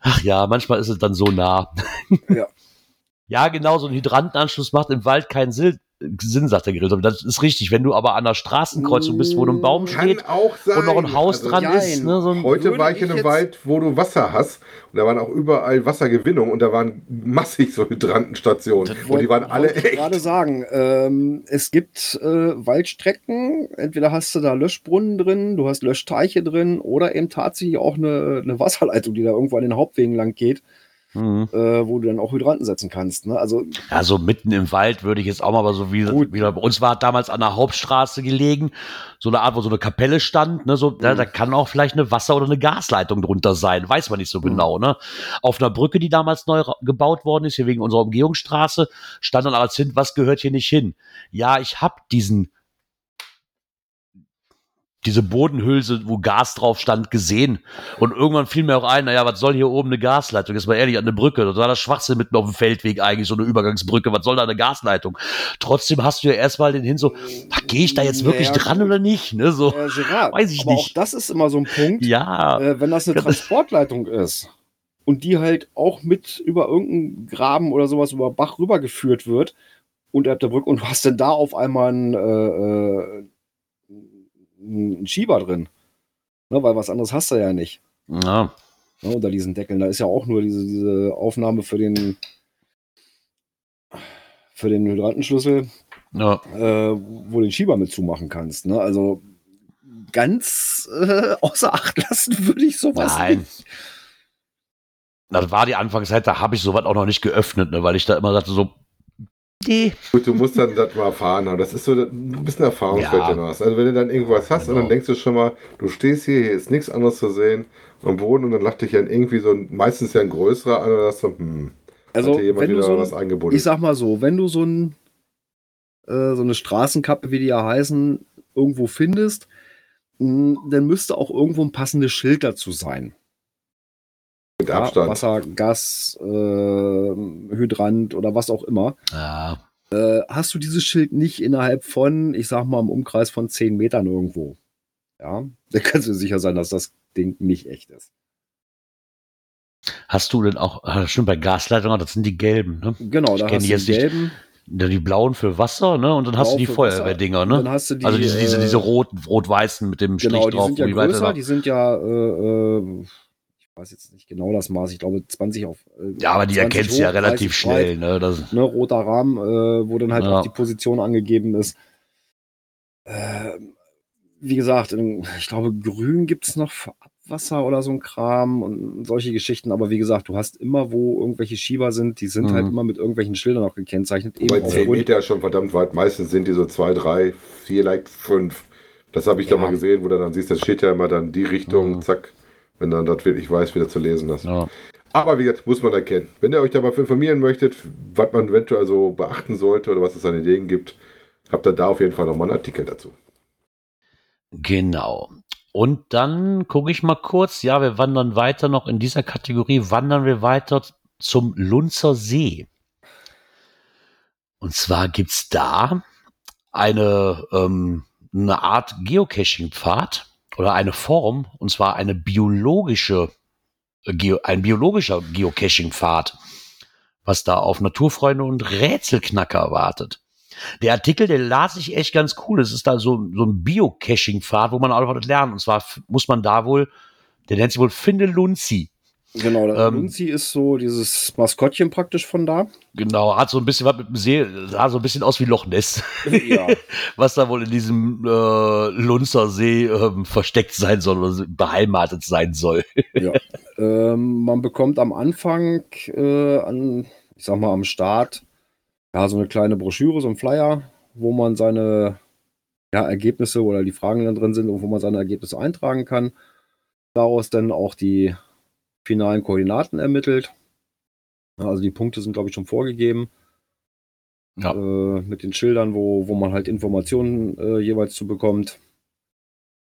[SPEAKER 1] ach ja, manchmal ist es dann so nah.
[SPEAKER 2] Ja.
[SPEAKER 1] Ja, genau, so ein Hydrantenanschluss macht im Wald keinen Sinn, Sinn sagt der Grill. Aber Das ist richtig. Wenn du aber an der Straßenkreuzung bist, wo ein Baum
[SPEAKER 3] Kann
[SPEAKER 1] steht
[SPEAKER 3] auch sein.
[SPEAKER 1] und noch ein Haus
[SPEAKER 3] Also,
[SPEAKER 1] dran
[SPEAKER 2] jein.
[SPEAKER 1] ist, ne, so ein,
[SPEAKER 3] Heute war ich in einem Wald, wo du Wasser hast und da waren auch überall Wassergewinnung und da waren massig so Hydrantenstationen und die waren alle
[SPEAKER 2] Wollte ich
[SPEAKER 3] echt.
[SPEAKER 2] gerade sagen, ähm, es gibt äh, Waldstrecken, entweder hast du da Löschbrunnen drin, du hast Löschteiche drin oder eben tatsächlich auch eine, eine Wasserleitung, die da irgendwo an den Hauptwegen lang geht,
[SPEAKER 1] Mhm.
[SPEAKER 2] äh, wo du dann auch Hydranten setzen kannst. Ne? Also
[SPEAKER 1] Ja, so mitten im Wald würde ich jetzt auch mal aber so wie, wieder bei uns war damals an der Hauptstraße gelegen, so eine Art, wo so eine Kapelle stand, ne, so, da,
[SPEAKER 2] Mhm.
[SPEAKER 1] da kann auch vielleicht eine Wasser- oder eine Gasleitung drunter sein, weiß man nicht so genau, ne. Auf einer Brücke, die damals neu gebaut worden ist, hier wegen unserer Umgehungsstraße, stand dann als Hin, was gehört hier nicht hin? Ja, ich hab diesen, diese Bodenhülse, wo Gas drauf stand, gesehen. Und irgendwann fiel mir auch ein, naja, was soll hier oben eine Gasleitung? Jetzt mal ehrlich, an eine Brücke. Das war das Schwachsinn mitten auf dem Feldweg eigentlich, so eine Übergangsbrücke. Was soll da eine Gasleitung? Trotzdem hast du ja erstmal den hin so, gehe ich da jetzt wirklich
[SPEAKER 2] Naja,
[SPEAKER 1] dran oder nicht? Ne, so.
[SPEAKER 2] äh, Gerard,
[SPEAKER 1] Weiß ich
[SPEAKER 2] aber
[SPEAKER 1] nicht.
[SPEAKER 2] auch das ist immer so ein Punkt,
[SPEAKER 1] Ja,
[SPEAKER 2] äh, wenn das eine Transportleitung ist und die halt auch mit über irgendeinen Graben oder sowas über Bach rübergeführt wird unterhalb der Brücke und du hast dann da auf einmal einen, äh, einen Schieber drin. Ne, weil was anderes hast du ja nicht.
[SPEAKER 1] ja.
[SPEAKER 2] Ne, unter diesen Deckeln. Da ist ja auch nur diese, diese Aufnahme für den für den Hydrantenschlüssel,
[SPEAKER 1] ja.
[SPEAKER 2] äh, wo den Schieber mit zumachen kannst. Ne? Also ganz äh, außer Acht lassen würde ich sowas
[SPEAKER 1] Nein.
[SPEAKER 2] nicht.
[SPEAKER 1] Das war die Anfangszeit, da habe ich sowas auch noch nicht geöffnet, ne, weil ich da immer sagte so, nee.
[SPEAKER 3] Gut, du musst dann das mal erfahren haben. Das ist so ein bisschen Erfahrungswert,
[SPEAKER 1] Ja.
[SPEAKER 3] hast. Also wenn du dann irgendwas hast und
[SPEAKER 1] Genau.
[SPEAKER 3] dann denkst du schon mal, du stehst hier, hier ist nichts anderes zu sehen am Boden und dann lacht dich ja irgendwie so ein, meistens ja ein größerer an und dann du, hm,
[SPEAKER 2] Also
[SPEAKER 3] hat hier jemand
[SPEAKER 2] wenn du
[SPEAKER 3] wieder
[SPEAKER 2] so
[SPEAKER 3] was
[SPEAKER 2] ein, ich sag mal so, wenn du so ein äh, so eine Straßenkappe, wie die ja heißen, irgendwo findest, mh, dann müsste auch irgendwo ein passendes Schild dazu sein.
[SPEAKER 3] Mit
[SPEAKER 2] Ja,
[SPEAKER 3] Abstand.
[SPEAKER 2] Wasser, Gas, äh, Hydrant oder was auch immer.
[SPEAKER 1] Ja,
[SPEAKER 2] äh, hast du dieses Schild nicht innerhalb von, ich sag mal, im Umkreis von 10 Metern irgendwo. Ja, da kannst du sicher sein, dass das Ding nicht echt ist.
[SPEAKER 1] Hast du denn auch, ah, stimmt, bei Gasleitungen, das sind die gelben, ne?
[SPEAKER 2] Genau,
[SPEAKER 1] Ich
[SPEAKER 2] da hast
[SPEAKER 1] die
[SPEAKER 2] du
[SPEAKER 1] jetzt
[SPEAKER 2] die
[SPEAKER 1] nicht.
[SPEAKER 2] gelben.
[SPEAKER 1] Ja, Die blauen für Wasser, ne? Und dann hast
[SPEAKER 2] Blau
[SPEAKER 1] du die. Feuerwehrdinger,
[SPEAKER 2] Dann
[SPEAKER 1] ne?
[SPEAKER 2] hast du die,
[SPEAKER 1] also diese, diese,
[SPEAKER 2] äh,
[SPEAKER 1] diese rot, rot-weißen mit dem Strich
[SPEAKER 2] Genau, die
[SPEAKER 1] drauf.
[SPEAKER 2] sind ja größer, die sind ja, äh, äh, weiß jetzt nicht genau das Maß, ich glaube 20 auf. Äh,
[SPEAKER 1] ja, aber die
[SPEAKER 2] 20
[SPEAKER 1] erkennst du ja relativ
[SPEAKER 2] 30 breit,
[SPEAKER 1] schnell, ne? Das,
[SPEAKER 2] Ne, roter Rahmen, äh, wo dann halt
[SPEAKER 1] Ja.
[SPEAKER 2] auch die Position angegeben ist. Äh, wie gesagt, in, ich glaube, grün gibt es noch für Abwasser oder so ein Kram und solche Geschichten. Aber wie gesagt, du hast immer, wo irgendwelche Schieber sind, die sind
[SPEAKER 1] Mhm.
[SPEAKER 2] halt immer mit irgendwelchen Schildern auch gekennzeichnet.
[SPEAKER 3] Wobei 10
[SPEAKER 2] aufgrund-
[SPEAKER 3] Meter schon verdammt weit. Meistens sind die so 2, 3, vielleicht 5. Das habe ich da
[SPEAKER 2] Ja.
[SPEAKER 3] mal gesehen, wo du dann siehst, das steht ja immer dann die Richtung,
[SPEAKER 1] Mhm.
[SPEAKER 3] zack, wenn dann das wirklich weiß, wieder zu lesen hast.
[SPEAKER 1] ja.
[SPEAKER 3] Aber wie gesagt, muss man erkennen. Wenn ihr euch da mal informieren möchtet, was man eventuell so beachten sollte oder was es an Ideen gibt, habt ihr da auf jeden Fall nochmal einen Artikel dazu.
[SPEAKER 1] Genau. Und dann gucke ich mal kurz, ja, wir wandern weiter noch in dieser Kategorie, wandern wir weiter zum Lunzer See. Und zwar gibt's da eine, ähm, eine Art Geocaching-Pfad oder eine Form, und zwar eine biologische, äh, ein biologischer Geocaching-Pfad, was da auf Naturfreunde und Rätselknacker wartet. Der Artikel, der las ich echt ganz cool. Es ist da so, so ein Bio-Caching-Pfad, wo man auch was lernt. Und zwar muss man da wohl, der nennt sich wohl Finde Lunzi.
[SPEAKER 2] Genau, der
[SPEAKER 1] Ähm,
[SPEAKER 2] Lunzi ist so dieses Maskottchen praktisch von da.
[SPEAKER 1] Genau, hat so ein bisschen was mit dem See, sah so ein bisschen aus wie Loch Ness,
[SPEAKER 2] ja.
[SPEAKER 1] was da wohl in diesem äh, Lunzer See ähm, versteckt sein soll oder beheimatet sein soll.
[SPEAKER 2] ja. ähm, man bekommt am Anfang, äh, an, ich sag mal am Start, ja, so eine kleine Broschüre, so ein Flyer, wo man seine ja, Ergebnisse oder die Fragen dann drin sind und wo man seine Ergebnisse eintragen kann. Daraus dann auch die finalen Koordinaten ermittelt. Also die Punkte sind, glaube ich, schon vorgegeben.
[SPEAKER 1] Ja.
[SPEAKER 2] Äh, mit den Schildern, wo, wo man halt Informationen äh, jeweils zu bekommt.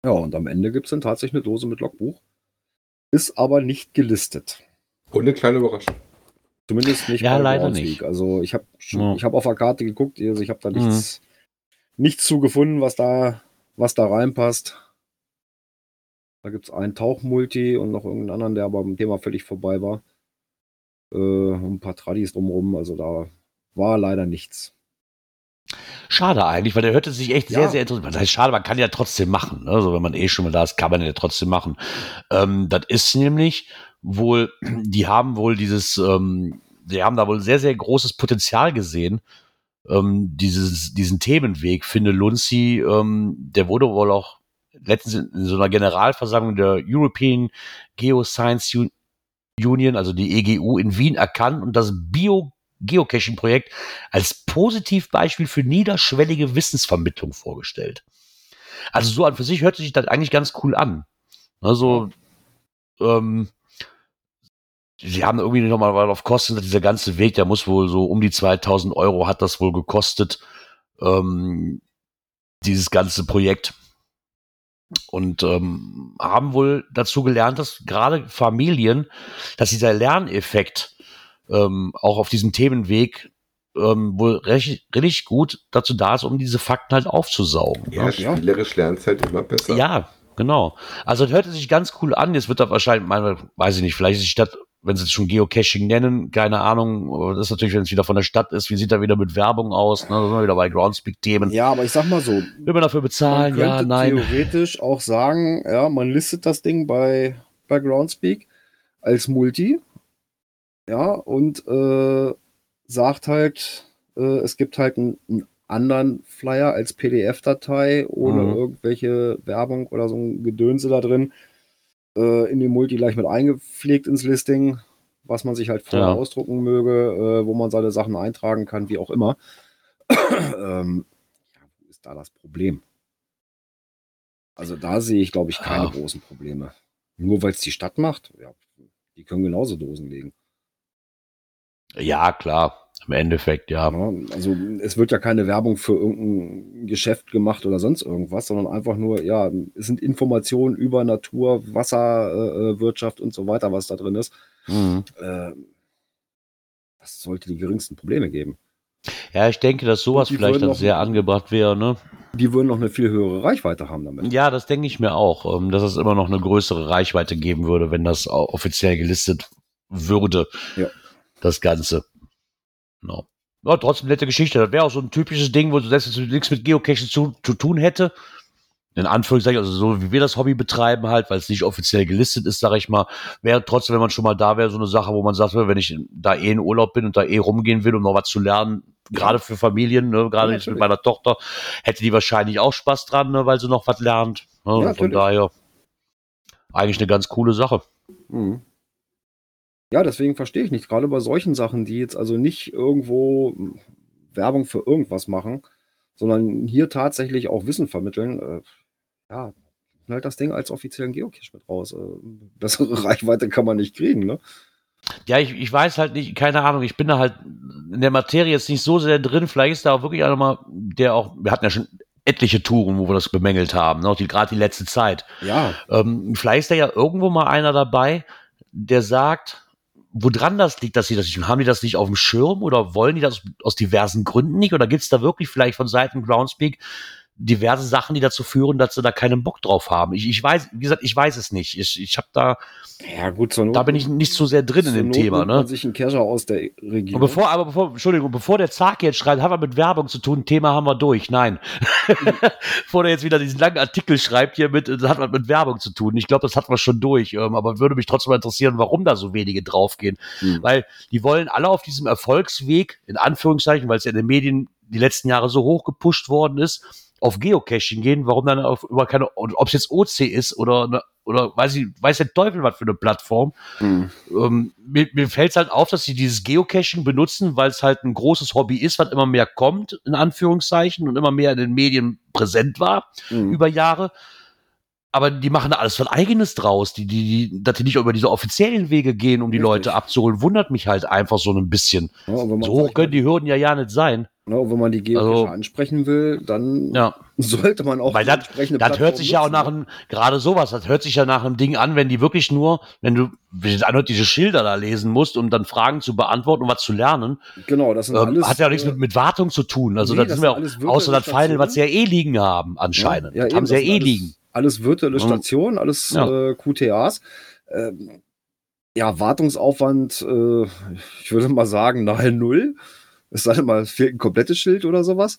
[SPEAKER 2] Ja, und am Ende gibt es dann tatsächlich eine Dose mit Logbuch. Ist aber nicht gelistet.
[SPEAKER 3] Und eine kleine Überraschung.
[SPEAKER 2] Zumindest nicht
[SPEAKER 1] Ja,
[SPEAKER 2] bei
[SPEAKER 1] leider nicht.
[SPEAKER 2] Also ich habe
[SPEAKER 1] Ja.
[SPEAKER 2] ich hab auf der Karte geguckt, also ich habe da
[SPEAKER 1] Mhm.
[SPEAKER 2] nichts, nichts zu gefunden, was da, was da reinpasst. Da gibt es einen Tauchmulti und noch irgendeinen anderen, der aber am Thema völlig vorbei war. Äh, ein paar Tradis drumherum, also da war leider nichts.
[SPEAKER 1] Schade eigentlich, weil der hörte sich echt sehr,
[SPEAKER 2] Ja.
[SPEAKER 1] sehr interessant. Das heißt, schade, man kann ja trotzdem machen. Ne? Also wenn man eh schon mal da ist, kann man ja trotzdem machen. Ähm, das ist nämlich wohl, die haben wohl dieses, ähm, die haben da wohl sehr, sehr großes Potenzial gesehen. Ähm, dieses, diesen Themenweg, finde Lunzi, ähm, der wurde wohl auch letztens in, so einer Generalversammlung der European Geoscience Un- Union, also die EGU in Wien erkannt und das Bio Geocaching-Projekt als Positivbeispiel für niederschwellige Wissensvermittlung vorgestellt. Also so an für sich hört sich das eigentlich ganz cool an. Also, ähm, sie haben irgendwie nochmal auf Kosten, dieser ganze Weg, der muss wohl so um die 2000 Euro hat das wohl gekostet, ähm, dieses ganze Projekt. Und ähm, haben wohl dazu gelernt, dass gerade Familien, dass dieser Lerneffekt ähm, auch auf diesem Themenweg ähm, wohl recht, richtig gut dazu da ist, um diese Fakten halt aufzusaugen.
[SPEAKER 3] Ja,
[SPEAKER 1] ne?
[SPEAKER 3] spielerisch lernt es halt immer besser.
[SPEAKER 1] Ja, genau. Also das hörte sich ganz cool an. Jetzt wird da wahrscheinlich, meine, weiß ich nicht, vielleicht ist die Stadt, wenn sie es schon Geocaching nennen, keine Ahnung. aber Das ist natürlich, wenn es wieder von der Stadt ist, wie sieht da wieder mit Werbung aus? Ne? Da sind wir wieder bei Groundspeak-Themen.
[SPEAKER 2] Ja, aber ich sag mal so,
[SPEAKER 1] Will man dafür bezahlen?
[SPEAKER 2] man
[SPEAKER 1] Ja,
[SPEAKER 2] könnte
[SPEAKER 1] nein.
[SPEAKER 2] theoretisch auch sagen, ja, man listet das Ding bei, bei Groundspeak als Multi. Ja, und äh, sagt halt, äh, es gibt halt einen, einen anderen Flyer als PDF-Datei ohne
[SPEAKER 1] Mhm.
[SPEAKER 2] irgendwelche Werbung oder so ein Gedönse da drin äh, in die Multi gleich mit eingepflegt ins Listing, was man sich halt vorher
[SPEAKER 1] Ja.
[SPEAKER 2] ausdrucken möge, äh, wo man seine Sachen eintragen kann, wie auch immer. ähm, ja, wo ist da das Problem? Also da sehe ich, glaube ich, keine
[SPEAKER 1] Ja.
[SPEAKER 2] großen Probleme. Nur weil es die Stadt macht, ja, die können genauso Dosen legen.
[SPEAKER 1] Ja, klar. Im Endeffekt, ja.
[SPEAKER 2] Ja, also es wird ja keine Werbung für irgendein Geschäft gemacht oder sonst irgendwas, sondern einfach nur, ja, es sind Informationen über Natur, Wasserwirtschaft äh, Wirtschaft und so weiter, was da drin ist.
[SPEAKER 1] Mhm.
[SPEAKER 2] Äh, das sollte die geringsten Probleme geben.
[SPEAKER 1] Ja, ich denke, dass sowas vielleicht dann
[SPEAKER 2] noch-
[SPEAKER 1] sehr angebracht wäre, ne?
[SPEAKER 2] Die würden noch eine viel höhere Reichweite haben damit.
[SPEAKER 1] Ja, das denke ich mir auch, ähm, dass es immer noch eine größere Reichweite geben würde, wenn das offiziell gelistet würde.
[SPEAKER 2] Ja.
[SPEAKER 1] Das Ganze. No. Ja, trotzdem nette Geschichte. Das wäre auch so ein typisches Ding, wo du es nichts mit Geocaching zu, zu tun hätte. In Anführungszeichen, also so wie wir das Hobby betreiben halt, weil es nicht offiziell gelistet ist, sage ich mal, wäre trotzdem, wenn man schon mal da wäre, so eine Sache, wo man sagt, wenn ich da eh in Urlaub bin und da eh rumgehen will, um noch was zu lernen, gerade für Familien, ne, gerade
[SPEAKER 2] Ja,
[SPEAKER 1] jetzt mit meiner Tochter, hätte die wahrscheinlich auch Spaß dran, ne, weil sie noch was lernt. Ne,
[SPEAKER 2] Ja,
[SPEAKER 1] von daher eigentlich eine ganz coole Sache.
[SPEAKER 2] Mhm. Ja, deswegen verstehe ich nicht, gerade bei solchen Sachen, die jetzt also nicht irgendwo Werbung für irgendwas machen, sondern hier tatsächlich auch Wissen vermitteln, äh, ja, halt das Ding als offiziellen Geocache mit raus. Äh, bessere Reichweite kann man nicht kriegen, ne?
[SPEAKER 1] Ja, ich, ich weiß halt nicht, keine Ahnung, ich bin da halt in der Materie jetzt nicht so sehr drin. Vielleicht ist da auch wirklich einer mal, der auch, wir hatten ja schon etliche Touren, wo wir das bemängelt haben, ne, die, gerade die letzte Zeit.
[SPEAKER 2] Ja,
[SPEAKER 1] Ähm, vielleicht ist da ja irgendwo mal einer dabei, der sagt, woran das liegt, dass sie das nicht tun. Haben die das nicht auf dem Schirm oder wollen die das aus diversen Gründen nicht? Oder gibt es da wirklich vielleicht von Seiten Groundspeak diverse Sachen, die dazu führen, dass sie da keinen Bock drauf haben? Ich, ich weiß, wie gesagt, ich weiß es nicht. Ich, ich habe da,
[SPEAKER 2] ja gut, Not,
[SPEAKER 1] da bin ich nicht so sehr drin in dem
[SPEAKER 2] Not
[SPEAKER 1] Thema. Ne?
[SPEAKER 2] man sich einen Cacher aus der Region.
[SPEAKER 1] Und bevor, aber bevor, Entschuldigung, bevor der Zag jetzt schreibt, hat er mit Werbung zu tun, Thema haben wir durch. Nein. bevor der jetzt wieder diesen langen Artikel schreibt hier mit, das hat was mit Werbung zu tun. Ich glaube, das hat man schon durch. Ähm, aber würde mich trotzdem mal interessieren, warum da so wenige draufgehen.
[SPEAKER 2] Hm.
[SPEAKER 1] Weil die wollen alle auf diesem Erfolgsweg, in Anführungszeichen, weil es ja in den Medien die letzten Jahre so hoch gepusht worden ist, auf Geocaching gehen, warum dann auf über keine, ob es jetzt OC ist oder, eine, oder weiß ich, weiß der Teufel was für eine Plattform
[SPEAKER 2] Hm.
[SPEAKER 1] ähm, mir, mir fällt es halt auf, dass sie dieses Geocaching benutzen, weil es halt ein großes Hobby ist, was immer mehr kommt, in Anführungszeichen, und immer mehr in den Medien präsent war
[SPEAKER 2] Hm.
[SPEAKER 1] über Jahre. Aber die machen da alles was Eigenes draus, die, die, die, dass die nicht über diese offiziellen Wege gehen, um die
[SPEAKER 2] Richtig.
[SPEAKER 1] Leute abzuholen, wundert mich halt einfach so ein bisschen.
[SPEAKER 2] Ja,
[SPEAKER 1] So hoch können die Hürden ja ja nicht sein.
[SPEAKER 2] und wenn man die Geocacher
[SPEAKER 1] Also-
[SPEAKER 2] ansprechen will, dann
[SPEAKER 1] Ja.
[SPEAKER 2] sollte man auch
[SPEAKER 1] Weil das,
[SPEAKER 2] entsprechende
[SPEAKER 1] das hört sich ja auch nach
[SPEAKER 2] ne?
[SPEAKER 1] einem, gerade sowas, das hört sich ja nach einem Ding an, wenn die wirklich nur, wenn du, anhört, diese Schilder da lesen musst, um dann Fragen zu beantworten und was zu lernen,
[SPEAKER 2] Genau, das sind
[SPEAKER 1] ähm,
[SPEAKER 2] alles.
[SPEAKER 1] hat ja auch nichts
[SPEAKER 2] äh,
[SPEAKER 1] mit, mit Wartung zu tun. Also
[SPEAKER 2] nee,
[SPEAKER 1] das
[SPEAKER 2] das
[SPEAKER 1] sind wir
[SPEAKER 2] virtuelle
[SPEAKER 1] außer das Final, was sie ja eh liegen haben, anscheinend.
[SPEAKER 2] Ja,
[SPEAKER 1] das
[SPEAKER 2] eben,
[SPEAKER 1] haben sie ja eh liegen.
[SPEAKER 2] Alles virtuelle. Stationen, alles
[SPEAKER 1] Ja.
[SPEAKER 2] äh, QTAs. Ähm, ja, Wartungsaufwand, äh, ich würde mal sagen, nahe Null. Es sei denn mal, es fehlt ein komplettes Schild oder sowas.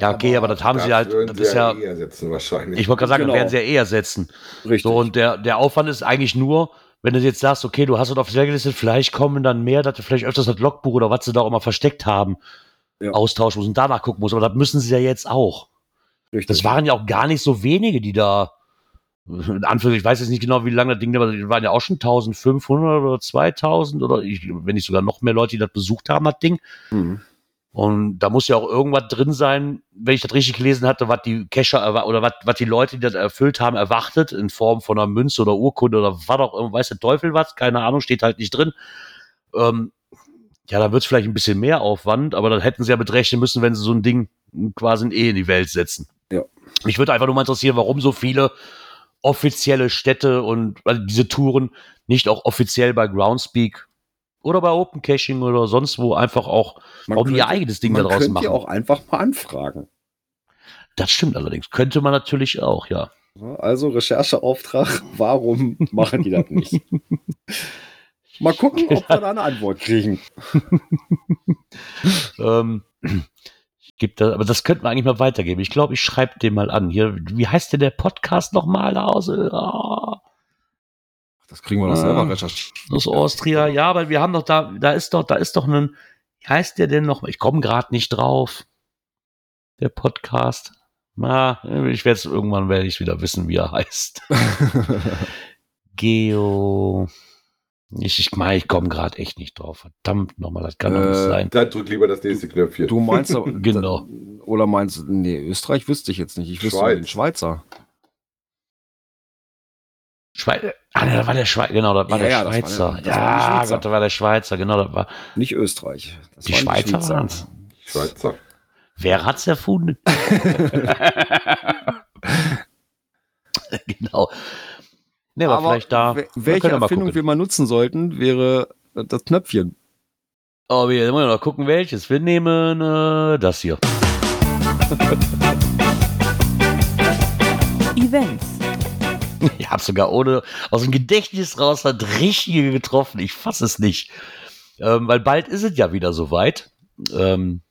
[SPEAKER 1] Ja, okay, aber, das haben sie halt, das
[SPEAKER 3] sie
[SPEAKER 1] ist ja,
[SPEAKER 3] eh ersetzen wahrscheinlich.
[SPEAKER 1] ich wollte gerade sagen,
[SPEAKER 2] Genau.
[SPEAKER 1] das werden sie ja eh ersetzen.
[SPEAKER 2] Richtig.
[SPEAKER 1] So, und der, der Aufwand ist eigentlich nur, wenn du jetzt sagst, okay, du hast es offiziell gelistet, vielleicht kommen dann mehr, dass du vielleicht öfters das Logbuch oder was sie da auch immer versteckt haben,
[SPEAKER 2] Ja.
[SPEAKER 1] austauschen musst und danach gucken musst. Aber das müssen sie ja jetzt auch.
[SPEAKER 2] Richtig.
[SPEAKER 1] Das waren ja auch gar nicht so wenige, die da, in Anführungszeichen, ich weiß jetzt nicht genau, wie lange das Ding die waren ja auch schon 1500 oder 2000 oder ich, wenn nicht sogar noch mehr Leute, die das besucht haben, das Ding.
[SPEAKER 2] Mhm.
[SPEAKER 1] Und da muss ja auch irgendwas drin sein, wenn ich das richtig gelesen hatte, was die erwa- oder was, was die Leute, die das erfüllt haben, erwartet, in Form von einer Münze oder Urkunde oder was auch immer, weiß der Teufel was, keine Ahnung, steht halt nicht drin. Ähm, ja, da wird es vielleicht ein bisschen mehr Aufwand, aber dann hätten sie ja betrechnen müssen, wenn sie so ein Ding quasi eh in die Welt setzen.
[SPEAKER 2] Ja.
[SPEAKER 1] Mich würde einfach nur mal interessieren, warum so viele offizielle Städte und also diese Touren nicht auch offiziell bei Groundspeak oder bei Open Caching oder sonst wo einfach auch
[SPEAKER 2] Man
[SPEAKER 1] die ihr
[SPEAKER 2] könnte-
[SPEAKER 1] eigenes Ding da
[SPEAKER 2] man könnte
[SPEAKER 1] machen.
[SPEAKER 2] ja auch einfach mal anfragen.
[SPEAKER 1] Das stimmt allerdings. Könnte man natürlich auch, ja.
[SPEAKER 2] Ja, Also Rechercheauftrag, warum machen die das nicht? Mal gucken, ob wir da eine Antwort kriegen.
[SPEAKER 1] Ähm, ich geb da, aber das könnte man eigentlich mal weitergeben. Ich glaube, ich schreibe den mal an. Hier, wie heißt denn der Podcast nochmal aus? Ah,
[SPEAKER 2] Das kriegen wir
[SPEAKER 1] doch selber
[SPEAKER 2] recherchiert.
[SPEAKER 1] aus Austria. Ja, aber wir haben doch da, da ist doch, da ist doch ein, wie heißt der denn noch? Ich komme gerade nicht drauf. Der Podcast. Na, ich werde es irgendwann werde ich wieder wissen, wie er heißt. Geo. Ich, ich meine, ich komme gerade echt nicht drauf. Verdammt nochmal, das kann doch nicht
[SPEAKER 2] Äh,
[SPEAKER 1] sein.
[SPEAKER 3] Dann drück lieber das nächste Knöpfchen.
[SPEAKER 2] Du meinst aber-
[SPEAKER 1] Genau.
[SPEAKER 2] Oder meinst du, nee, Österreich wüsste ich jetzt nicht. Ich wüsste
[SPEAKER 3] Schweiz.
[SPEAKER 2] den Schweizer.
[SPEAKER 1] Schweiz. Ah, nee, das war der Schweizer, genau, das war
[SPEAKER 2] Ja,
[SPEAKER 1] der
[SPEAKER 2] ja, war
[SPEAKER 1] Schweizer.
[SPEAKER 2] das war
[SPEAKER 1] ja,
[SPEAKER 2] Schweizer.
[SPEAKER 1] Gott, das war der Schweizer, genau, das war.
[SPEAKER 2] Nicht Österreich. Das
[SPEAKER 1] Die Schweizer
[SPEAKER 2] Schweizer.
[SPEAKER 1] waren's.
[SPEAKER 3] Schweizer.
[SPEAKER 1] Wer hat's erfunden? genau. Ne, aber,
[SPEAKER 2] Aber
[SPEAKER 1] vielleicht da.
[SPEAKER 2] wel-
[SPEAKER 1] wir
[SPEAKER 2] welche
[SPEAKER 1] mal
[SPEAKER 2] Erfindung
[SPEAKER 1] gucken.
[SPEAKER 2] wir mal nutzen sollten, wäre äh, das Knöpfchen.
[SPEAKER 1] Aber wir wollen noch gucken, welches. Wir nehmen äh, das hier.
[SPEAKER 5] Events.
[SPEAKER 1] Ich habe sogar ohne aus dem Gedächtnis raus hat richtige getroffen. Ich fasse es nicht. Ähm, weil bald ist es ja wieder soweit. Ähm,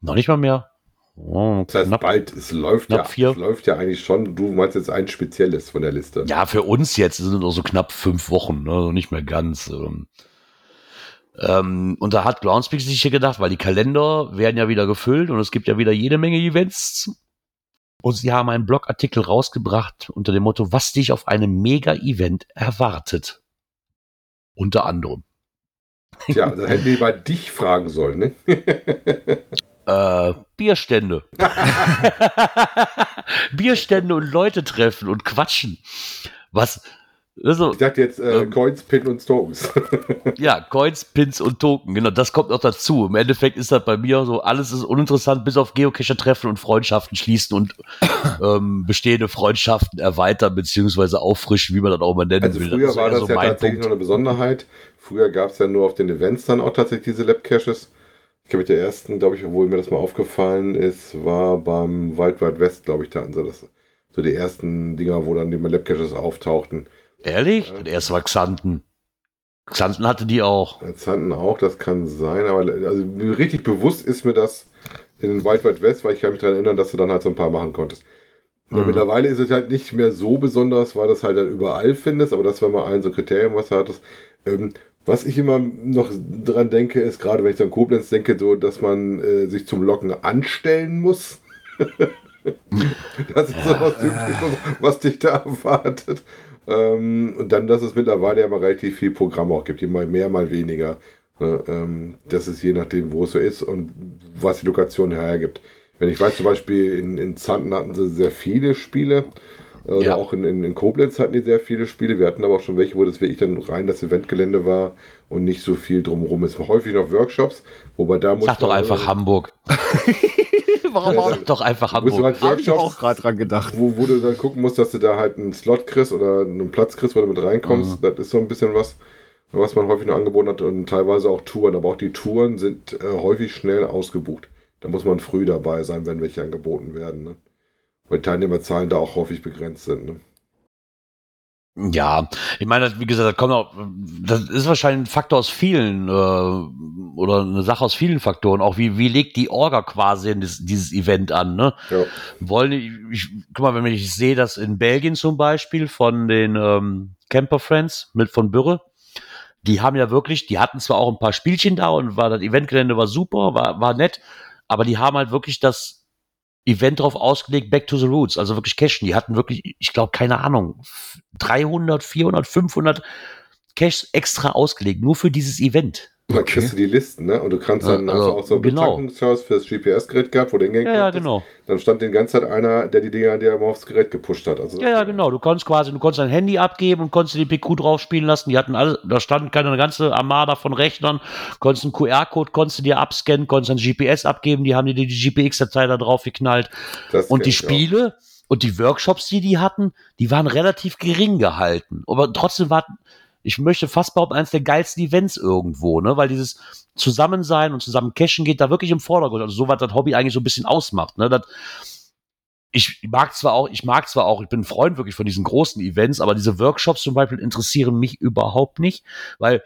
[SPEAKER 1] noch nicht mal mehr. Oh,
[SPEAKER 3] Das heißt,
[SPEAKER 1] knapp.
[SPEAKER 3] bald, es läuft, ja, es läuft ja eigentlich schon. Du meinst jetzt ein spezielles von der Liste.
[SPEAKER 1] Ja, für uns jetzt sind es noch so knapp fünf Wochen, ne? also nicht mehr ganz. Ähm, ähm, und da hat Groundspeak sich hier gedacht, weil die Kalender werden ja wieder gefüllt und es gibt ja wieder jede Menge Events. Und sie haben einen Blogartikel rausgebracht unter dem Motto, was dich auf einem Mega-Event erwartet. Unter anderem.
[SPEAKER 3] Tja, da hätten die mal dich fragen sollen, ne?
[SPEAKER 1] Äh, Bierstände. Bierstände und Leute treffen und quatschen. Was, also,
[SPEAKER 3] Ich dachte jetzt äh,
[SPEAKER 1] Ähm.
[SPEAKER 3] Coins, Pin und Tokens.
[SPEAKER 1] Ja, Coins, Pins und Token, genau, das kommt noch dazu. Im Endeffekt ist das bei mir so, alles ist uninteressant, bis auf Geocacher treffen und Freundschaften schließen und ähm, bestehende Freundschaften erweitern beziehungsweise auffrischen, wie man das auch mal nennen
[SPEAKER 3] Also
[SPEAKER 1] will.
[SPEAKER 3] früher
[SPEAKER 1] ist
[SPEAKER 3] war das
[SPEAKER 1] so
[SPEAKER 3] ja tatsächlich
[SPEAKER 1] Punkt.
[SPEAKER 3] noch eine Besonderheit. Früher gab es ja nur auf den Events dann auch tatsächlich diese Lab-Caches. Ich glaube, mit der ersten, glaube ich, obwohl mir das mal aufgefallen ist, war beim Wild Wild West, glaube ich, da hatten sie das. So die ersten Dinger, wo dann die Lab-Caches auftauchten.
[SPEAKER 1] Ehrlich? Das erste war Xanten. Xanten hatte die auch.
[SPEAKER 3] Hatten auch, das kann sein, aber also richtig bewusst ist mir das in den Wild Wild West, weil ich kann mich daran erinnern, dass du dann halt so ein paar machen konntest.
[SPEAKER 1] Mhm.
[SPEAKER 3] mittlerweile ist es halt nicht mehr so besonders, weil das halt dann überall findest, aber das war mal ein so Kriterium, was du hattest. Ähm, was ich immer noch dran denke, ist gerade, wenn ich so an Koblenz denke, so, dass man äh, sich zum Locken anstellen muss. das ist so was Typisches, was dich da erwartet. Ähm, und dann, dass es mittlerweile ja mal relativ viel Programm auch gibt, mal mehr, mal weniger. Ne, ähm, das ist je nachdem, wo es so ist und was die Lokation hergibt. Wenn ich weiß, zum Beispiel in, in Zanten hatten sie sehr viele Spiele. Äh, Oder
[SPEAKER 1] Ja.
[SPEAKER 3] auch in, in, in Koblenz hatten die sehr viele Spiele. Wir hatten aber auch schon welche, wo das wirklich dann rein das Eventgelände war und nicht so viel drumherum. Es war häufig noch Workshops, wobei da muss
[SPEAKER 1] Sag doch einfach Hamburg.
[SPEAKER 2] Warum
[SPEAKER 1] Sag doch einfach
[SPEAKER 3] Du musst
[SPEAKER 1] Hamburg.
[SPEAKER 3] halt
[SPEAKER 2] Hab ich auch
[SPEAKER 3] Workshops,
[SPEAKER 2] gerade dran gedacht.
[SPEAKER 3] wo, wo du dann gucken musst, dass du da halt einen Slot kriegst oder einen Platz kriegst, wo du mit reinkommst. Das ist so ein bisschen was, was man häufig noch angeboten hat und teilweise auch Touren. Aber auch die Touren sind äh, häufig schnell ausgebucht. Da muss man früh dabei sein, wenn welche angeboten werden. Ne? Weil Teilnehmerzahlen da auch häufig begrenzt sind. Ne?
[SPEAKER 1] Ja, ich meine, wie gesagt, das kommt auch, das ist wahrscheinlich ein Faktor aus vielen äh, oder eine Sache aus vielen Faktoren. Auch wie, wie legt die Orga quasi dieses, dieses Event an, ne?
[SPEAKER 3] Ja.
[SPEAKER 1] Wollen, die- ich, guck mal, wenn ich sehe, dass in Belgien zum Beispiel von den ähm, Camper Friends mit von Bürre, die haben ja wirklich, die hatten zwar auch ein paar Spielchen da und war das Eventgelände war super, war, war nett, aber die haben halt wirklich das Event drauf ausgelegt, Back to the Roots, also wirklich Cashen. Die hatten wirklich, ich glaube, keine Ahnung, 300, 400, 500 Caches extra ausgelegt, nur für dieses Event.
[SPEAKER 3] Da kriegst du die Listen, ne? Und du kannst dann also,
[SPEAKER 1] also,
[SPEAKER 3] auch so einen
[SPEAKER 1] genau.
[SPEAKER 3] Betankungsservice für das GPS-Gerät gehabt, wo du hingehen
[SPEAKER 1] Ja, ja, genau.
[SPEAKER 3] Dann stand die ganze Zeit einer, der die Dinger dir aufs Gerät gepusht hat. Also,
[SPEAKER 1] Ja, ja, genau. Du konntest quasi, du konntest dein Handy abgeben und konntest die PQ drauf spielen lassen. Die hatten alle, da stand keine ganze Armada von Rechnern. Konntest einen QR-Code, konntest du dir abscannen, konntest ein GPS abgeben. Die haben dir die GPX-Datei da drauf geknallt.
[SPEAKER 3] das
[SPEAKER 1] Und die
[SPEAKER 3] ich auch.
[SPEAKER 1] Spiele und die Workshops, die die hatten, die waren relativ gering gehalten. Aber trotzdem war, ich möchte fast behaupten, eines der geilsten Events irgendwo, ne? Weil dieses Zusammensein und zusammen cashen geht da wirklich im Vordergrund. Also so was das Hobby eigentlich so ein bisschen ausmacht, ne? Das, ich mag zwar auch, ich mag zwar auch, ich bin ein Freund wirklich von diesen großen Events, aber diese Workshops zum Beispiel interessieren mich überhaupt nicht, weil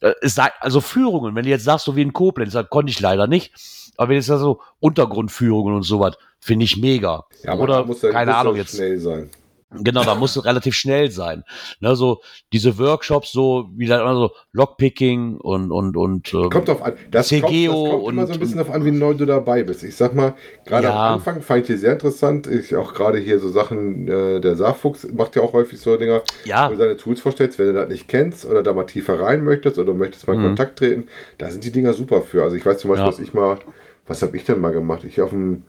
[SPEAKER 1] äh, es sei, also Führungen, wenn du jetzt sagst, so wie in Koblenz, da konnte ich leider nicht, aber wenn jetzt so Untergrundführungen und sowas, finde ich mega.
[SPEAKER 3] Ja, aber
[SPEAKER 1] Oder,
[SPEAKER 3] er-
[SPEAKER 1] keine Ahnung, jetzt,
[SPEAKER 3] schnell sein.
[SPEAKER 1] Genau, da musst du relativ schnell sein. Ne, so diese Workshops, so wie dann immer so Lockpicking und, und, und, ähm,
[SPEAKER 3] Kommt drauf an. Das
[SPEAKER 1] CGO
[SPEAKER 3] kommt, das kommt immer
[SPEAKER 1] und-
[SPEAKER 3] so ein bisschen darauf an, wie neu du dabei bist. Ich sag mal, gerade
[SPEAKER 1] Ja.
[SPEAKER 3] am Anfang fand ich die sehr interessant. Ich auch gerade hier so Sachen, äh, der Saarfuchs macht ja auch häufig so Dinger,
[SPEAKER 1] ja,
[SPEAKER 3] wo du deine Tools vorstellst, wenn du das nicht kennst oder da mal tiefer rein möchtest oder möchtest mal in
[SPEAKER 1] Mhm.
[SPEAKER 3] Kontakt treten, da sind die Dinger super für. Also ich weiß zum Beispiel,
[SPEAKER 1] Ja.
[SPEAKER 3] dass ich mal, was habe ich denn mal gemacht? Ich auf dem,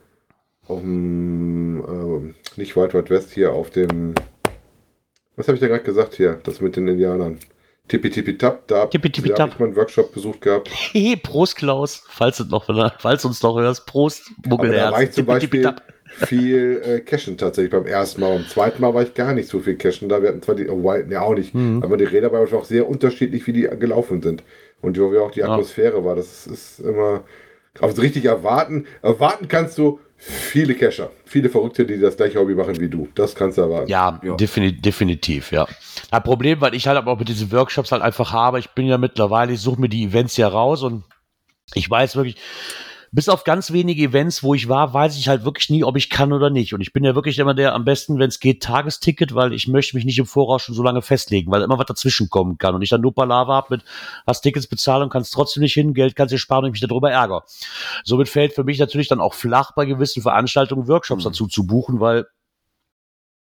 [SPEAKER 3] auf dem, ähm, nicht Wild Wild West hier, auf dem, was habe ich da gerade gesagt hier, das mit den Indianern? Tippi Tippi Tap, da,
[SPEAKER 1] Tippi Tippi
[SPEAKER 3] da habe ich mal einen Workshop besucht gehabt.
[SPEAKER 1] Hey, Prost Klaus, falls du noch, falls du uns noch hörst, Prost,
[SPEAKER 3] Aber da war ich zum
[SPEAKER 1] Tippitippi
[SPEAKER 3] Beispiel,
[SPEAKER 1] tapp.
[SPEAKER 3] viel äh, cashen tatsächlich beim ersten Mal. Beim zweiten Mal war ich gar nicht so viel cashen da. Wir hatten zwar die, oh, White, ne, auch nicht,
[SPEAKER 1] Mhm.
[SPEAKER 3] aber die Räder waren auch sehr unterschiedlich, wie die gelaufen sind. Und wie auch die
[SPEAKER 1] Ja.
[SPEAKER 3] Atmosphäre war. Das ist immer, also richtig erwarten. Erwarten kannst du viele Cacher, viele Verrückte, die das gleiche Hobby machen wie du. Das kannst du erwarten.
[SPEAKER 1] Ja,
[SPEAKER 2] Ja.
[SPEAKER 1] Defini definitiv, ja. Das Problem, weil ich halt aber auch mit diesen Workshops halt einfach habe, ich bin ja mittlerweile, ich suche mir die Events ja raus und ich weiß wirklich, bis auf ganz wenige Events, wo ich war, weiß ich halt wirklich nie, ob ich kann oder nicht. Und ich bin ja wirklich immer der am besten, wenn es geht, Tagesticket, weil ich möchte mich nicht im Voraus schon so lange festlegen, weil immer was dazwischen kommen kann. Und ich dann nur Palaver habe mit, hast Tickets bezahlt und kannst trotzdem nicht hin, Geld kannst dir sparen und ich mich darüber ärgere. Somit fällt für mich natürlich dann auch flach, bei gewissen Veranstaltungen Workshops dazu zu buchen, weil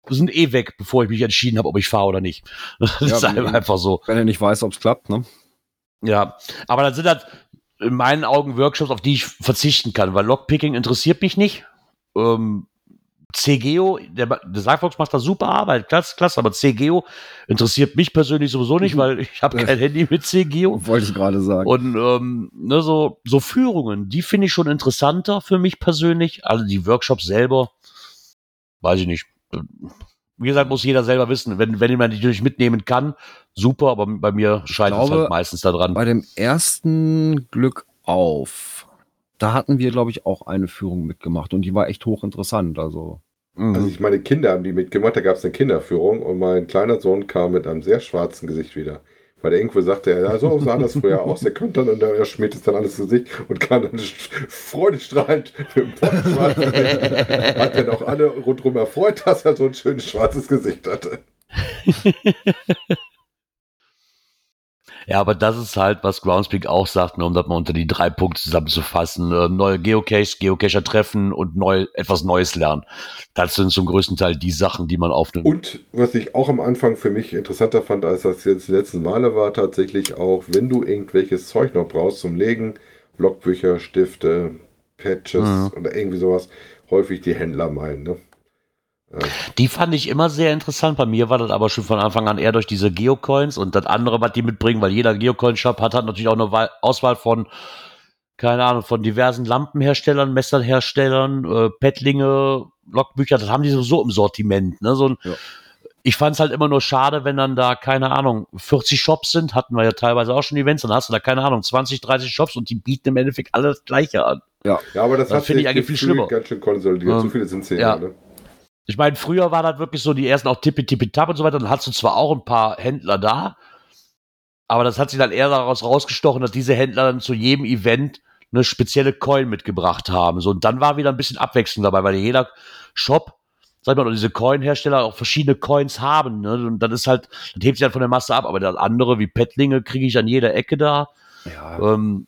[SPEAKER 1] sind eh weg, bevor ich mich entschieden habe, ob ich fahre oder nicht. Das
[SPEAKER 2] Ja,
[SPEAKER 1] ist
[SPEAKER 2] wenn-
[SPEAKER 1] einfach so.
[SPEAKER 2] Wenn er nicht weiß, ob es klappt, ne?
[SPEAKER 1] Ja, aber dann sind halt in meinen Augen Workshops, auf die ich verzichten kann, weil Lockpicking interessiert mich nicht. Ähm, CGO, der, der Sagfox macht da super Arbeit, klasse, klasse, aber CGO interessiert mich persönlich sowieso nicht, weil ich habe kein Handy mit CGO.
[SPEAKER 2] Wollte ich gerade sagen.
[SPEAKER 1] Und ähm, ne, so, so Führungen, die finde ich schon interessanter für mich persönlich. Also die Workshops selber, weiß ich nicht. Wie gesagt, muss jeder selber wissen. Wenn, wenn man die natürlich mitnehmen kann, super, aber bei mir scheitert es halt meistens daran.
[SPEAKER 2] Bei dem ersten Glück auf, da hatten wir, glaube ich, auch eine Führung mitgemacht und die war echt hochinteressant. Also,
[SPEAKER 1] Mhm.
[SPEAKER 3] Also ich meine Kinder haben die mitgemacht, da gab es eine Kinderführung und mein kleiner Sohn kam mit einem sehr schwarzen Gesicht wieder. Weil der irgendwo sagte, ja, so sah das früher aus, der könnte dann und er schmiert es dann alles Gesicht und kam dann freudestrahlend mit dem Hat dann auch alle rundherum erfreut, dass er so ein schönes schwarzes Gesicht hatte.
[SPEAKER 1] Ja, aber das ist halt, was Groundspeak auch sagt, nur um das mal unter die drei Punkte zusammenzufassen. Äh, neue Geocache, Geocacher treffen und neu, etwas Neues lernen. Das sind zum größten Teil die Sachen, die man aufnimmt.
[SPEAKER 3] Und was ich auch am Anfang für mich interessanter fand, als das jetzt die letzten Male war, tatsächlich auch, wenn du irgendwelches Zeug noch brauchst zum Legen, Logbücher, Stifte, Patches
[SPEAKER 1] Mhm.
[SPEAKER 3] oder irgendwie sowas, häufig die Händler meinen. Ne?
[SPEAKER 1] Die fand ich immer sehr interessant. Bei mir war das aber schon von Anfang an eher durch diese Geocoins und das andere, was die mitbringen, weil jeder Geocoin-Shop hat, hat natürlich auch eine Wahl- Auswahl von, keine Ahnung, von diversen Lampenherstellern, Messerherstellern, äh, Pettlinge, Logbücher, das haben die sowieso im Sortiment. Ne? So ein,
[SPEAKER 2] Ja.
[SPEAKER 1] Ich fand es halt immer nur schade, wenn dann da, keine Ahnung, 40 Shops sind, hatten wir ja teilweise auch schon Events, dann hast du da, keine Ahnung, 20, 30 Shops und die bieten im Endeffekt alle das Gleiche an.
[SPEAKER 3] Ja, aber das,
[SPEAKER 1] Das finde ich eigentlich viel schlimmer.
[SPEAKER 3] ganz schön konsolidiert. so
[SPEAKER 1] Ähm,
[SPEAKER 3] viele sind es
[SPEAKER 1] ja.
[SPEAKER 3] Ne?
[SPEAKER 1] Ich meine, früher war das wirklich so, die ersten auch Tippi Tippi Tap und so weiter, dann hast du zwar auch ein paar Händler da, aber das hat sich dann eher daraus rausgestochen, dass diese Händler dann zu jedem Event eine spezielle Coin mitgebracht haben. So, und dann war wieder ein bisschen Abwechslung dabei, weil jeder Shop, sag ich mal, oder diese Coin-Hersteller auch verschiedene Coins haben. Ne? Und dann ist halt, das hebt sich halt von der Masse ab, aber das andere, wie Pettlinge, kriege ich an jeder Ecke da.
[SPEAKER 2] ja,
[SPEAKER 1] Ähm,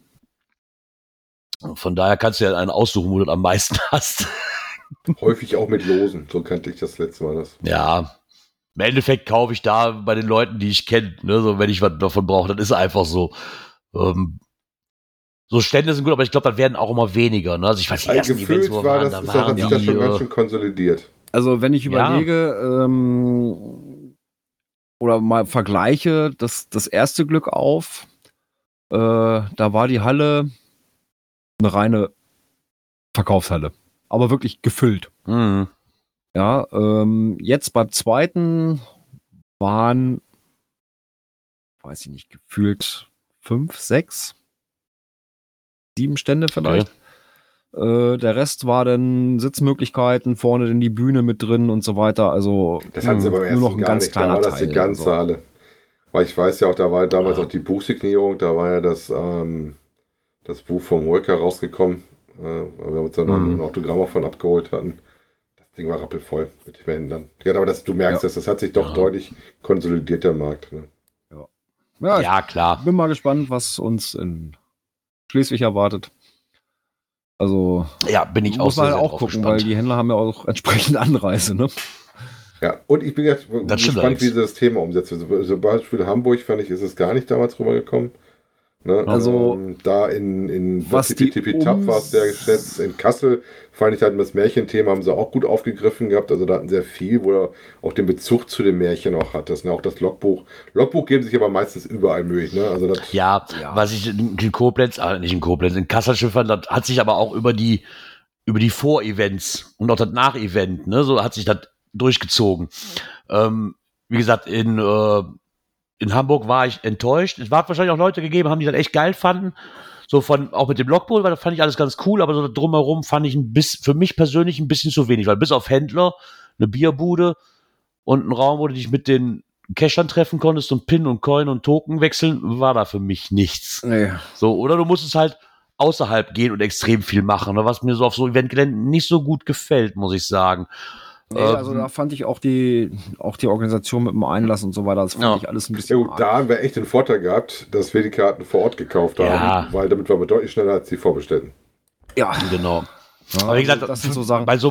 [SPEAKER 1] von daher kannst du ja einen aussuchen, wo du das am meisten hast.
[SPEAKER 3] Häufig auch mit Losen. So kannte ich das letzte Mal. Das.
[SPEAKER 1] Ja. Im Endeffekt kaufe ich da bei den Leuten, die ich kenne, ne, so wenn ich was davon brauche, das ist einfach so. Ähm, so Stände sind gut, aber ich glaube, das werden auch immer weniger. Ne? Also ich weiß, die ersten Events, wo wir
[SPEAKER 3] war
[SPEAKER 1] waren,
[SPEAKER 3] das,
[SPEAKER 1] da
[SPEAKER 3] hat
[SPEAKER 1] waren
[SPEAKER 3] sich das
[SPEAKER 1] die,
[SPEAKER 3] schon ganz
[SPEAKER 1] äh,
[SPEAKER 3] schön konsolidiert.
[SPEAKER 2] also wenn ich
[SPEAKER 1] Ja.
[SPEAKER 2] überlege ähm, oder mal vergleiche, das, das erste Glück auf, äh, da war die Halle eine reine Verkaufshalle. Aber wirklich gefüllt.
[SPEAKER 1] mh,
[SPEAKER 2] Ja, ähm, jetzt beim zweiten waren, weiß ich nicht, gefühlt fünf, sechs, sieben Stände vielleicht. Äh, der Rest war dann Sitzmöglichkeiten, vorne dann die Bühne mit drin und so weiter. Also
[SPEAKER 3] Das hatten sie
[SPEAKER 2] mh,
[SPEAKER 3] beim ersten
[SPEAKER 2] nur noch ein ganz
[SPEAKER 3] nicht. Da
[SPEAKER 2] kleiner
[SPEAKER 3] war das
[SPEAKER 2] Teil.
[SPEAKER 3] die ganze
[SPEAKER 2] also.
[SPEAKER 3] Halle. Weil ich weiß ja auch, da war damals auch die Buchsignierung, da war ja das, ähm, das Buch vom Wolker rausgekommen, weil wir uns da noch
[SPEAKER 1] Mhm.
[SPEAKER 3] ein Autogramm auch von abgeholt hatten. Das Ding war rappelvoll mit den Händlern. Ja, aber das, du merkst
[SPEAKER 2] Ja.
[SPEAKER 3] das, das hat sich doch
[SPEAKER 1] Ja.
[SPEAKER 3] deutlich konsolidiert, der Markt. Ne?
[SPEAKER 2] Ja,
[SPEAKER 1] ja, klar.
[SPEAKER 2] ich bin mal gespannt, was uns in Schleswig erwartet. Also
[SPEAKER 1] Ja, bin ich auch
[SPEAKER 2] muss man
[SPEAKER 1] sehr,
[SPEAKER 2] halt
[SPEAKER 1] sehr
[SPEAKER 2] auch gucken,
[SPEAKER 1] gespannt.
[SPEAKER 2] weil die Händler haben ja auch entsprechend Anreise, ne?
[SPEAKER 3] Ja, und ich bin jetzt gespannt, wie sie das Thema umsetzen. So, zum Beispiel Hamburg, fand ich, ist es gar nicht damals rübergekommen. Ne?
[SPEAKER 2] Also,
[SPEAKER 3] ähm, da in, in
[SPEAKER 2] was die
[SPEAKER 3] Tipi-Tipi-Tap war es sehr geschätzt. In Kassel fand ich halt das Märchenthema haben sie auch gut aufgegriffen gehabt. Also da hatten sehr viel, wo er auch den Bezug zu dem Märchen auch hat. Das, ne? Auch das Logbuch. Logbuch geben sich aber meistens überall Mühe. Ne? Also das,
[SPEAKER 1] Ja,
[SPEAKER 2] Ja.
[SPEAKER 1] was ich in in Koblenz, äh, nicht in Koblenz, in Kassel fand, das hat sich aber auch über die über die Vor-Events und auch das Nach-Event, ne, so hat sich das durchgezogen. Ähm, wie gesagt, in, äh, in Hamburg war ich enttäuscht. Es war wahrscheinlich auch Leute gegeben, haben die das echt geil fanden. So von, auch mit dem Logbull, weil das fand ich alles ganz cool, aber so drumherum fand ich ein bisschen, für mich persönlich ein bisschen zu wenig, weil bis auf Händler, eine Bierbude und ein Raum, wo du dich mit den Cashern treffen konntest und Pin und Coin und Token wechseln, war da für mich nichts.
[SPEAKER 2] Nee.
[SPEAKER 1] So, oder du musstest halt außerhalb gehen und extrem viel machen, ne, was mir so auf so Eventgeländen nicht so gut gefällt, muss ich sagen.
[SPEAKER 2] Nee,
[SPEAKER 1] Ähm,
[SPEAKER 2] also da fand ich auch die, auch die Organisation mit dem Einlass und so weiter, das fand
[SPEAKER 1] Ja.
[SPEAKER 2] ich alles ein
[SPEAKER 3] Ja
[SPEAKER 2] bisschen.
[SPEAKER 3] gut, da haben wir echt den Vorteil gehabt, dass wir die Karten vor Ort gekauft haben,
[SPEAKER 1] Ja.
[SPEAKER 3] weil damit waren wir deutlich schneller als die Vorbestellten.
[SPEAKER 2] ja,
[SPEAKER 1] Genau.
[SPEAKER 2] ja,
[SPEAKER 1] Aber wie gesagt,
[SPEAKER 2] das sind so Sachen.
[SPEAKER 1] bei so,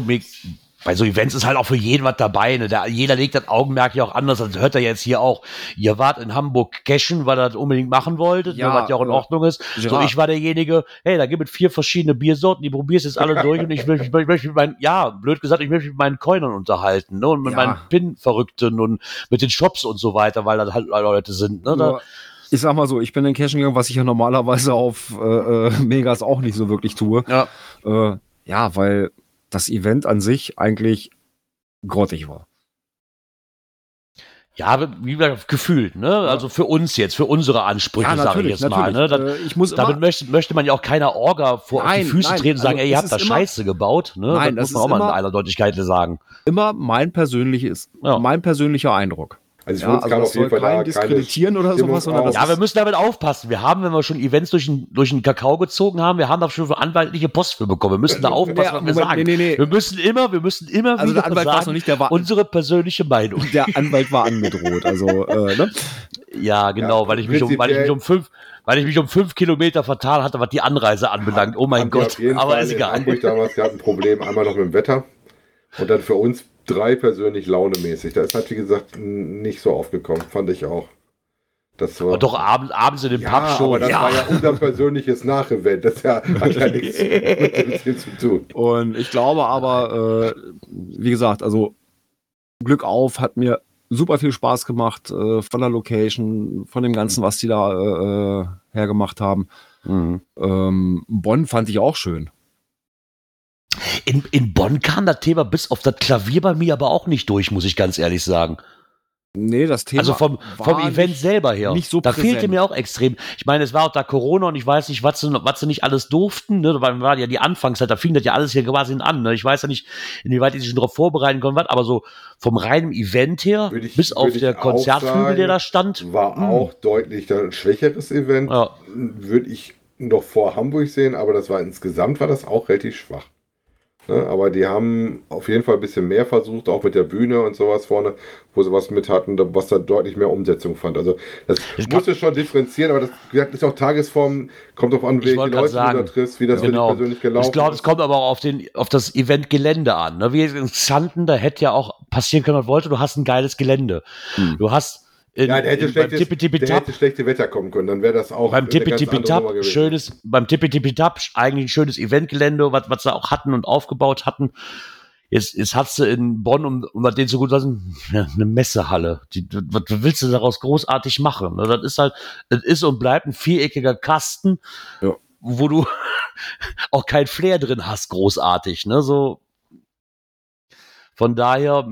[SPEAKER 1] bei so Events ist halt auch für jeden was dabei. Ne? Da, jeder legt das Augenmerk ja auch anders. Das hört er jetzt hier auch. Ihr wart in Hamburg cashen, weil ihr das unbedingt machen wolltet,
[SPEAKER 2] Ja,
[SPEAKER 1] ne, was ja auch in Ordnung ist. So,
[SPEAKER 2] Gerard.
[SPEAKER 1] ich war derjenige, hey, da gibt es vier verschiedene Biersorten, die probierst jetzt alle durch und ich möchte, ich möchte, mit meinen, ja, blöd gesagt, ich möchte mich mit meinen Coinern unterhalten, ne, und mit
[SPEAKER 2] Ja.
[SPEAKER 1] meinen Pin-Verrückten und mit den Shops und so weiter, weil das halt Leute sind, ne. Da,
[SPEAKER 2] ich sag mal so, ich bin in Cashen gegangen, was ich ja normalerweise auf äh, äh, Megas auch nicht so wirklich tue.
[SPEAKER 1] ja.
[SPEAKER 2] Äh, ja, weil das Event an sich eigentlich grottig war.
[SPEAKER 1] Ja, wie gesagt, gefühlt, ne? Also für uns jetzt, für unsere Ansprüche, sage ich jetzt mal. Ne? Das,
[SPEAKER 2] Äh, ich muss
[SPEAKER 1] damit möchte, möchte man ja auch keiner Orga vor
[SPEAKER 2] Nein,
[SPEAKER 1] die Füße
[SPEAKER 2] nein,
[SPEAKER 1] treten und sagen,
[SPEAKER 2] also
[SPEAKER 1] ey, ihr habt da Scheiße gebaut. Ne?
[SPEAKER 2] Nein,
[SPEAKER 1] das
[SPEAKER 2] das
[SPEAKER 1] muss man auch mal in aller Deutlichkeit sagen.
[SPEAKER 2] immer mein persönliches,
[SPEAKER 1] Ja.
[SPEAKER 2] mein persönlicher Eindruck.
[SPEAKER 3] Also für
[SPEAKER 2] Ja, also das
[SPEAKER 3] auf jeden Fall da
[SPEAKER 2] diskreditieren oder sowas, sondern
[SPEAKER 1] Ja, wir müssen damit aufpassen. Wir haben, wenn wir schon Events durch den, durch den Kakao gezogen haben, wir haben da schon anwaltliche Post für bekommen. Wir müssen da aufpassen,
[SPEAKER 2] Ja,
[SPEAKER 1] was wir
[SPEAKER 2] Moment,
[SPEAKER 1] sagen.
[SPEAKER 2] nee, nee, nee.
[SPEAKER 1] Wir müssen immer, wir müssen immer
[SPEAKER 2] Also
[SPEAKER 1] wieder
[SPEAKER 2] der Anwalt war
[SPEAKER 1] sagen,
[SPEAKER 2] nicht, der war,
[SPEAKER 1] unsere persönliche Meinung.
[SPEAKER 2] der Anwalt war angedroht. Also, äh, ne?
[SPEAKER 1] Ja, genau,
[SPEAKER 3] Ja,
[SPEAKER 1] weil ich mich um, weil ich mich um fünf, weil ich mich um fünf Kilometer vertan hatte, was die Anreise anbelangt. Oh mein Gott. Aber
[SPEAKER 3] Fall
[SPEAKER 1] ist
[SPEAKER 3] in
[SPEAKER 1] egal.
[SPEAKER 3] Hamburg damals, wir hatten ein Problem einmal noch mit dem Wetter und dann für uns drei persönlich launemäßig. Da ist halt, wie gesagt, nicht so aufgekommen, fand ich auch. Das war,
[SPEAKER 1] Aber doch abends, abends in dem
[SPEAKER 3] ja,
[SPEAKER 1] Pub
[SPEAKER 3] aber
[SPEAKER 1] schon.
[SPEAKER 3] das
[SPEAKER 1] Ja.
[SPEAKER 3] war ja unser persönliches Nachevent. Das ja, hat ja nichts mit dem zu tun.
[SPEAKER 2] Und ich glaube aber, äh, wie gesagt, also Glück auf hat mir super viel Spaß gemacht äh, von der Location, von dem Ganzen, was die da äh, äh, hergemacht haben.
[SPEAKER 1] Mhm.
[SPEAKER 2] Ähm, Bonn fand ich auch schön.
[SPEAKER 1] In, in Bonn kam das Thema bis auf das Klavier bei mir aber auch nicht durch, muss ich ganz ehrlich sagen.
[SPEAKER 2] Nee, das Thema.
[SPEAKER 1] also vom, vom Event
[SPEAKER 2] nicht-
[SPEAKER 1] selber her.
[SPEAKER 2] nicht so
[SPEAKER 1] da
[SPEAKER 2] präsent.
[SPEAKER 1] fehlte mir auch extrem. Ich meine, es war auch da Corona und ich weiß nicht, was sie, was sie nicht alles durften. Ne? Weil war ja die Anfangszeit, da fing das ja alles hier quasi an. Ne? Ich weiß ja nicht, inwieweit die sich schon darauf vorbereiten konnten, was, aber so vom reinen Event her,
[SPEAKER 3] ich-
[SPEAKER 1] bis auf der Konzertflügel,
[SPEAKER 3] sagen,
[SPEAKER 1] der da stand.
[SPEAKER 3] War
[SPEAKER 1] Hm.
[SPEAKER 3] auch deutlich ein schwächeres Event.
[SPEAKER 1] Ja.
[SPEAKER 3] Würde ich noch vor Hamburg sehen, aber das war insgesamt war das auch relativ schwach. Ne? Aber die haben auf jeden Fall ein bisschen mehr versucht, auch mit der Bühne und sowas vorne, wo sie was mit hatten, was da deutlich mehr Umsetzung fand. Also das
[SPEAKER 1] gab-
[SPEAKER 3] musste schon differenzieren, aber das gesagt, ist auch Tagesform, kommt drauf an,
[SPEAKER 1] Ich wollte
[SPEAKER 3] Leute
[SPEAKER 1] sagen,
[SPEAKER 3] du da triffst, wie das
[SPEAKER 1] genau.
[SPEAKER 3] für dich persönlich gelaufen
[SPEAKER 1] Ich glaube,
[SPEAKER 3] ist.
[SPEAKER 1] es kommt aber auch auf, den, auf das Eventgelände an. Ne? Wie in Xanten, da hätte ja auch passieren können, was wollte. Du hast ein geiles Gelände.
[SPEAKER 2] Hm.
[SPEAKER 1] Du hast in,
[SPEAKER 3] Ja, der hätte,
[SPEAKER 1] in, beim
[SPEAKER 3] der hätte schlechte Wetter kommen können, dann wäre das auch
[SPEAKER 1] beim Tippitippi-Tap,
[SPEAKER 3] Nummer gewesen.
[SPEAKER 1] schönes, beim Tippitippi-Tap, eigentlich ein schönes Eventgelände, was, was sie auch hatten und aufgebaut hatten. Jetzt, jetzt hast du in Bonn, um, um denen so gut zu lassen, eine Messehalle. Die, was willst du daraus großartig machen? Ne, Das ist halt, das ist und bleibt ein viereckiger Kasten,
[SPEAKER 2] Ja.
[SPEAKER 1] wo du auch kein Flair drin hast, großartig. Ne? So, von daher,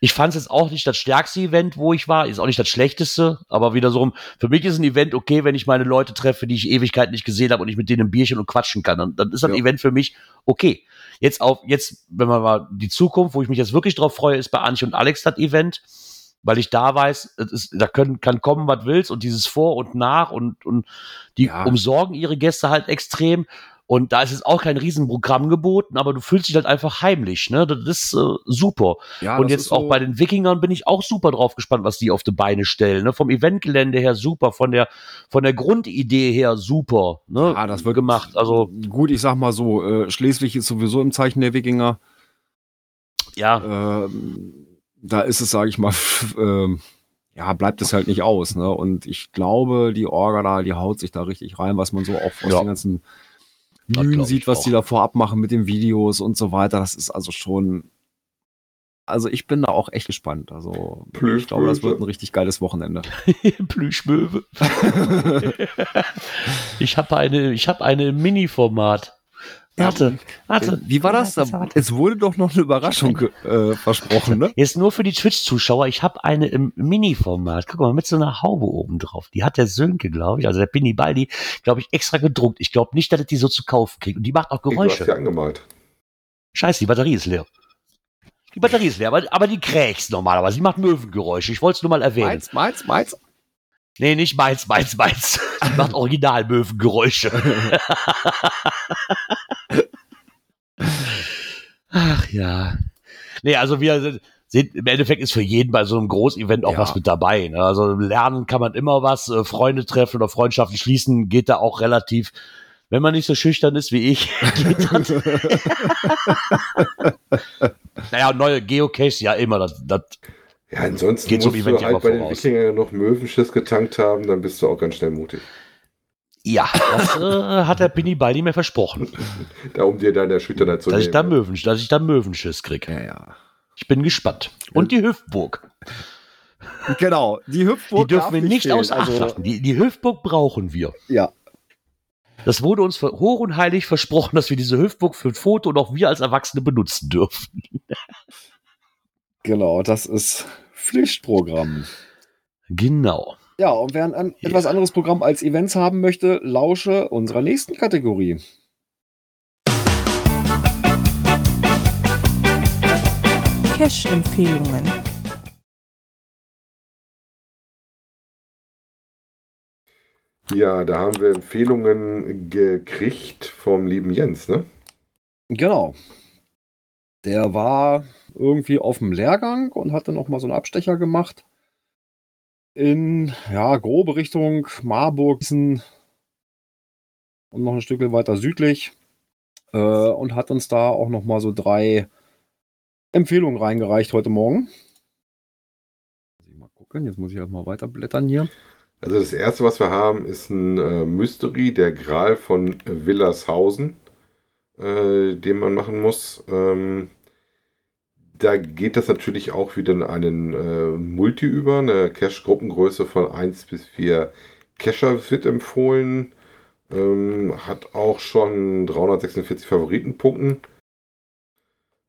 [SPEAKER 1] ich fand es jetzt auch nicht das stärkste Event, wo ich war, ist auch nicht das schlechteste, aber wieder so, für mich ist ein Event okay, wenn ich meine Leute treffe, die ich Ewigkeit nicht gesehen habe und ich mit denen ein Bierchen und quatschen kann. Dann, dann ist ein
[SPEAKER 2] Ja.
[SPEAKER 1] Event für mich okay. Jetzt auf, jetzt, wenn man mal die Zukunft, wo ich mich jetzt wirklich drauf freue, ist bei Anche und Alex das Event, weil ich da weiß, es ist, da können, kann kommen, was willst und dieses Vor und Nach und, und die
[SPEAKER 2] Ja.
[SPEAKER 1] umsorgen ihre Gäste halt extrem. Und da ist es auch kein Riesenprogramm geboten, aber du fühlst dich halt einfach heimlich, ne? Das ist äh, super.
[SPEAKER 2] Ja,
[SPEAKER 1] und jetzt auch
[SPEAKER 2] so-
[SPEAKER 1] bei den Wikingern bin ich auch super drauf gespannt, was die auf die Beine stellen. Ne? Vom Eventgelände her super, von der von der Grundidee her super. Ne?
[SPEAKER 2] Ja, das wird
[SPEAKER 1] gemacht. Also
[SPEAKER 2] Gut, ich sag mal so, äh, Schleswig ist sowieso im Zeichen der Wikinger.
[SPEAKER 1] ja,
[SPEAKER 2] Ähm, da ist es, sage ich mal, ähm, ja, bleibt es halt nicht aus. Ne? Und ich glaube, die Orga da, die haut sich da richtig rein, was man so auch aus
[SPEAKER 1] Ja.
[SPEAKER 2] den ganzen Mühen sieht, was
[SPEAKER 1] auch.
[SPEAKER 2] die da vorab machen mit den Videos und so weiter. Das ist also schon. Also ich bin da auch echt gespannt. Also ich glaube, das wird ein richtig geiles Wochenende.
[SPEAKER 1] Plüschmöwe. ich habe eine, ich habe eine Mini-Format. Warte, warte.
[SPEAKER 6] Wie war das?
[SPEAKER 1] Warte, warte.
[SPEAKER 6] Es wurde doch noch eine Überraschung äh, versprochen, ne?
[SPEAKER 1] Jetzt nur für die Twitch-Zuschauer. Ich habe eine im Mini-Format. Guck mal, mit so einer Haube oben drauf. Die hat der Sönke, glaube ich, also der Pini Baldi, glaube ich, extra gedruckt. Ich glaube nicht, dass er die so zu kaufen kriegt. Und die macht auch
[SPEAKER 3] Du hast
[SPEAKER 1] Geräusche.
[SPEAKER 3] sie angemalt.
[SPEAKER 1] Scheiße, die Batterie ist leer. Die Batterie ist leer, aber, aber die krächzt normalerweise. Die macht Möwengeräusche. Ich wollte es nur mal erwähnen.
[SPEAKER 6] Meins, meins, meins.
[SPEAKER 1] Nee, nicht meins, meins, meins. Die macht original Möwengeräusche. Ach ja. Nee, also wir sind, im Endeffekt ist für jeden bei so einem Großevent auch
[SPEAKER 6] Ja.
[SPEAKER 1] was mit dabei. Ne? Also lernen kann man immer was, äh, Freunde treffen oder Freundschaften schließen geht da auch relativ, wenn man nicht so schüchtern ist wie ich, geht das. naja, neue Geocaches, ja immer. Das, das,
[SPEAKER 3] Ja, ansonsten
[SPEAKER 1] Geht so
[SPEAKER 3] musst
[SPEAKER 1] wie wenn
[SPEAKER 3] du
[SPEAKER 1] die
[SPEAKER 3] halt bei den
[SPEAKER 1] voraus.
[SPEAKER 3] Wikingern noch Möwenschiss getankt haben, dann bist du auch ganz schnell mutig.
[SPEAKER 1] ja, das äh, hat der Pini Baldi mir versprochen,
[SPEAKER 3] Da um dir deine Erschütternheit zu
[SPEAKER 1] dass ich, da
[SPEAKER 3] nehmen.
[SPEAKER 1] Möwen, dass ich da Möwenschiss krieg.
[SPEAKER 6] Ja, ja.
[SPEAKER 1] Ich bin gespannt. Und die Hüftburg.
[SPEAKER 6] Genau, die Hüpfburg
[SPEAKER 1] Die dürfen
[SPEAKER 6] darf
[SPEAKER 1] wir nicht
[SPEAKER 6] fehlen.
[SPEAKER 1] außer Acht
[SPEAKER 2] Also-
[SPEAKER 1] lassen. Die, die Hüftburg brauchen wir.
[SPEAKER 2] Ja,
[SPEAKER 1] Das wurde uns hoch und heilig versprochen, dass wir diese Hüftburg für ein Foto und auch wir als Erwachsene benutzen dürfen.
[SPEAKER 2] genau, das ist Pflichtprogramm.
[SPEAKER 1] Genau.
[SPEAKER 2] Ja, und wer ein an, etwas anderes Programm als Events haben möchte, lausche unserer nächsten Kategorie.
[SPEAKER 5] Cash-Empfehlungen.
[SPEAKER 3] Ja, da haben wir Empfehlungen gekriegt vom lieben Jens, ne?
[SPEAKER 2] Genau. Der war irgendwie auf dem Lehrgang und hatte noch mal so einen Abstecher gemacht in ja grobe Richtung Marburg und noch ein Stück weiter südlich äh, und hat uns da auch noch mal so drei Empfehlungen reingereicht heute Morgen. Mal gucken, jetzt muss ich erstmal weiter blättern hier.
[SPEAKER 3] Also das erste, was wir haben, ist ein äh, Mystery, der Gral von Willershausen, äh, den man machen muss. Ähm, da geht das natürlich auch wieder in einen äh, Multi über. Eine Cache-Gruppengröße von 1 bis 4 Cacher wird empfohlen. Ähm, hat auch schon 346 Favoritenpunkten.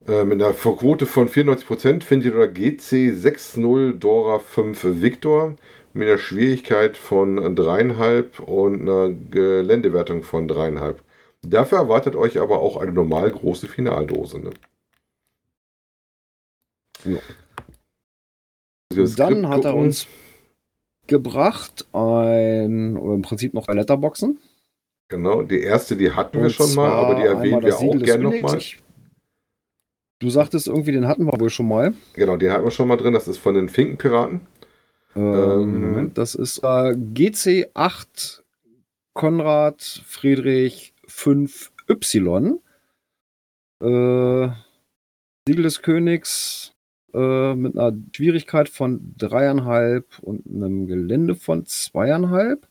[SPEAKER 3] Äh, mit einer Quote von 94% findet ihr da GC60 Dora 5 Victor mit einer Schwierigkeit von dreieinhalb und einer Geländewertung von dreieinhalb. Dafür erwartet euch aber auch eine normal große Finaldose. Ne?
[SPEAKER 2] Ja. Dann hat er uns gebracht ein, oder im Prinzip noch zwei Letterboxen.
[SPEAKER 3] Genau, die erste, die hatten wir
[SPEAKER 2] Und
[SPEAKER 3] schon mal, aber die erwähnen wir
[SPEAKER 2] Siegel
[SPEAKER 3] auch gerne nochmal.
[SPEAKER 2] Du sagtest irgendwie, den hatten wir wohl schon mal.
[SPEAKER 3] Genau, den hatten wir schon mal drin. Das ist von den Finkenpiraten.
[SPEAKER 2] Ähm,
[SPEAKER 3] Ähm.
[SPEAKER 2] Moment, das ist äh, GC8 Konrad Friedrich 5Y. Äh, Siegel des Königs äh, mit einer Schwierigkeit von dreieinhalb und einem Gelände von zweieinhalb.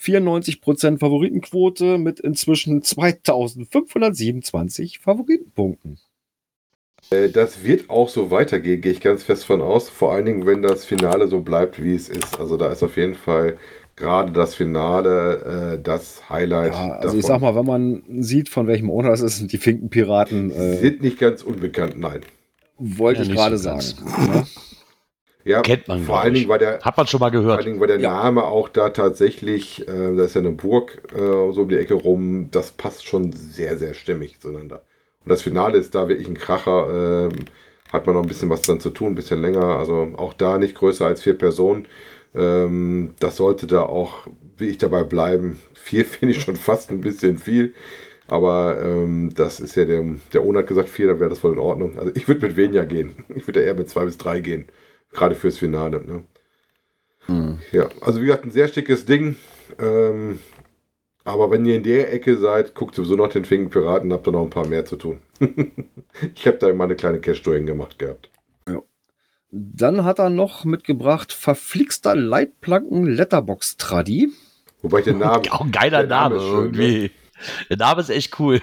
[SPEAKER 2] 94% Favoritenquote mit inzwischen 2527 Favoritenpunkten.
[SPEAKER 3] Äh, Das wird auch so weitergehen, gehe ich ganz fest von aus. Vor allen Dingen, wenn das Finale so bleibt, wie es ist. Also da ist auf jeden Fall gerade das Finale äh, das Highlight.
[SPEAKER 2] Ja, also ich sag mal, wenn man sieht, von welchem Owner das ist, sind die Finkenpiraten, äh,
[SPEAKER 3] Sind nicht ganz unbekannt, nein.
[SPEAKER 2] Wollte
[SPEAKER 1] Ja,
[SPEAKER 2] ich gerade
[SPEAKER 1] so
[SPEAKER 2] sagen.
[SPEAKER 3] Ja,
[SPEAKER 1] Kennt man,
[SPEAKER 3] vor allen
[SPEAKER 1] ich.
[SPEAKER 3] Dingen, weil der,
[SPEAKER 1] Hat man schon mal
[SPEAKER 3] vor allen
[SPEAKER 1] gehört.
[SPEAKER 3] Dingen, weil der
[SPEAKER 2] Ja.
[SPEAKER 3] Name auch da tatsächlich, äh, da ist ja eine Burg äh, so um die Ecke rum, das passt schon sehr, sehr stimmig zueinander. Und das Finale ist da wirklich ein Kracher, ähm, hat man noch ein bisschen was dran zu tun, ein bisschen länger, also auch da nicht größer als vier Personen. Ähm, das sollte da auch wirklich dabei bleiben. Vier finde ich schon fast ein bisschen viel. Aber ähm, das ist ja der, der Ona hat gesagt, vier, dann wäre das voll in Ordnung. Also ich würde mit weniger gehen. Ich würde eher mit zwei bis drei gehen. Gerade fürs Finale. Ne?
[SPEAKER 2] Hm.
[SPEAKER 3] Ja, also wie gesagt, ein sehr schickes Ding. Ähm, aber wenn ihr in der Ecke seid, guckt sowieso noch den Finkenpiraten, habt ihr noch ein paar mehr zu tun. ich habe da mal eine kleine Cash-Tour hingemacht gehabt.
[SPEAKER 2] Dann hat er noch mitgebracht verflixter Leitplanken Letterbox Tradi.
[SPEAKER 3] Wobei ich den Namen.
[SPEAKER 1] Auch ein geiler
[SPEAKER 3] der
[SPEAKER 1] Name,
[SPEAKER 3] Name ist schön,
[SPEAKER 1] irgendwie. Der Name ist echt cool.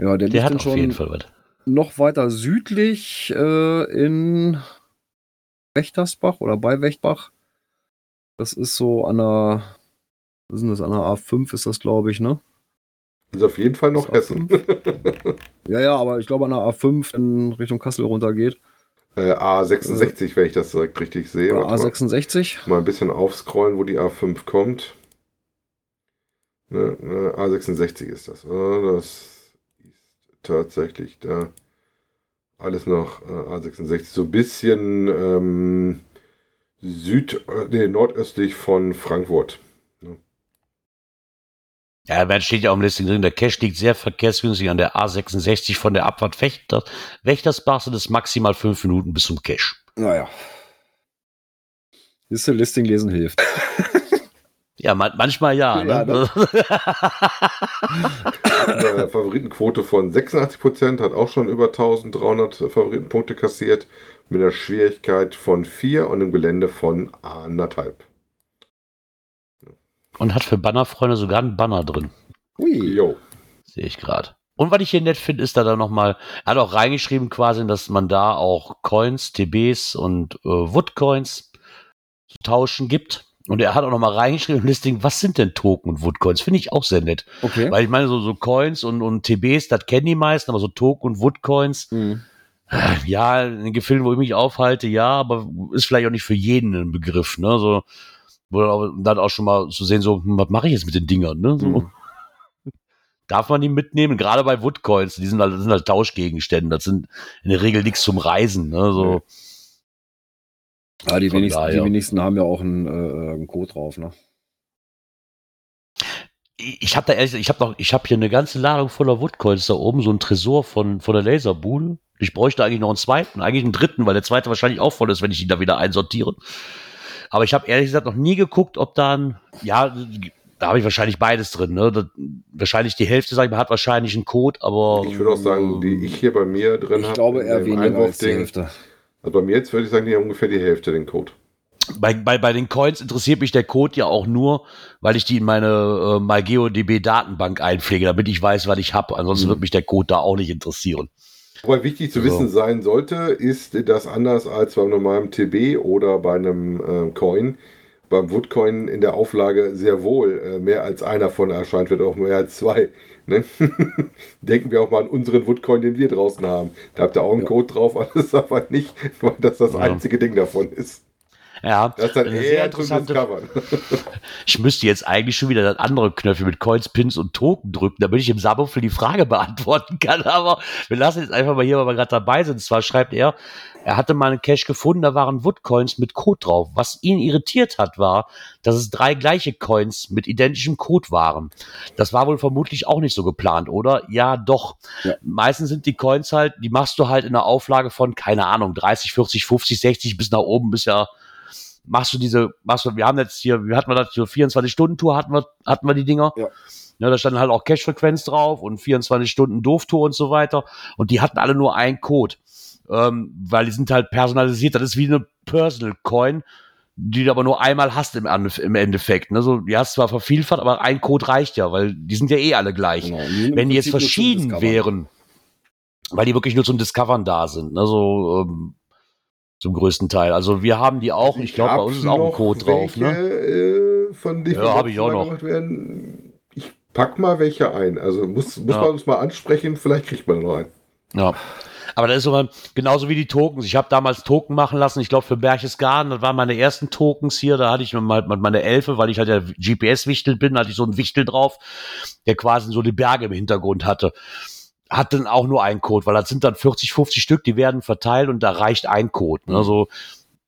[SPEAKER 2] Ja, der,
[SPEAKER 1] Der
[SPEAKER 2] liegt
[SPEAKER 1] hat
[SPEAKER 2] dann
[SPEAKER 1] auf jeden
[SPEAKER 2] schon
[SPEAKER 1] Fall was.
[SPEAKER 2] noch weiter südlich äh, in Wächtersbach oder bei Wächtbach. Das ist so an der Was ist das an der A5 ist das, glaube ich, ne?
[SPEAKER 3] Ist auf jeden Fall noch Hessen.
[SPEAKER 2] Ja, ja, aber ich glaube an der A5 in Richtung Kassel runtergeht.
[SPEAKER 3] Äh, A66, wenn ich das direkt richtig sehe.
[SPEAKER 2] Oder
[SPEAKER 3] Warte mal.
[SPEAKER 2] A66.
[SPEAKER 3] Mal ein bisschen aufscrollen, wo die A5 kommt. Ne, ne, A66 ist das. Das ist tatsächlich da. Alles noch äh, A66. So ein bisschen ähm, süd, äh, nee, nordöstlich von Frankfurt.
[SPEAKER 1] Ja, da steht ja auch im Listing drin, der Cache liegt sehr verkehrsgünstig an der A66 von der Abfahrt Wächter, Wächtersbach sind es maximal fünf Minuten bis zum Cache.
[SPEAKER 2] Naja. Siehst du, Listing lesen hilft.
[SPEAKER 1] Ja, man, manchmal ja.
[SPEAKER 2] Ja,
[SPEAKER 1] ne?
[SPEAKER 3] Eine Favoritenquote von 86%, hat auch schon über 1300 Favoritenpunkte kassiert, mit einer Schwierigkeit von 4 und einem Gelände von A1,5.
[SPEAKER 1] Und hat für Bannerfreunde sogar einen Banner drin.
[SPEAKER 2] Ui.
[SPEAKER 3] Jo.
[SPEAKER 1] Sehe ich gerade. Und was ich hier nett finde, ist da dann nochmal, er hat auch reingeschrieben quasi, dass man da auch Coins, TBs und äh, Woodcoins zu tauschen gibt. Und er hat auch nochmal reingeschrieben im Listing, was sind denn Token und Woodcoins? Finde ich auch sehr nett.
[SPEAKER 2] Okay.
[SPEAKER 1] Weil ich meine, so, so Coins und, und TBs, das kennen die meisten, aber so Token und Woodcoins,
[SPEAKER 2] Mhm.
[SPEAKER 1] ja, in den Gefilden, wo ich mich aufhalte, ja, aber ist vielleicht auch nicht für jeden ein Begriff, ne? So, wo dann auch, schon mal zu sehen, so, hm, was mache ich jetzt mit den Dingern, ne? So.
[SPEAKER 2] Mhm.
[SPEAKER 1] Darf man die mitnehmen? Gerade bei Woodcoins, die sind halt, das sind halt Tauschgegenstände, das sind in der Regel nichts zum Reisen, ne? So.
[SPEAKER 2] Ja, die wenigsten, die
[SPEAKER 1] daher.
[SPEAKER 2] wenigsten haben ja auch einen, äh, einen Code drauf, ne?
[SPEAKER 1] Ich habe da ehrlich, ich habe noch, ich habe hier eine ganze Ladung voller Woodcoins da oben, so ein Tresor von, von der Laserbude. Ich bräuchte eigentlich noch einen zweiten, eigentlich einen dritten, weil der zweite wahrscheinlich auch voll ist, wenn ich ihn da wieder einsortiere. Aber ich habe ehrlich gesagt noch nie geguckt, ob da ein, ja, da habe ich wahrscheinlich beides drin. Ne? Das, wahrscheinlich die Hälfte, sag ich mal, hat wahrscheinlich einen Code, aber.
[SPEAKER 3] Ich würde auch sagen, die ich hier bei mir drin
[SPEAKER 2] Ich
[SPEAKER 3] habe.
[SPEAKER 2] glaube eher
[SPEAKER 3] im
[SPEAKER 2] weniger als die Hälfte.
[SPEAKER 3] Also bei mir jetzt würde ich sagen, die haben ungefähr die Hälfte den Code.
[SPEAKER 1] Bei, bei, bei den Coins interessiert mich der Code ja auch nur, weil ich die in meine äh, MyGeoDB-Datenbank einpflege, damit ich weiß, was ich habe. Ansonsten
[SPEAKER 2] Mhm.
[SPEAKER 1] wird mich der Code da auch nicht interessieren.
[SPEAKER 3] Wobei wichtig zu
[SPEAKER 1] So.
[SPEAKER 3] wissen sein sollte, ist, dass anders als beim normalen TB oder bei einem äh, Coin, beim Woodcoin in der Auflage sehr wohl äh, mehr als einer von erscheint, wird auch mehr als zwei. Ne? Denken wir auch mal an unseren Woodcoin, den wir draußen haben. Da habt ihr auch einen
[SPEAKER 2] Ja.
[SPEAKER 3] Code drauf, alles aber nicht, weil das das
[SPEAKER 1] Ja.
[SPEAKER 3] einzige Ding davon ist.
[SPEAKER 1] Ja,
[SPEAKER 3] Das ist dann eher
[SPEAKER 1] sehr
[SPEAKER 3] zum
[SPEAKER 1] interessante
[SPEAKER 3] Discovern.
[SPEAKER 1] Ich müsste jetzt eigentlich schon wieder das andere Knöpfchen mit Coins, Pins und Token drücken, damit ich im Saboffel die Frage beantworten kann. Aber wir lassen jetzt einfach mal hier, weil wir gerade dabei sind. Zwar schreibt er, er hatte mal einen Cache gefunden, da waren Woodcoins mit Code drauf. Was ihn irritiert hat, war, dass es drei gleiche Coins mit identischem Code waren. Das war wohl vermutlich auch nicht so geplant, oder? Ja, doch.
[SPEAKER 2] Ja.
[SPEAKER 1] Meistens sind die Coins halt, die machst du halt in einer Auflage von, keine Ahnung, 30, 40, 50, 60 bis nach oben, bis ja machst du diese, machst du, wir haben jetzt hier, wie hatten wir das, so 24-Stunden-Tour hatten wir, hatten wir die Dinger.
[SPEAKER 2] Ja.
[SPEAKER 1] Ja, da stand halt auch Cache-Frequenz drauf und 24 Stunden Doof-Tour und so weiter. Und die hatten alle nur einen Code. Ähm, weil die sind halt personalisiert. Das ist wie eine Personal Coin, die du aber nur einmal hast im, im Endeffekt. Ne? So, die hast zwar vervielfacht, aber ein Code reicht ja, weil die sind ja eh alle gleich.
[SPEAKER 2] Genau.
[SPEAKER 1] Wenn die jetzt verschieden wären, weil die wirklich nur zum Discovern da sind, ne? so ähm, zum größten Teil. Also wir haben die auch, ich glaube, bei uns ist auch ein Code drauf. Ne?
[SPEAKER 3] äh, von denen
[SPEAKER 1] Ja, hab ich auch noch.
[SPEAKER 3] werden. Ich pack mal welche ein. Also muss, muss
[SPEAKER 1] Ja.
[SPEAKER 3] man uns mal ansprechen, vielleicht kriegt man noch einen.
[SPEAKER 1] Ja. Aber das ist immer genauso wie die Tokens. Ich habe damals Token machen lassen, ich glaube für Berchtesgaden, das waren meine ersten Tokens hier, da hatte ich mal mal meine Elfe, weil ich halt der GPS-Wichtel bin, hatte ich so einen Wichtel drauf, der quasi so die Berge im Hintergrund hatte. Hat dann auch nur einen Code, weil das sind dann 40, 50 Stück, die werden verteilt und da reicht ein Code. Ne? Also,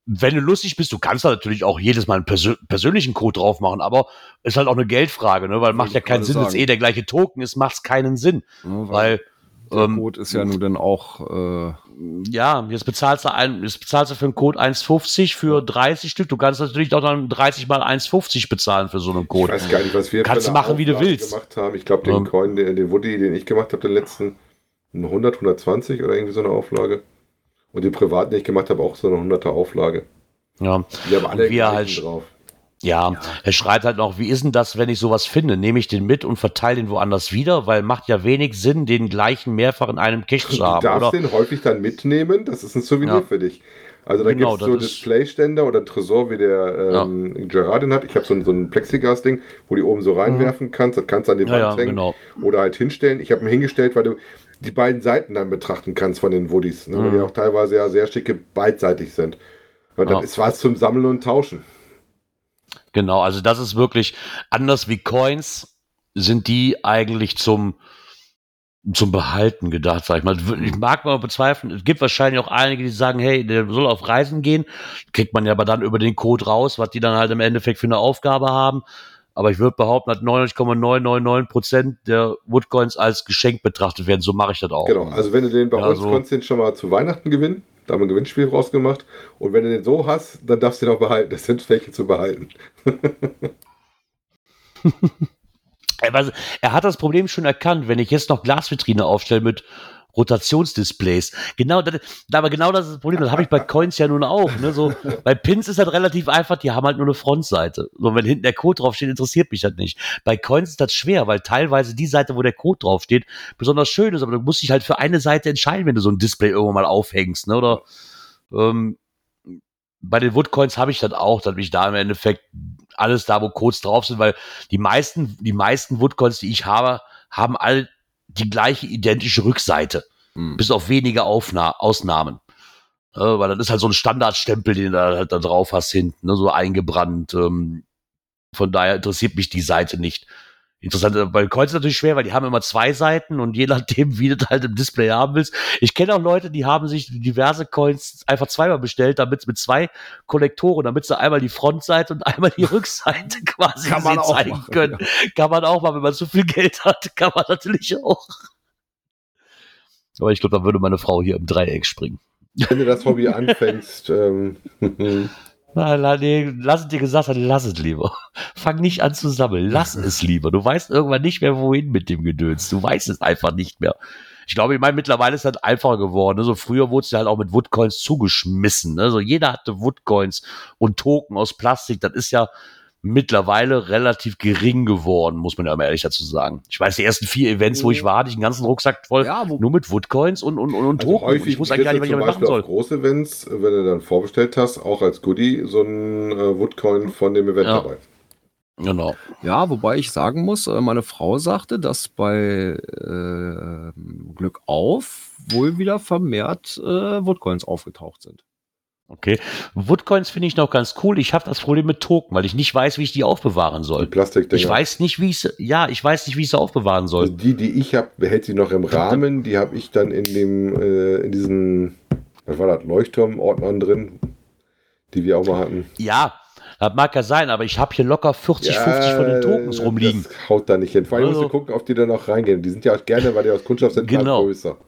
[SPEAKER 1] wenn du lustig bist, du kannst da natürlich auch jedes Mal einen persö persönlichen Code drauf machen, aber ist halt auch eine Geldfrage, ne? weil macht ja keinen Sinn,
[SPEAKER 2] sagen.
[SPEAKER 1] eh der gleiche Token ist, macht es keinen Sinn,
[SPEAKER 2] Ne,
[SPEAKER 1] weil
[SPEAKER 2] der
[SPEAKER 1] ähm,
[SPEAKER 2] Code ist ja nun dann auch äh,
[SPEAKER 1] ja, jetzt bezahlst du ein, jetzt bezahlst du für einen Code 1,50 für 30 Stück. Du kannst natürlich auch dann 30 mal 1,50 bezahlen für so einen
[SPEAKER 3] Ich
[SPEAKER 1] Code.
[SPEAKER 3] weiß gar nicht, was wir
[SPEAKER 1] Kannst
[SPEAKER 3] für
[SPEAKER 1] du
[SPEAKER 3] eine
[SPEAKER 1] machen, wie du willst.
[SPEAKER 3] gemacht haben. Ich glaube, den
[SPEAKER 1] Ähm.
[SPEAKER 3] Coin, den, den Woody, den ich gemacht habe, den letzten, ein 100, 120 oder irgendwie so eine Auflage. Und den privaten, den ich gemacht habe, auch so eine 100er Auflage.
[SPEAKER 1] Ja.
[SPEAKER 3] Die haben alle
[SPEAKER 1] wir halt-
[SPEAKER 3] drauf.
[SPEAKER 1] Ja, er schreibt halt noch, wie ist denn das, wenn ich sowas finde? Nehme ich den mit und verteile den woanders wieder? Weil macht ja wenig Sinn, den gleichen mehrfach in einem Cache zu
[SPEAKER 3] Du
[SPEAKER 1] haben,
[SPEAKER 3] darfst
[SPEAKER 1] oder?
[SPEAKER 3] den häufig dann mitnehmen, das ist ein Souvenir
[SPEAKER 1] Ja.
[SPEAKER 3] für dich. Also da
[SPEAKER 1] Genau,
[SPEAKER 3] gibt es so Displayständer oder Tresor, wie der ähm, Gerardin hat. Ich habe so ein, so ein Plexiglas-Ding, wo du oben so reinwerfen kannst. Das kannst du an die
[SPEAKER 1] Ja,
[SPEAKER 3] Wand
[SPEAKER 1] ja,
[SPEAKER 3] hängen
[SPEAKER 1] genau.
[SPEAKER 3] oder halt hinstellen. Ich habe ihn hingestellt, weil du die beiden Seiten dann betrachten kannst von den Woodies, ne, weil die auch teilweise ja sehr schicke beidseitig sind. Und dann
[SPEAKER 1] Ja.
[SPEAKER 3] ist was zum Sammeln und Tauschen.
[SPEAKER 1] Genau, also das ist wirklich anders wie Coins, sind die eigentlich zum, zum Behalten gedacht, sag ich mal. Ich mag mal bezweifeln, es gibt wahrscheinlich auch einige, die sagen, hey, der soll auf Reisen gehen, kriegt man ja aber dann über den Code raus, was die dann halt im Endeffekt für eine Aufgabe haben. Aber ich würde behaupten, dass 99,999 Prozent der Woodcoins als Geschenk betrachtet werden. So mache ich das auch.
[SPEAKER 3] Genau, also wenn du den bei
[SPEAKER 1] Ja,
[SPEAKER 3] uns
[SPEAKER 1] so.
[SPEAKER 3] konntest, den schon mal zu Weihnachten gewinnen. Da haben wir ein Gewinnspiel rausgemacht. Und wenn du den so hast, dann darfst du den auch behalten. Das sind welche zu behalten.
[SPEAKER 1] Er hat das Problem schon erkannt, wenn ich jetzt noch Glasvitrine aufstelle mit Rotationsdisplays. Genau, das, aber genau das ist das Problem. Das habe ich bei Coins ja nun auch. Ne? So, bei Pins ist das relativ einfach, die haben halt nur eine Frontseite. So, wenn hinten der Code draufsteht, interessiert mich das nicht. Bei Coins ist das schwer, weil teilweise die Seite, wo der Code draufsteht, besonders schön ist, aber du musst dich halt für eine Seite entscheiden, wenn du so ein Display irgendwann mal aufhängst. Ne? Oder ähm, bei den Woodcoins habe ich das auch, dass ich da im Endeffekt alles da, wo Codes drauf sind, weil die meisten, die meisten Woodcoins, die ich habe, haben all die gleiche identische Rückseite.
[SPEAKER 6] Hm.
[SPEAKER 1] Bis auf wenige Aufna Ausnahmen. Äh, weil das ist halt so ein Standardstempel, den du da halt da drauf hast hinten, ne, so eingebrannt. Ähm, von daher interessiert mich die Seite nicht. Interessant, äh, bei Coins ist natürlich schwer, weil die haben immer zwei Seiten und je nachdem, wie du das halt im Display haben willst. Ich kenne auch Leute, die haben sich diverse Coins einfach zweimal bestellt, damit mit zwei Kollektoren, damit sie einmal die Frontseite und einmal die Rückseite quasi
[SPEAKER 6] Kann man auch
[SPEAKER 1] zeigen
[SPEAKER 6] machen,
[SPEAKER 1] können. Kann man auch mal, wenn man zu viel Geld hat, kann man natürlich auch. Aber ich glaube, da würde meine Frau hier im Dreieck springen.
[SPEAKER 3] Wenn du das Hobby anfängst, ähm,
[SPEAKER 1] Nee, lass es dir gesagt haben, lass es lieber. Fang nicht an zu sammeln, lass es lieber. Du weißt irgendwann nicht mehr, wohin mit dem Gedöns. Du weißt es einfach nicht mehr. Ich glaube, ich meine, mittlerweile ist das einfacher geworden. Ne? So früher wurde es ja halt auch mit Woodcoins zugeschmissen. Ne? So jeder hatte Woodcoins und Token aus Plastik. Das ist ja mittlerweile relativ gering geworden, muss man ja mal ehrlich dazu sagen. Ich weiß, die ersten vier Events, wo ich war, hatte ich einen ganzen Rucksack voll
[SPEAKER 6] Ja,
[SPEAKER 1] nur mit Woodcoins und, und, und, und
[SPEAKER 3] also
[SPEAKER 1] Token.
[SPEAKER 3] häufig
[SPEAKER 1] ich wusste eigentlich gar nicht, was ich damit machen soll.
[SPEAKER 3] auf Groß-Events, wenn du dann vorbestellt hast, auch als Goodie so ein äh, Woodcoin von dem Event
[SPEAKER 1] Ja.
[SPEAKER 3] dabei.
[SPEAKER 1] Genau.
[SPEAKER 6] Ja, wobei ich sagen muss, äh, meine Frau sagte, dass bei äh, Glück auf wohl wieder vermehrt äh, Woodcoins aufgetaucht sind.
[SPEAKER 1] Okay. Woodcoins finde ich noch ganz cool. Ich habe das Problem mit Token, weil ich nicht weiß, wie ich die aufbewahren
[SPEAKER 3] Die
[SPEAKER 1] soll.
[SPEAKER 3] Plastikdinger.
[SPEAKER 1] Ich weiß nicht, wie ich sie, ja, ich weiß nicht, wie ich sie aufbewahren soll.
[SPEAKER 3] Also die, die ich habe, behält sie noch im Rahmen. Die habe ich dann in dem, äh, in diesen, was war das, Leuchtturmordnern drin, die wir auch mal hatten.
[SPEAKER 1] Ja, das mag ja sein, aber ich habe hier locker 40, 50 von den Tokens rumliegen.
[SPEAKER 3] Das haut da nicht hin. Vor allem musst du
[SPEAKER 1] Also-
[SPEAKER 3] gucken, ob die dann auch reingehen. Die sind ja auch gerne, weil die aus Kunststoff sind,
[SPEAKER 1] Genau.
[SPEAKER 3] mal größer.
[SPEAKER 1] Genau,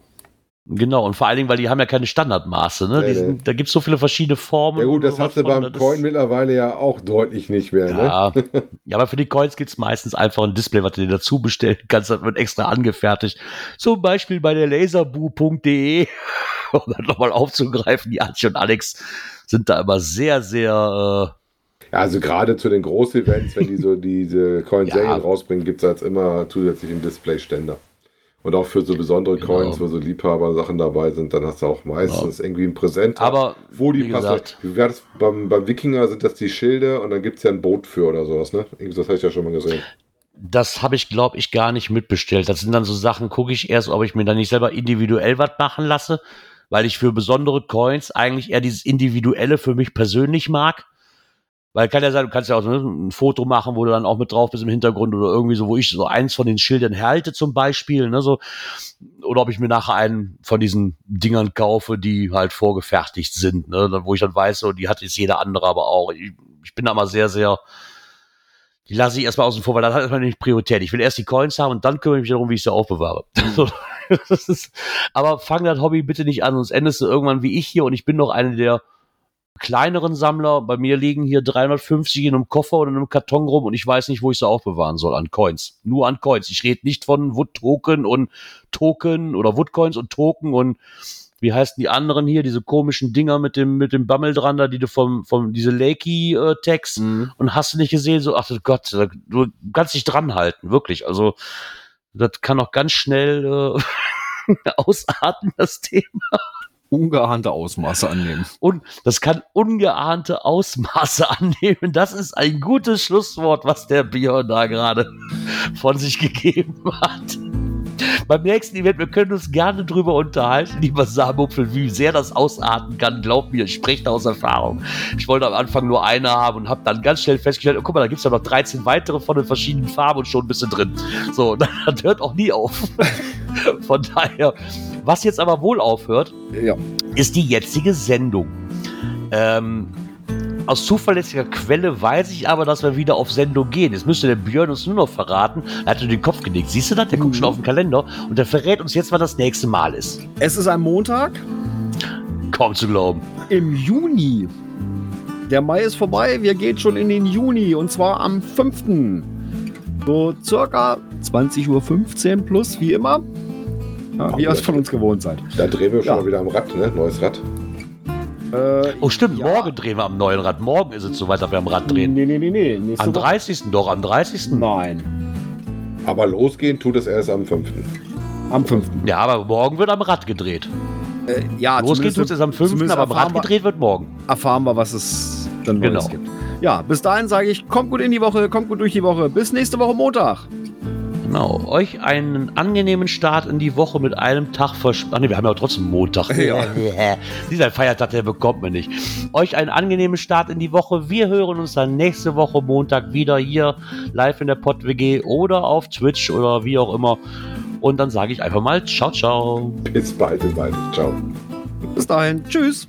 [SPEAKER 1] und vor allen Dingen, weil die haben ja keine Standardmaße. Ne?
[SPEAKER 3] Nee,
[SPEAKER 1] die
[SPEAKER 3] nee.
[SPEAKER 1] sind, da gibt es so viele verschiedene Formen.
[SPEAKER 3] Ja gut, das hast du beim
[SPEAKER 1] das
[SPEAKER 3] Coin mittlerweile ja auch deutlich nicht mehr. Ne?
[SPEAKER 1] Ja. ja, aber für die Coins gibt es meistens einfach ein Display, was du dir dazu bestellen kannst. Das wird extra angefertigt. Zum Beispiel bei der laserbu.de, um das nochmal aufzugreifen. Die Antje und Alex sind da immer sehr, sehr äh,
[SPEAKER 3] Ja, also gerade zu den Groß-Events, wenn die so diese Coin-Serien
[SPEAKER 1] Ja.
[SPEAKER 3] rausbringen, gibt es als immer zusätzlich einen Displayständer. Und auch für so besondere
[SPEAKER 1] Genau.
[SPEAKER 3] Coins, wo so Liebhaber-Sachen dabei sind, dann hast du auch meistens irgendwie ein Präsent.
[SPEAKER 1] Aber
[SPEAKER 3] wo die passen. beim, beim Wikinger sind das die Schilde und dann gibt es ja ein Boot für oder sowas, ne? Irgendwie, das habe ich ja schon mal gesehen.
[SPEAKER 1] das habe ich, glaube ich, gar nicht mitbestellt. Das sind dann so Sachen, gucke ich erst, ob ich mir dann nicht selber individuell was machen lasse, weil ich für besondere Coins eigentlich eher dieses Individuelle für mich persönlich mag. Weil kann ja sein, du kannst ja auch ne, ein Foto machen, wo du dann auch mit drauf bist im Hintergrund oder irgendwie so, wo ich so eins von den Schildern halte zum Beispiel, ne, so. Oder ob ich mir nachher einen von diesen Dingern kaufe, die halt vorgefertigt sind, ne, wo ich dann weiß, so, die hat jetzt jeder andere aber auch. Ich, ich bin da mal sehr, sehr, die lasse ich erstmal außen vor, weil das hat erstmal nicht Priorität. Ich will erst die Coins haben und dann kümmere ich mich darum, wie ich sie aufbewahre. Aber fang das Hobby bitte nicht an, sonst endest du irgendwann wie ich hier und ich bin noch einer der kleineren Sammler. Bei mir liegen hier 350 in einem Koffer oder in einem Karton rum und ich weiß nicht, wo ich sie aufbewahren soll an Coins. Nur an Coins. Ich rede nicht von Wood-Token und Token oder Woodcoins und Token und wie heißen die anderen hier, diese komischen Dinger mit dem, mit dem Bammel dran da, die du vom, vom, diese Lakey-Tags
[SPEAKER 2] Mhm.
[SPEAKER 1] und hast du nicht gesehen, so, ach Gott, da- du kannst dich dran halten, wirklich. Also, das kann auch ganz schnell äh, ausarten, das Thema.
[SPEAKER 2] Ungeahnte Ausmaße annehmen.
[SPEAKER 1] Und das kann ungeahnte Ausmaße annehmen. Das ist ein gutes Schlusswort, was der Björn da gerade von sich gegeben hat. Beim nächsten Event, wir können uns gerne drüber unterhalten, lieber Samupfel, wie sehr das ausarten kann. Glaub mir, ich spreche da aus Erfahrung. Ich wollte am Anfang nur eine haben und habe dann ganz schnell festgestellt, oh, guck mal, da gibt es ja noch 13 weitere von den verschiedenen Farben und schon bist du drin. So, das hört auch nie auf. Von daher, was jetzt aber wohl aufhört,
[SPEAKER 7] Ja.
[SPEAKER 1] ist die jetzige Sendung. Ähm, aus zuverlässiger Quelle weiß ich aber, dass wir wieder auf Sendung gehen. Jetzt müsste der Björn uns nur noch verraten. Er hat nur den Kopf genickt. Siehst du das? Der guckt schon auf den Kalender und der verrät uns jetzt, wann das nächste Mal ist.
[SPEAKER 2] Es ist ein Montag
[SPEAKER 1] Kaum zu glauben.
[SPEAKER 2] im Juni. Der Mai ist vorbei, wir gehen schon in den Juni und zwar am 5. So circa 20.15 Uhr plus, wie immer. Ja, wie ihr es von uns gewohnt seid.
[SPEAKER 3] Da drehen wir schon
[SPEAKER 2] Ja.
[SPEAKER 3] mal wieder am Rad, ne? Neues Rad.
[SPEAKER 2] Äh,
[SPEAKER 1] Oh, stimmt.
[SPEAKER 2] Ja.
[SPEAKER 1] Morgen drehen wir am neuen Rad. Morgen ist es soweit, dass wir am Rad drehen.
[SPEAKER 2] Nee, nee, nee, nee. Nächste
[SPEAKER 1] Am
[SPEAKER 2] Woche-
[SPEAKER 1] 30. doch, am 30.
[SPEAKER 2] Nein,
[SPEAKER 3] Aber losgehen tut es erst am 5.
[SPEAKER 2] am 5.
[SPEAKER 1] Ja, aber morgen wird am Rad gedreht.
[SPEAKER 2] Äh, ja, zumindest-
[SPEAKER 1] tut es am 5.,
[SPEAKER 2] zumindest
[SPEAKER 1] aber am Rad
[SPEAKER 2] wir-
[SPEAKER 1] gedreht wird morgen.
[SPEAKER 2] erfahren wir, was es dann Neues
[SPEAKER 1] Genau.
[SPEAKER 2] gibt. Ja, bis dahin sage ich, kommt gut in die Woche, kommt gut durch die Woche. Bis nächste Woche Montag.
[SPEAKER 1] Genau. Euch einen angenehmen Start in die Woche mit einem Tag verspätet. Ach nee, wir haben ja trotzdem Montag.
[SPEAKER 2] Ja.
[SPEAKER 1] Dieser Feiertag, der bekommt man nicht. Euch einen angenehmen Start in die Woche. Wir hören uns dann nächste Woche Montag wieder hier live in der Pott-WG oder auf Twitch oder wie auch immer. Und dann sage ich einfach mal ciao, ciao.
[SPEAKER 3] Bis bald, bis bald. Ciao.
[SPEAKER 2] Bis dahin, tschüss.